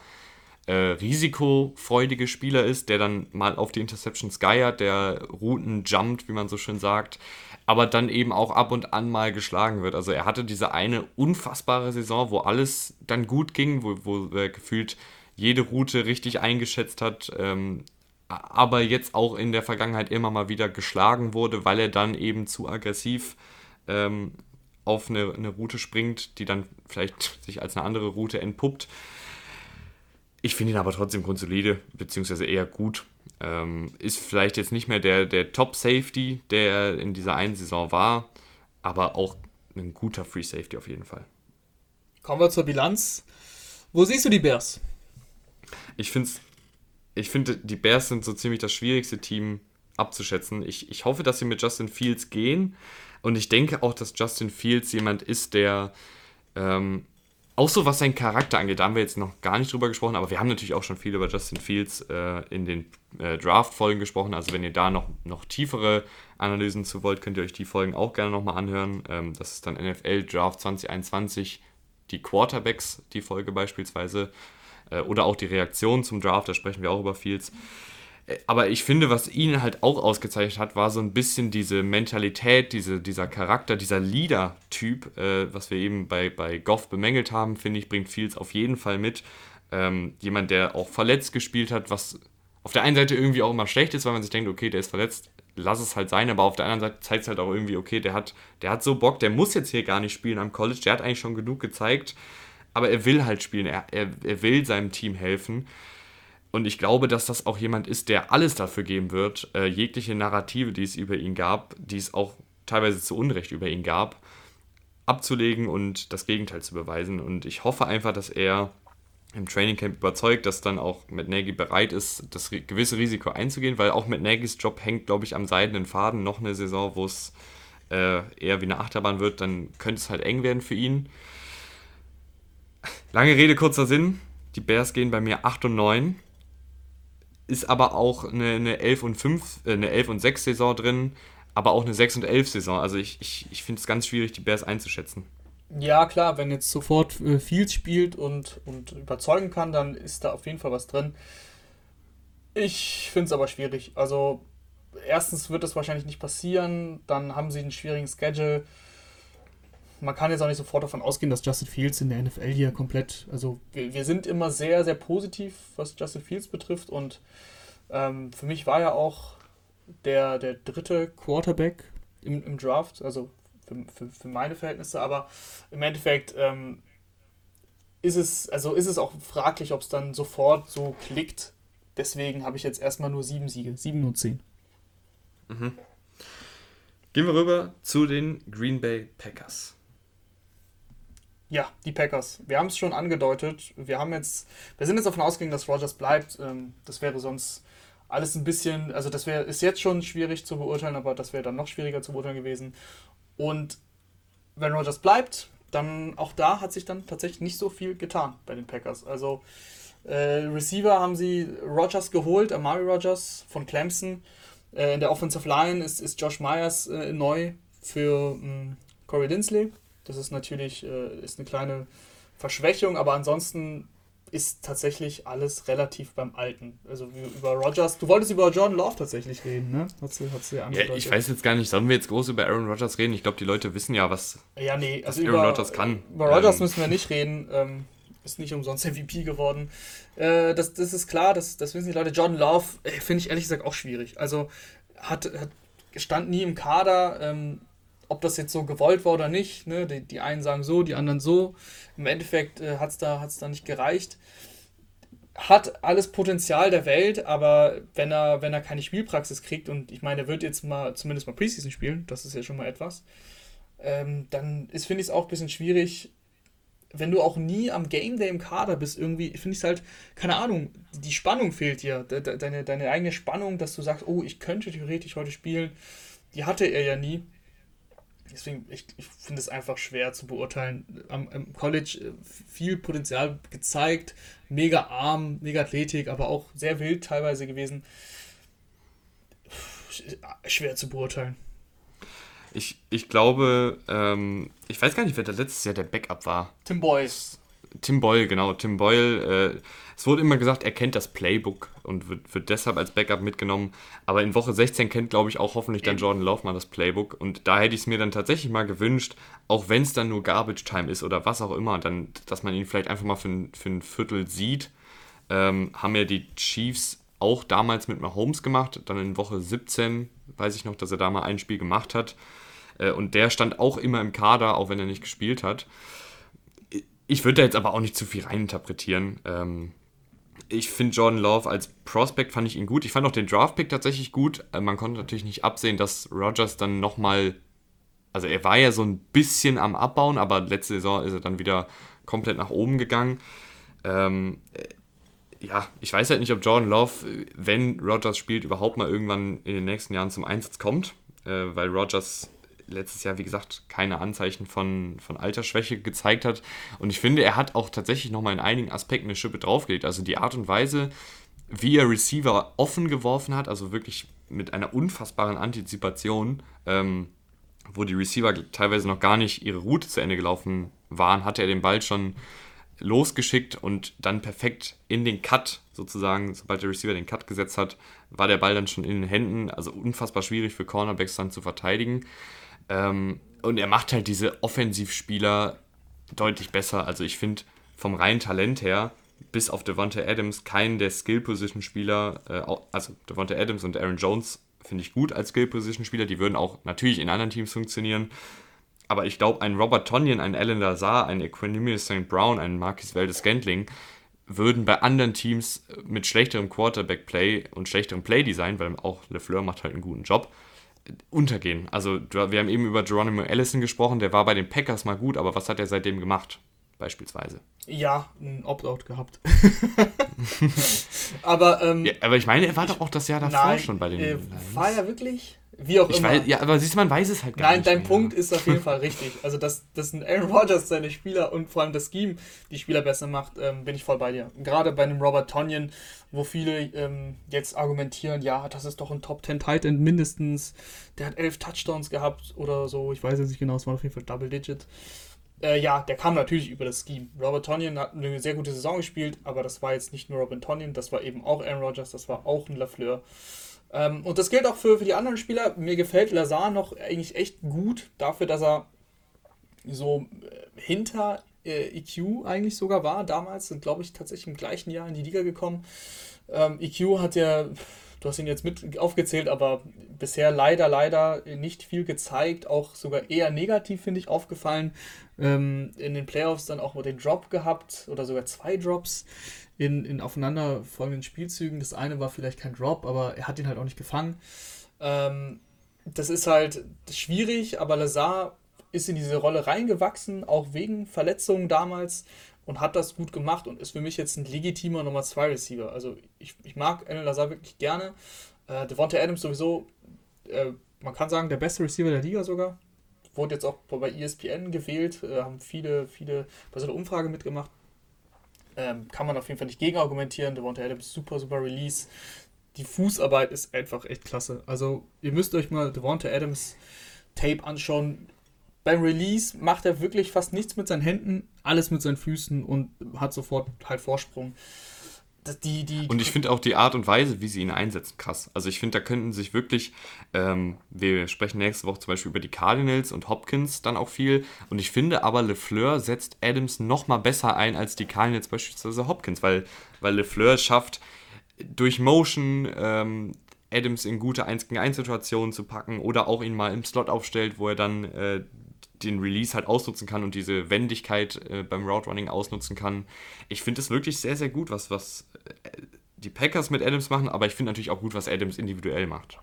äh, risikofreudige Spieler ist, der dann mal auf die Interceptions geiert, der Routen jumpt, wie man so schön sagt, aber dann eben auch ab und an mal geschlagen wird. Also er hatte diese eine unfassbare Saison, wo alles dann gut ging, wo, wo er gefühlt jede Route richtig eingeschätzt hat, ähm, aber jetzt auch in der Vergangenheit immer mal wieder geschlagen wurde, weil er dann eben zu aggressiv ähm, auf eine, eine Route springt, die dann vielleicht sich als eine andere Route entpuppt. Ich finde ihn aber trotzdem grundsolide, beziehungsweise eher gut. Ähm, ist vielleicht jetzt nicht mehr der, der Top-Safety, der in dieser einen Saison war, aber auch ein guter Free Safety auf jeden Fall.
Kommen wir zur Bilanz. Wo siehst du die Bears?
Ich finde, ich finde, die Bears sind so ziemlich das schwierigste Team abzuschätzen. Ich, ich hoffe, dass sie mit Justin Fields gehen. Und ich denke auch, dass Justin Fields jemand ist, der ähm, auch so was seinen Charakter angeht, da haben wir jetzt noch gar nicht drüber gesprochen, aber wir haben natürlich auch schon viel über Justin Fields äh, in den äh, Draft-Folgen gesprochen. Also wenn ihr da noch, noch tiefere Analysen zu wollt, könnt ihr euch die Folgen auch gerne nochmal anhören. Ähm, das ist dann NFL Draft 2021, die Quarterbacks, die Folge beispielsweise. Äh, oder auch die Reaktion zum Draft, da sprechen wir auch über Fields aber ich finde, was ihn halt auch ausgezeichnet hat, war so ein bisschen diese Mentalität, diese, dieser Charakter, dieser Leader-Typ, äh, was wir eben bei, bei Goff bemängelt haben, finde ich, bringt Fields auf jeden Fall mit. Ähm, jemand, der auch verletzt gespielt hat, was auf der einen Seite irgendwie auch immer schlecht ist, weil man sich denkt, okay, der ist verletzt, lass es halt sein, aber auf der anderen Seite zeigt es halt auch irgendwie, okay, der hat, der hat so Bock, der muss jetzt hier gar nicht spielen am College, der hat eigentlich schon genug gezeigt, aber er will halt spielen, er, er, er will seinem Team helfen. Und ich glaube, dass das auch jemand ist, der alles dafür geben wird, äh, jegliche Narrative, die es über ihn gab, die es auch teilweise zu Unrecht über ihn gab, abzulegen und das Gegenteil zu beweisen. Und ich hoffe einfach, dass er im Trainingcamp überzeugt, dass dann auch mit Nagy bereit ist, das gewisse Risiko einzugehen, weil auch mit Nagys Job hängt, glaube ich, am seidenen Faden noch eine Saison, wo es äh, eher wie eine Achterbahn wird, dann könnte es halt eng werden für ihn. Lange Rede, kurzer Sinn. Die Bears gehen bei mir 8 und 9 ist aber auch eine, eine 11 und 5, äh, eine 11 und 6 Saison drin, aber auch eine 6 und 11 Saison. Also ich, ich, ich finde es ganz schwierig, die Bears einzuschätzen.
Ja, klar, wenn jetzt sofort äh, Fields spielt und, und überzeugen kann, dann ist da auf jeden Fall was drin. Ich finde es aber schwierig. Also, erstens wird das wahrscheinlich nicht passieren, dann haben sie einen schwierigen Schedule man kann jetzt auch nicht sofort davon ausgehen, dass Justin Fields in der NFL hier komplett, also wir, wir sind immer sehr, sehr positiv, was Justin Fields betrifft und ähm, für mich war ja auch der, der dritte Quarterback im, im Draft, also für, für, für meine Verhältnisse, aber im Endeffekt ähm, ist es, also ist es auch fraglich, ob es dann sofort so klickt. Deswegen habe ich jetzt erstmal nur sieben Siege, sieben und zehn.
Mhm. Gehen wir rüber zu den Green Bay Packers.
Ja, die Packers. Wir haben es schon angedeutet. Wir haben jetzt, wir sind jetzt davon ausgegangen, dass Rogers bleibt. Ähm, das wäre sonst alles ein bisschen, also das wäre ist jetzt schon schwierig zu beurteilen, aber das wäre dann noch schwieriger zu beurteilen gewesen. Und wenn Rogers bleibt, dann auch da hat sich dann tatsächlich nicht so viel getan bei den Packers. Also äh, Receiver haben sie Rogers geholt, Amari Rogers von Clemson. Äh, in der Offensive Line ist, ist Josh Myers äh, neu für mh, Corey Dinsley. Das ist natürlich äh, ist eine kleine Verschwächung, aber ansonsten ist tatsächlich alles relativ beim Alten. Also über Rogers. Du wolltest über Jordan Love tatsächlich reden, ne?
Hat sie, hat sie ja, ich weiß jetzt gar nicht, sollen wir jetzt groß über Aaron Rodgers reden? Ich glaube, die Leute wissen ja, was,
ja, nee, also
Aaron Rodgers kann.
Über Rodgers ähm, müssen wir nicht reden. Ähm, ist nicht umsonst MVP geworden. Äh, das, das ist klar, das, das wissen die Leute. Jordan Love äh, finde ich ehrlich gesagt auch schwierig. Also hat, hat stand nie im Kader. Ähm, ob das jetzt so gewollt war oder nicht. Ne? Die, die einen sagen so, die anderen so. Im Endeffekt äh, hat es da, hat's da nicht gereicht. Hat alles Potenzial der Welt, aber wenn er, wenn er keine Spielpraxis kriegt, und ich meine, er wird jetzt mal zumindest mal Preseason spielen, das ist ja schon mal etwas, ähm, dann ist, finde ich es auch ein bisschen schwierig, wenn du auch nie am Game Day im Kader bist, irgendwie, finde ich es halt, keine Ahnung, die Spannung fehlt dir. Deine, deine eigene Spannung, dass du sagst, oh, ich könnte theoretisch heute spielen die hatte er ja nie. Deswegen, ich, ich finde es einfach schwer zu beurteilen. Am, am, College äh, viel Potenzial gezeigt, mega arm, mega Athletik, aber auch sehr wild teilweise gewesen. Schwer zu beurteilen.
Ich, ich glaube, ähm, ich weiß gar nicht, wer da letztes Jahr der Backup war.
Tim Boyle.
Tim Boyle, genau. Tim Boyle. Äh, es wurde immer gesagt, er kennt das Playbook und wird, wird deshalb als Backup mitgenommen. Aber in Woche 16 kennt, glaube ich, auch hoffentlich dann Jordan Love mal das Playbook. Und da hätte ich es mir dann tatsächlich mal gewünscht, auch wenn es dann nur Garbage Time ist oder was auch immer, dann, dass man ihn vielleicht einfach mal für ein, für ein Viertel sieht. Ähm, haben ja die Chiefs auch damals mit Mahomes gemacht. Dann in Woche 17 weiß ich noch, dass er da mal ein Spiel gemacht hat. Äh, und der stand auch immer im Kader, auch wenn er nicht gespielt hat. Ich würde da jetzt aber auch nicht zu viel reininterpretieren. Ich finde Jordan Love als Prospect fand ich ihn gut. Ich fand auch den Draft-Pick tatsächlich gut. Äh, man konnte natürlich nicht absehen, dass Rogers dann nochmal, also er war ja so ein bisschen am Abbauen, aber letzte Saison ist er dann wieder komplett nach oben gegangen. Ähm, äh, ja, ich weiß halt nicht, ob Jordan Love, wenn Rogers spielt, überhaupt mal irgendwann in den nächsten Jahren zum Einsatz kommt, äh, weil Rogers letztes Jahr, wie gesagt, keine Anzeichen von, von Altersschwäche gezeigt hat. Und ich finde, er hat auch tatsächlich nochmal in einigen Aspekten eine Schippe draufgelegt. Also die Art und Weise, wie er Receiver offen geworfen hat, also wirklich mit einer unfassbaren Antizipation, ähm, wo die Receiver teilweise noch gar nicht ihre Route zu Ende gelaufen waren, hat er den Ball schon losgeschickt und dann perfekt in den Cut sozusagen, sobald der Receiver den Cut gesetzt hat, war der Ball dann schon in den Händen. Also unfassbar schwierig für Cornerbacks dann zu verteidigen. Ähm, und er macht halt diese Offensivspieler deutlich besser. Also ich finde vom reinen Talent her, bis auf Devonta Adams, keinen der Skill-Position-Spieler, äh, also Devonta Adams und Aaron Jones finde ich gut als Skill-Position-Spieler. Die würden auch natürlich in anderen Teams funktionieren. Aber ich glaube, ein Robert Tonyan, ein Alan Lazar, ein Equanimous St. Brown, ein Marquis Valdez-Scantling würden bei anderen Teams mit schlechterem Quarterback-Play und schlechterem Play-Design, weil auch LeFleur macht halt einen guten Job, untergehen. Also wir haben eben über Geronimo Allison gesprochen, der war bei den Packers mal gut, aber was hat er seitdem gemacht? Beispielsweise.
Ja, ein Opt-out gehabt. aber, ähm,
ja, aber ich meine, er war doch auch das Jahr davor nein, schon bei den.
Äh, war er wirklich? Wie auch
ich
immer.
Weiß, ja, aber siehst du, man weiß es halt
gar Nein, nicht. Nein, dein mehr. Punkt ist auf jeden Fall richtig. Also, dass, dass ein Aaron Rodgers seine Spieler und vor allem das Scheme die Spieler besser macht, ähm, bin ich voll bei dir. Gerade bei einem Robert Tonyan, wo viele ähm, jetzt argumentieren, ja, das ist doch ein Top 10 Tight End mindestens. Der hat elf Touchdowns gehabt oder so. Ich weiß jetzt nicht genau, es war auf jeden Fall Double Digit. Äh, ja, der kam natürlich über das Scheme. Robert Tonyan hat eine sehr gute Saison gespielt, aber das war jetzt nicht nur Robert Tonyan, das war eben auch Aaron Rodgers, das war auch ein Lafleur. Ähm, und das gilt auch für, für die anderen Spieler. Mir gefällt Lazar noch eigentlich echt gut dafür, dass er so äh, hinter äh, EQ eigentlich sogar war. Damals sind, glaube ich, tatsächlich im gleichen Jahr in die Liga gekommen. Ähm, EQ hat ja, du hast ihn jetzt mit aufgezählt, aber bisher leider, leider nicht viel gezeigt. Auch sogar eher negativ, finde ich, aufgefallen. Ähm, in den Playoffs dann auch mal den Drop gehabt oder sogar zwei Drops in, in aufeinanderfolgenden Spielzügen. Das eine war vielleicht kein Drop, aber er hat ihn halt auch nicht gefangen. Ähm, das ist halt schwierig, aber Lazar ist in diese Rolle reingewachsen, auch wegen Verletzungen damals und hat das gut gemacht und ist für mich jetzt ein legitimer Nummer 2 Receiver. Also ich, ich mag Alan Lazar wirklich gerne. Äh, Devonta Adams sowieso, äh, man kann sagen, der beste Receiver der Liga sogar. Wurde jetzt auch bei ESPN gewählt, äh, haben viele, viele bei so einer Umfrage mitgemacht. Ähm, kann man auf jeden Fall nicht gegen argumentieren. Devonta Adams super, super Release. Die Fußarbeit ist einfach echt klasse. Also, ihr müsst euch mal Devonta Adams Tape anschauen. Beim Release macht er wirklich fast nichts mit seinen Händen, alles mit seinen Füßen und hat sofort halt Vorsprung
die, die, und ich finde auch die Art und Weise, wie sie ihn einsetzen, krass. Also ich finde, da könnten sich wirklich, ähm, wir sprechen nächste Woche zum Beispiel über die Cardinals und Hopkins dann auch viel. Und ich finde aber, LeFleur setzt Adams noch mal besser ein als die Cardinals beispielsweise Hopkins, weil, weil LeFleur schafft, durch Motion ähm, Adams in gute 1 gegen 1 Situationen zu packen oder auch ihn mal im Slot aufstellt, wo er dann äh, den Release halt ausnutzen kann und diese Wendigkeit äh, beim Route Running ausnutzen kann. Ich finde es wirklich sehr, sehr gut, was, was äh, die Packers mit Adams machen, aber ich finde natürlich auch gut, was Adams individuell macht.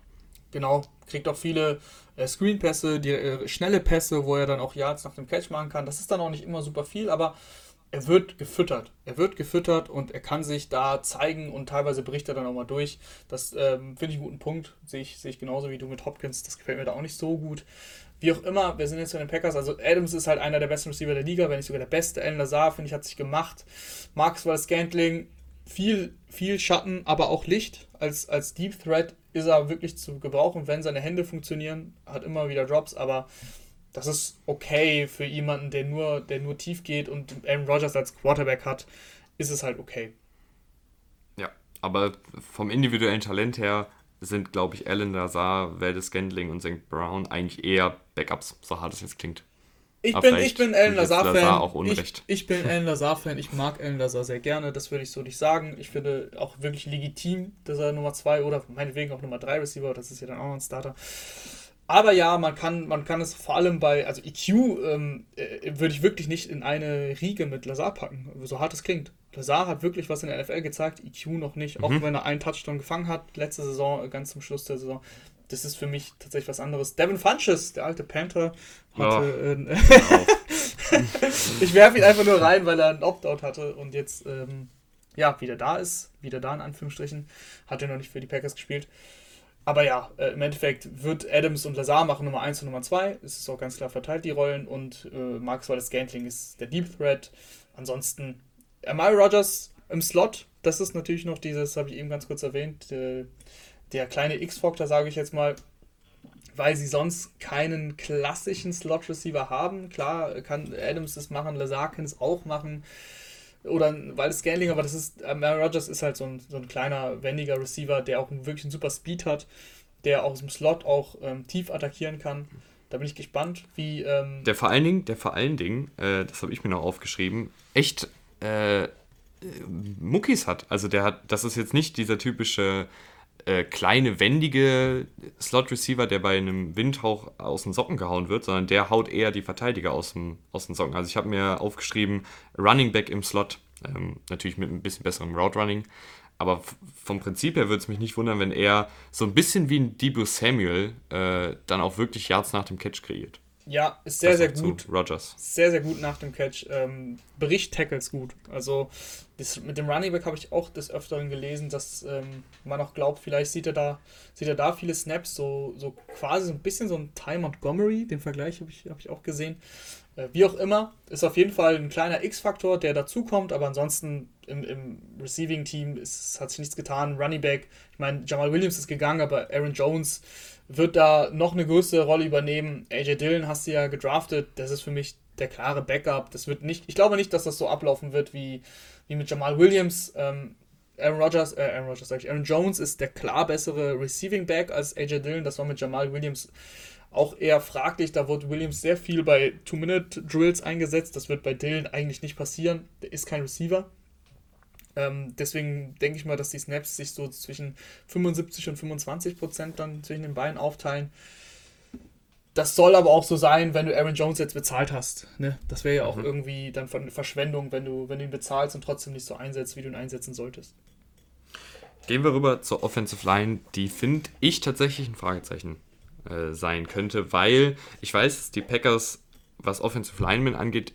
Genau, kriegt auch viele äh, Screen-Pässe, die, äh, schnelle Pässe, wo er dann auch Yards nach dem Catch machen kann. Das ist dann auch nicht immer super viel, aber er wird gefüttert. Er wird gefüttert und er kann sich da zeigen und teilweise bricht er dann auch mal durch. Das ähm, finde ich einen guten Punkt. Sehe ich, sehe ich genauso wie du mit Hopkins. Das gefällt mir da auch nicht so gut. Wie auch immer, wir sind jetzt bei den Packers. Also Adams ist halt einer der besten Receiver der Liga, wenn nicht sogar der beste. Alan Lazar, finde ich, hat sich gemacht. Wallace Scantling, viel, viel Schatten, aber auch Licht. Als, als Deep Threat ist er wirklich zu gebrauchen, wenn seine Hände funktionieren. Hat immer wieder Drops, aber das ist okay für jemanden, der nur, der nur tief geht und Aaron Rodgers als Quarterback hat, ist es halt okay.
Ja, aber vom individuellen Talent her sind, glaube ich, Alan Lazar, Valdez Scandling und St. Brown eigentlich eher Backups, so hart es jetzt klingt.
Ich bin, ich bin Alan Lazar-Fan. Lazar auch Unrecht. Ich, ich bin Alan Lazar-Fan. Ich mag Alan Lazar sehr gerne. Das würde ich so nicht sagen. Ich finde auch wirklich legitim, dass er Nummer 2 oder meinetwegen auch Nummer 3 Receiver, das ist ja dann auch noch ein Starter, aber ja, man kann, man kann es vor allem bei, also EQ ähm, äh, würde ich wirklich nicht in eine Riege mit Lazar packen, so hart es klingt. Lazar hat wirklich was in der NFL gezeigt, EQ noch nicht, mhm. auch wenn er einen Touchdown gefangen hat, letzte Saison, äh, ganz zum Schluss der Saison. Das ist für mich tatsächlich was anderes. Devin Funches, der alte Panther, hatte. Oh. Äh, ich werfe ihn einfach nur rein, weil er einen Opt-out hatte und jetzt ähm, ja wieder da ist, wieder da in Anführungsstrichen. Hat er noch nicht für die Packers gespielt. Aber ja, äh, im Endeffekt wird Adams und Lazar machen Nummer 1 und Nummer 2. Es ist auch ganz klar verteilt, die Rollen. Und äh, Wallace Scantling ist der Deep Threat. Ansonsten Amari Rogers im Slot. Das ist natürlich noch dieses, habe ich eben ganz kurz erwähnt, der, der kleine X-Factor, sage ich jetzt mal, weil sie sonst keinen klassischen Slot-Receiver haben. Klar kann Adams das machen, Lazar kann es auch machen oder weil es Scanling, aber das ist, äh, Aaron Rodgers ist halt so ein, so ein kleiner, wendiger Receiver, der auch wirklich einen super Speed hat, der aus dem Slot auch ähm, tief attackieren kann. Da bin ich gespannt, wie. Ähm
der vor allen Dingen, der vor allen Dingen, äh, das habe ich mir noch aufgeschrieben, echt äh, Muckis hat. Also der hat, das ist jetzt nicht dieser typische äh, kleine, wendige Slot-Receiver, der bei einem Windhauch aus den Socken gehauen wird, sondern der haut eher die Verteidiger aus, dem, aus den Socken. Also ich habe mir aufgeschrieben, Running Back im Slot, ähm, natürlich mit ein bisschen besserem Route Running, aber vom Prinzip her würde es mich nicht wundern, wenn er so ein bisschen wie ein Debo Samuel äh, dann auch wirklich Yards nach dem Catch kreiert.
Ja, ist sehr, sehr gut. Rogers. Sehr, sehr gut nach dem Catch. Ähm, Bericht Tackles gut. Also das, mit dem Running Back habe ich auch des Öfteren gelesen, dass ähm, man auch glaubt, vielleicht sieht er da, sieht er da viele Snaps, so, so quasi so ein bisschen so ein Ty Montgomery, den Vergleich habe ich, hab ich auch gesehen. Äh, wie auch immer, ist auf jeden Fall ein kleiner X-Faktor, der dazukommt, aber ansonsten im, im Receiving-Team hat sich nichts getan. Running Back, ich meine, Jamal Williams ist gegangen, aber Aaron Jones wird da noch eine größere Rolle übernehmen. AJ Dillon hast du ja gedraftet, das ist für mich der klare Backup. Das wird nicht, ich glaube nicht, dass das so ablaufen wird wie, wie mit Jamal Williams. Ähm, Aaron Rodgers, äh, Aaron Rodgers sag ich, Aaron Jones ist der klar bessere Receiving Back als AJ Dillon. Das war mit Jamal Williams auch eher fraglich. Da wurde Williams sehr viel bei Two-Minute-Drills eingesetzt. Das wird bei Dillon eigentlich nicht passieren. Der ist kein Receiver. Ähm, deswegen denke ich mal, dass die Snaps sich so zwischen 75 und 25 Prozent dann zwischen den beiden aufteilen. Das soll aber auch so sein, wenn du Aaron Jones jetzt bezahlt hast. Ne? Das wäre ja auch mhm. irgendwie dann eine Verschwendung, wenn du, wenn du ihn bezahlst und trotzdem nicht so einsetzt, wie du ihn einsetzen solltest.
Gehen wir rüber zur Offensive Line. Die finde ich tatsächlich ein Fragezeichen äh, sein könnte, weil ich weiß, dass die Packers, was Offensive Linemen angeht,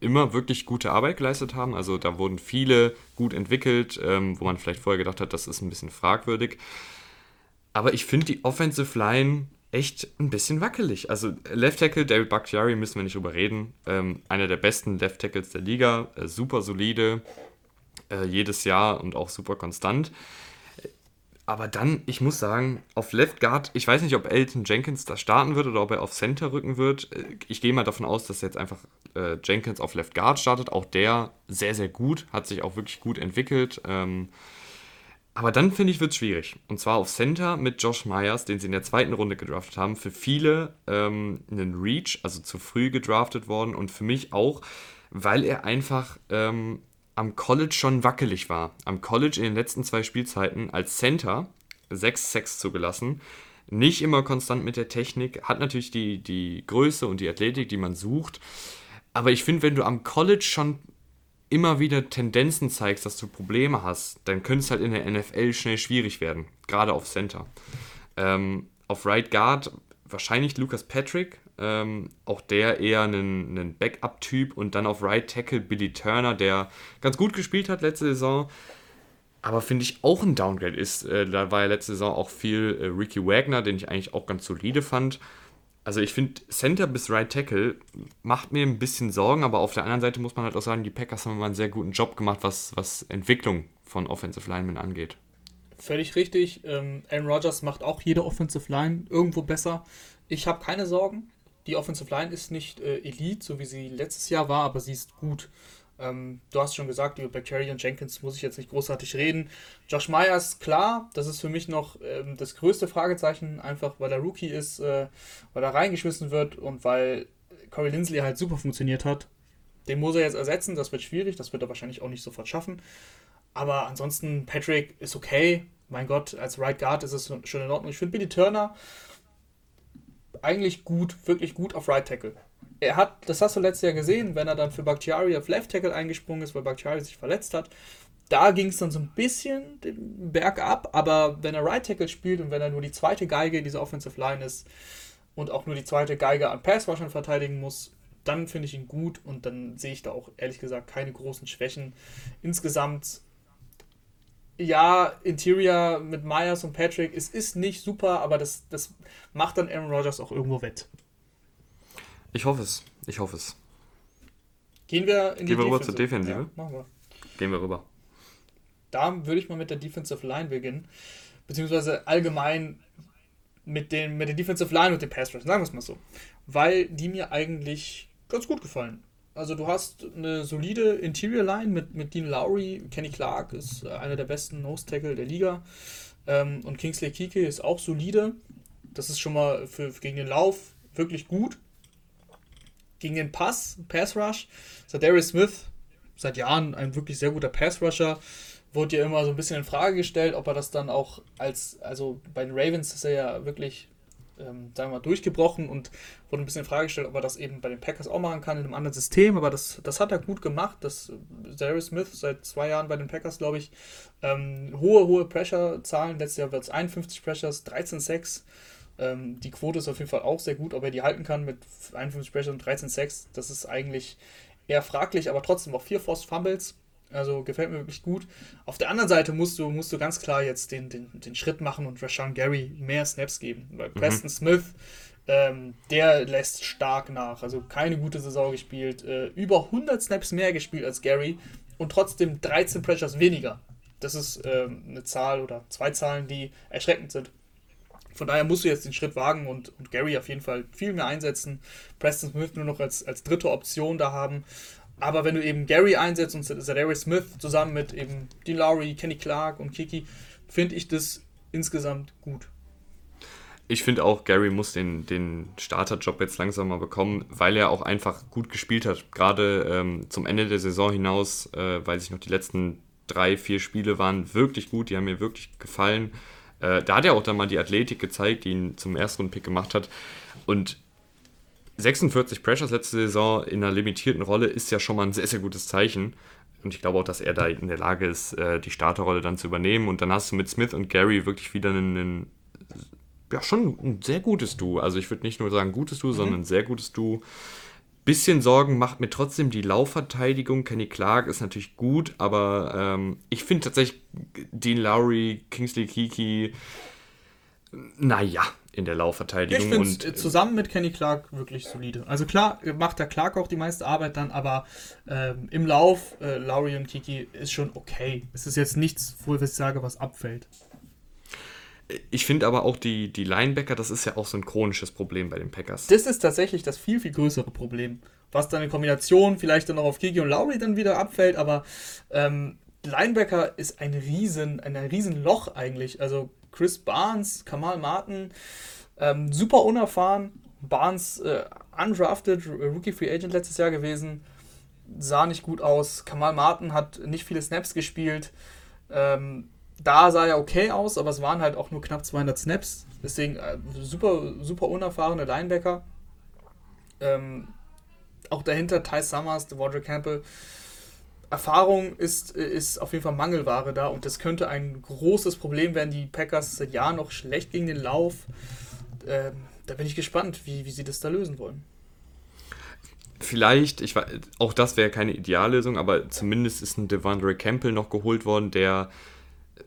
immer wirklich gute Arbeit geleistet haben. Also da wurden viele gut entwickelt, ähm, wo man vielleicht vorher gedacht hat, das ist ein bisschen fragwürdig. Aber ich finde die Offensive Line echt ein bisschen wackelig. Also Left Tackle David Bakhtiari müssen wir nicht drüber reden. Ähm, einer der besten Left Tackles der Liga, äh, super solide, äh, jedes Jahr und auch super konstant. Aber dann, ich muss sagen, auf Left Guard, ich weiß nicht, ob Elton Jenkins da starten wird oder ob er auf Center rücken wird. Äh, ich gehe mal davon aus, dass jetzt einfach äh, Jenkins auf Left Guard startet. Auch der sehr, sehr gut, hat sich auch wirklich gut entwickelt. Ähm, aber dann finde ich, wird es schwierig. Und zwar auf Center mit Josh Myers, den sie in der zweiten Runde gedraftet haben. Für viele ähm, einen Reach, also zu früh gedraftet worden. Und für mich auch, weil er einfach ähm, am College schon wackelig war. Am College in den letzten zwei Spielzeiten als Center 6 6 zugelassen. Nicht immer konstant mit der Technik, hat natürlich die, die Größe und die Athletik, die man sucht. Aber ich finde, wenn du am College schon immer wieder Tendenzen zeigst, dass du Probleme hast, dann könnte es halt in der NFL schnell schwierig werden. Gerade auf Center. Ähm, auf Right Guard wahrscheinlich Lucas Patrick, ähm, auch der eher ein, ein Backup-Typ und dann auf Right Tackle Billy Turner, der ganz gut gespielt hat letzte Saison, aber finde ich auch ein Downgrade ist. Äh, da war ja letzte Saison auch viel äh, Ricky Wagner, den ich eigentlich auch ganz solide fand. Also ich finde, Center bis Right Tackle macht mir ein bisschen Sorgen, aber auf der anderen Seite muss man halt auch sagen, die Packers haben mal einen sehr guten Job gemacht, was, was Entwicklung von Offensive Linemen angeht.
Völlig richtig. Ähm, Aaron Rodgers macht auch jede Offensive Line irgendwo besser. Ich habe keine Sorgen. Die Offensive Line ist nicht äh, Elite, so wie sie letztes Jahr war, aber sie ist gut. Ähm, du hast schon gesagt, über Bacteria und Jenkins muss ich jetzt nicht großartig reden. Josh Myers, klar, das ist für mich noch ähm, das größte Fragezeichen, einfach weil er Rookie ist, äh, weil er reingeschmissen wird und weil Corey Lindsley halt super funktioniert hat. Den muss er jetzt ersetzen, das wird schwierig, das wird er wahrscheinlich auch nicht sofort schaffen. Aber ansonsten, Patrick ist okay. Mein Gott, als Right Guard ist es schon in Ordnung. Ich finde Billy Turner eigentlich gut, wirklich gut auf Right Tackle er hat, das hast du letztes Jahr gesehen, wenn er dann für Bakhtiari auf Left Tackle eingesprungen ist, weil Bakhtiari sich verletzt hat. Da ging es dann so ein bisschen den Berg ab, aber wenn er Right Tackle spielt und wenn er nur die zweite Geige dieser Offensive Line ist und auch nur die zweite Geige an Pass Rushern verteidigen muss, dann finde ich ihn gut und dann sehe ich da auch ehrlich gesagt keine großen Schwächen. Insgesamt, ja, Interior mit Myers und Patrick, es ist nicht super, aber das, das macht dann Aaron Rodgers auch irgendwo wett.
Ich hoffe es. Ich hoffe es.
Gehen wir in
die Gehen wir rüber zur Defensive? Ja,
machen wir.
Gehen wir rüber.
Da würde ich mal mit der Defensive Line beginnen. Beziehungsweise allgemein mit, den, mit der Defensive Line und dem Pass Rush, sagen wir es mal so. Weil die mir eigentlich ganz gut gefallen. Also du hast eine solide Interior Line mit, mit Dean Lowry, Kenny Clark ist einer der besten Nose Tackle der Liga ähm, und Kingsley Kike ist auch solide. Das ist schon mal für, gegen den Lauf wirklich gut gegen den Pass, Pass Rush. Darius Smith, seit Jahren ein wirklich sehr guter Pass Rusher, wurde ja immer so ein bisschen in Frage gestellt, ob er das dann auch als, also bei den Ravens ist er ja wirklich, ähm, sagen wir mal, durchgebrochen und wurde ein bisschen in Frage gestellt, ob er das eben bei den Packers auch machen kann in einem anderen System, aber das, das hat er gut gemacht. Das Darius Smith seit zwei Jahren bei den Packers, glaube ich, ähm, hohe, hohe Pressure-Zahlen. Letztes Jahr wird es 51 Pressures, 13 Sacks. Ähm, die Quote ist auf jeden Fall auch sehr gut, ob er die halten kann mit 51 Pressure und 13 Sacks. Das ist eigentlich eher fraglich, aber trotzdem auch vier Forced Fumbles. Also gefällt mir wirklich gut. Auf der anderen Seite musst du, musst du ganz klar jetzt den, den, den Schritt machen und Rashawn Gary mehr Snaps geben. Weil mhm. Preston Smith, ähm, der lässt stark nach. Also keine gute Saison gespielt. Äh, über 100 Snaps mehr gespielt als Gary und trotzdem 13 Pressures weniger. Das ist ähm, eine Zahl oder zwei Zahlen, die erschreckend sind. Von daher musst du jetzt den Schritt wagen und, und Gary auf jeden Fall viel mehr einsetzen. Preston Smith nur noch als, als dritte Option da haben. Aber wenn du eben Gary einsetzt und Zadarius Smith zusammen mit eben Dean Lowry, Kenny Clark und Kiki, finde ich das insgesamt gut.
Ich finde auch, Gary muss den, den Starterjob jetzt langsam mal bekommen, weil er auch einfach gut gespielt hat. Gerade ähm, zum Ende der Saison hinaus, äh, weil sich noch die letzten drei, vier Spiele waren wirklich gut, die haben mir wirklich gefallen. Äh, da hat er auch dann mal die Athletik gezeigt, die ihn zum ersten Pick gemacht hat. Und 46 Pressures letzte Saison in einer limitierten Rolle ist ja schon mal ein sehr, sehr gutes Zeichen. Und ich glaube auch, dass er da in der Lage ist, äh, die Starterrolle dann zu übernehmen. Und dann hast du mit Smith und Gary wirklich wieder einen, einen ja, schon ein sehr gutes Duo. Also ich würde nicht nur sagen gutes Duo, mhm. sondern ein sehr gutes Duo. Bisschen Sorgen macht mir trotzdem die Laufverteidigung. Kenny Clark ist natürlich gut, aber ähm, ich finde tatsächlich Dean Lowry, Kingsley Kiki, naja, in der Laufverteidigung.
Ich finde äh, zusammen mit Kenny Clark wirklich solide. Also klar macht der Clark auch die meiste Arbeit dann, aber ähm, im Lauf, äh, Lowry und Kiki ist schon okay. Es ist jetzt nichts, wo ich sage, was abfällt.
Ich finde aber auch die, die Linebacker, das ist ja auch so ein chronisches Problem bei den Packers.
Das ist tatsächlich das viel, viel größere Problem. Was dann in Kombination vielleicht dann noch auf Kiki und Lowry dann wieder abfällt, aber ähm, Linebacker ist ein riesen, ein riesen Loch eigentlich. Also Chris Barnes, Kamal Martin, ähm, super unerfahren. Barnes äh, undrafted, Rookie Free Agent letztes Jahr gewesen, sah nicht gut aus. Kamal Martin hat nicht viele Snaps gespielt. Ähm, da sah er okay aus, aber es waren halt auch nur knapp 200 Snaps. Deswegen äh, super, super unerfahrene Linebacker. Ähm, auch dahinter Ty Summers, Devondre Campbell. Erfahrung ist, ist auf jeden Fall Mangelware da und das könnte ein großes Problem werden. Die Packers seit Jahren noch schlecht gegen den Lauf. Ähm, da bin ich gespannt, wie, wie sie das da lösen wollen.
Vielleicht, ich auch das wäre keine Ideallösung, aber zumindest ist ein Devondre Campbell noch geholt worden, der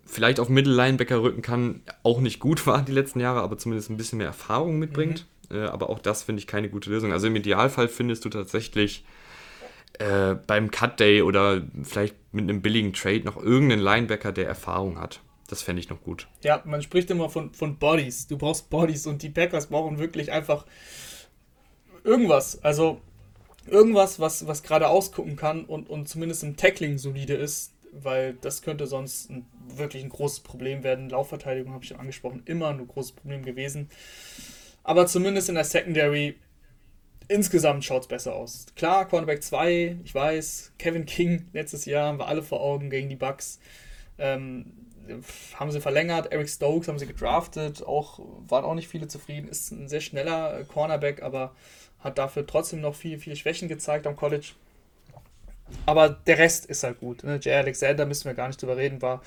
vielleicht auf Mittellinebacker rücken kann, auch nicht gut war die letzten Jahre, aber zumindest ein bisschen mehr Erfahrung mitbringt. Mhm. Äh, aber auch das finde ich keine gute Lösung. Also im Idealfall findest du tatsächlich äh, beim Cut Day oder vielleicht mit einem billigen Trade noch irgendeinen Linebacker, der Erfahrung hat. Das fände ich noch gut.
Ja, man spricht immer von, von Bodies. Du brauchst Bodies und die Packers brauchen wirklich einfach irgendwas. Also irgendwas, was, was gerade ausgucken kann und, und zumindest im Tackling solide ist, weil das könnte sonst ein, wirklich ein großes Problem werden. Laufverteidigung habe ich schon angesprochen, immer ein großes Problem gewesen. Aber zumindest in der Secondary insgesamt schaut es besser aus. Klar, Cornerback 2, ich weiß, Kevin King letztes Jahr haben wir alle vor Augen gegen die Bucks. Ähm, haben sie verlängert, Eric Stokes haben sie gedraftet, auch waren auch nicht viele zufrieden, ist ein sehr schneller Cornerback, aber hat dafür trotzdem noch viele, viele Schwächen gezeigt am College. Aber der Rest ist halt gut. Ne? Jay Alexander müssen wir gar nicht drüber reden, war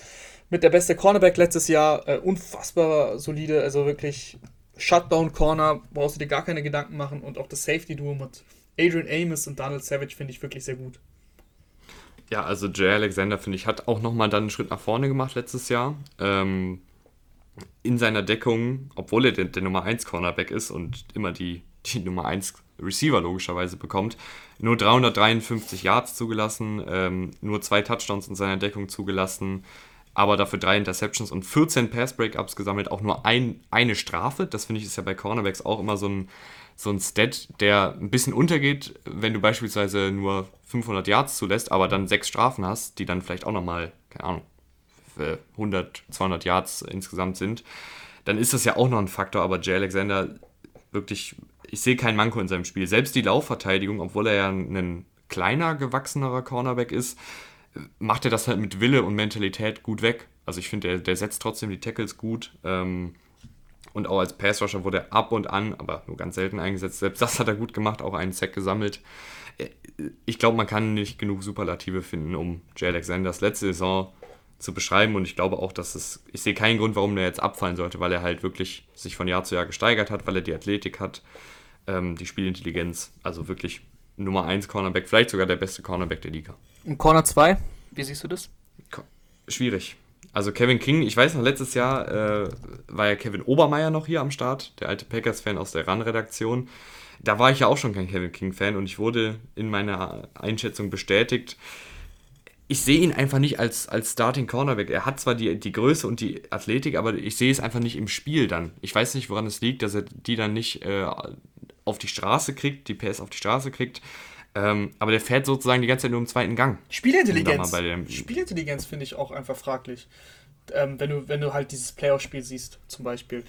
mit der beste Cornerback letztes Jahr, äh, unfassbar solide, also wirklich Shutdown Corner, brauchst du dir gar keine Gedanken machen und auch das Safety Duo mit Adrian Amos und Donald Savage finde ich wirklich sehr gut.
Ja, also Jay Alexander, finde ich, hat auch nochmal dann einen Schritt nach vorne gemacht letztes Jahr. Ähm, in seiner Deckung, obwohl er der, der Nummer 1 Cornerback ist und immer die, die Nummer 1 Receiver logischerweise bekommt, nur 353 Yards zugelassen, ähm, nur zwei Touchdowns in seiner Deckung zugelassen, aber dafür drei Interceptions und 14 Pass-Breakups gesammelt, auch nur ein, eine Strafe. Das finde ich ist ja bei Cornerbacks auch immer so ein, so ein Stat, der ein bisschen untergeht, wenn du beispielsweise nur 500 Yards zulässt, aber dann sechs Strafen hast, die dann vielleicht auch nochmal, keine Ahnung, 100, 200 Yards insgesamt sind, dann ist das ja auch noch ein Faktor, aber Jay Alexander wirklich, ich sehe kein Manko in seinem Spiel. Selbst die Laufverteidigung, obwohl er ja ein kleiner, gewachsenerer Cornerback ist, macht er das halt mit Wille und Mentalität gut weg. Also ich finde, der, der setzt trotzdem die Tackles gut. Ähm, und auch als Passrusher wurde er ab und an, aber nur ganz selten eingesetzt. Selbst das hat er gut gemacht, auch einen Sack gesammelt. Äh, ich glaube, man kann nicht genug Superlative finden, um Jay Alexanders letzte Saison zu beschreiben. Und ich glaube auch, dass es, ich sehe keinen Grund, warum der jetzt abfallen sollte, weil er halt wirklich sich von Jahr zu Jahr gesteigert hat, weil er die Athletik hat, ähm, die Spielintelligenz. Also wirklich Nummer 1 Cornerback, vielleicht sogar der beste Cornerback der Liga.
Und Corner 2, wie siehst du das?
Schwierig. Also Kevin King, ich weiß noch, letztes Jahr äh, war ja Kevin Obermeier noch hier am Start, der alte Packers-Fan aus der RAN-Redaktion. Da war ich ja auch schon kein Kevin King-Fan und ich wurde in meiner Einschätzung bestätigt. Ich sehe ihn einfach nicht als, als Starting Cornerback. Er hat zwar die, die Größe und die Athletik, aber ich sehe es einfach nicht im Spiel dann. Ich weiß nicht, woran es liegt, dass er die dann nicht äh, auf die Straße kriegt, die PS auf die Straße kriegt. Ähm, aber der fährt sozusagen die ganze Zeit nur im zweiten Gang.
Spielintelligenz. Spielintelligenz finde ich auch einfach fraglich. Ähm, wenn, du, wenn du halt dieses Playoff-Spiel siehst, zum Beispiel.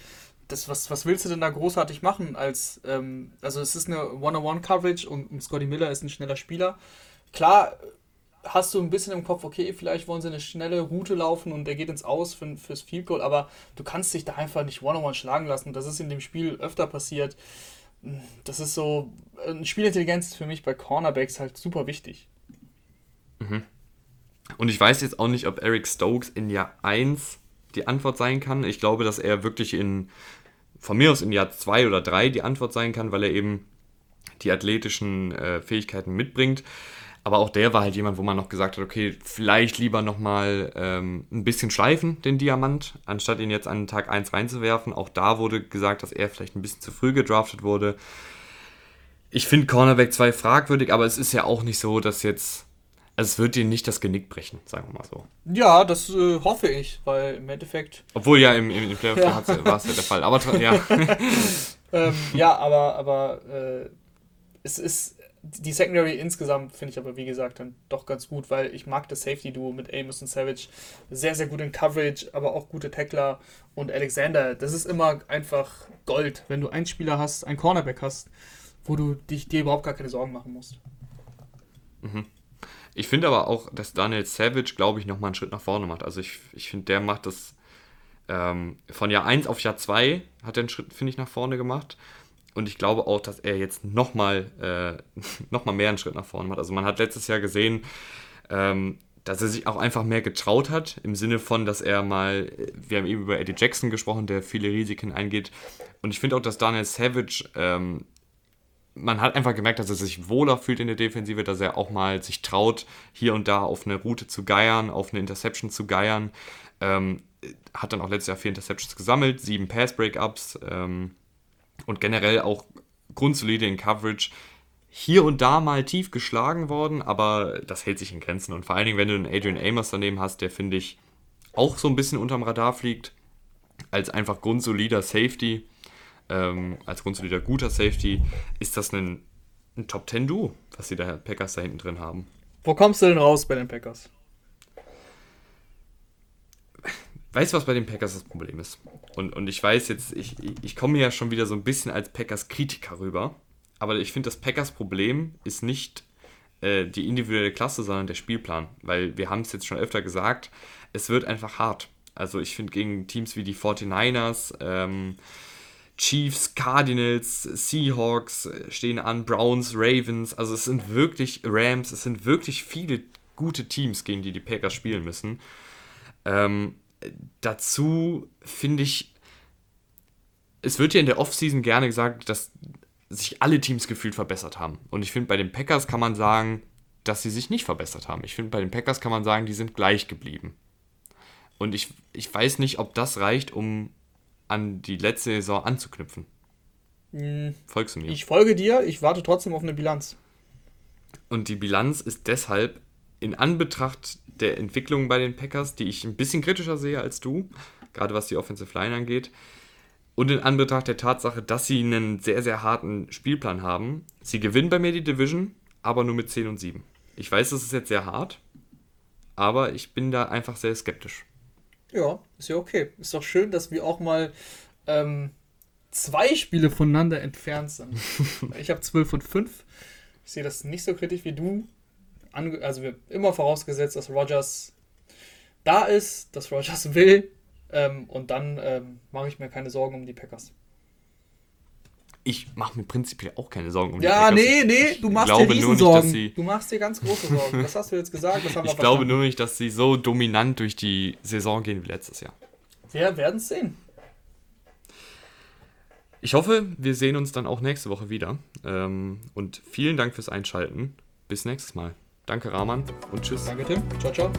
Das, was, was willst du denn da großartig machen als, ähm, also es ist eine One-on-One-Coverage und, und Scotty Miller ist ein schneller Spieler. Klar hast du ein bisschen im Kopf, okay, vielleicht wollen sie eine schnelle Route laufen und der geht ins Aus für, fürs Field Goal, aber du kannst dich da einfach nicht One-on-One schlagen lassen. Das ist in dem Spiel öfter passiert das ist so, Spielintelligenz ist für mich bei Cornerbacks halt super wichtig.
Mhm. Und ich weiß jetzt auch nicht, ob Eric Stokes in Jahr 1 die Antwort sein kann. Ich glaube, dass er wirklich in, von mir aus in Jahr 2 oder 3 die Antwort sein kann, weil er eben die athletischen äh, Fähigkeiten mitbringt. Aber auch der war halt jemand, wo man noch gesagt hat, okay, vielleicht lieber nochmal ähm, ein bisschen schleifen, den Diamant, anstatt ihn jetzt an Tag 1 reinzuwerfen. Auch da wurde gesagt, dass er vielleicht ein bisschen zu früh gedraftet wurde. Ich finde Cornerback 2 fragwürdig, aber es ist ja auch nicht so, dass jetzt. Also es wird dir nicht das Genick brechen, sagen wir mal so.
Ja, das äh, hoffe ich, weil im Endeffekt.
Obwohl ja im, im, im Playoff ja. war es ja der Fall. Aber ja.
ähm, ja, aber, aber äh, es ist die Secondary insgesamt finde ich aber, wie gesagt, dann doch ganz gut, weil ich mag das Safety-Duo mit Amos und Savage. Sehr, sehr gut in Coverage, aber auch gute Tackler. Und Alexander, das ist immer einfach Gold, wenn du einen Spieler hast, einen Cornerback hast, wo du dich, dir überhaupt gar keine Sorgen machen musst.
Mhm. Ich finde aber auch, dass Daniel Savage, glaube ich, nochmal einen Schritt nach vorne macht. Also ich, ich finde, der macht das ähm, von Jahr 1 auf Jahr 2 hat er einen Schritt, finde ich, nach vorne gemacht. Und ich glaube auch, dass er jetzt nochmal äh, noch mehr einen Schritt nach vorne macht. Also man hat letztes Jahr gesehen, ähm, dass er sich auch einfach mehr getraut hat, im Sinne von, dass er mal, wir haben eben über Eddie Jackson gesprochen, der viele Risiken eingeht. Und ich finde auch, dass Daniel Savage, ähm, man hat einfach gemerkt, dass er sich wohler fühlt in der Defensive, dass er auch mal sich traut, hier und da auf eine Route zu geiern, auf eine Interception zu geiern. Ähm, hat dann auch letztes Jahr vier Interceptions gesammelt, sieben Pass-Breakups ähm, und generell auch grundsolide in Coverage hier und da mal tief geschlagen worden, aber das hält sich in Grenzen. Und vor allen Dingen, wenn du einen Adrian Amos daneben hast, der finde ich auch so ein bisschen unterm Radar fliegt, als einfach grundsolider Safety, ähm, als grundsolider guter Safety, ist das ein, ein Top 10 Duo, was die da Packers da hinten drin haben.
Wo kommst du denn raus bei den Packers?
Weißt du, was bei den Packers das Problem ist? Und, und ich weiß jetzt, ich, ich komme ja schon wieder so ein bisschen als Packers-Kritiker rüber aber ich finde, das Packers Problem ist nicht äh, die individuelle Klasse, sondern der Spielplan. Weil wir haben es jetzt schon öfter gesagt, es wird einfach hart. Also ich finde gegen Teams wie die 49ers, ähm, Chiefs, Cardinals, Seahawks stehen an, Browns, Ravens, also es sind wirklich Rams, es sind wirklich viele gute Teams, gegen die die Packers spielen müssen. Ähm, dazu finde ich, es wird ja in der Offseason gerne gesagt, dass sich alle Teams gefühlt verbessert haben. Und ich finde, bei den Packers kann man sagen, dass sie sich nicht verbessert haben. Ich finde, bei den Packers kann man sagen, die sind gleich geblieben. Und ich, ich weiß nicht, ob das reicht, um an die letzte Saison anzuknüpfen.
Hm, Folgst du mir? Ich folge dir, ich warte trotzdem auf eine Bilanz.
Und die Bilanz ist deshalb in Anbetracht der Entwicklung bei den Packers, die ich ein bisschen kritischer sehe als du, gerade was die Offensive Line angeht, und in Anbetracht der Tatsache, dass sie einen sehr, sehr harten Spielplan haben, sie gewinnen bei mir die Division, aber nur mit 10 und 7. Ich weiß, das ist jetzt sehr hart, aber ich bin da einfach sehr skeptisch.
Ja, ist ja okay. Ist doch schön, dass wir auch mal ähm, zwei Spiele voneinander entfernt sind. ich habe 12 und 5. Ich sehe das nicht so kritisch wie du. Also wir immer vorausgesetzt, dass Rogers da ist, dass Rogers will, ähm, und dann ähm, mache ich mir keine Sorgen um die Packers.
Ich mache mir prinzipiell auch keine Sorgen um
ja, die Packers. Ja, nee, nee, du machst dir Riesensorgen. Nicht, du machst dir ganz große Sorgen. Das hast du jetzt gesagt.
ich glaube verstanden. nur nicht, dass sie so dominant durch die Saison gehen wie letztes Jahr.
Wir werden es sehen.
Ich hoffe, wir sehen uns dann auch nächste Woche wieder. Ähm, und vielen Dank fürs Einschalten. Bis nächstes Mal. Danke, Rahman, und tschüss.
Danke, Tim. Ciao, ciao.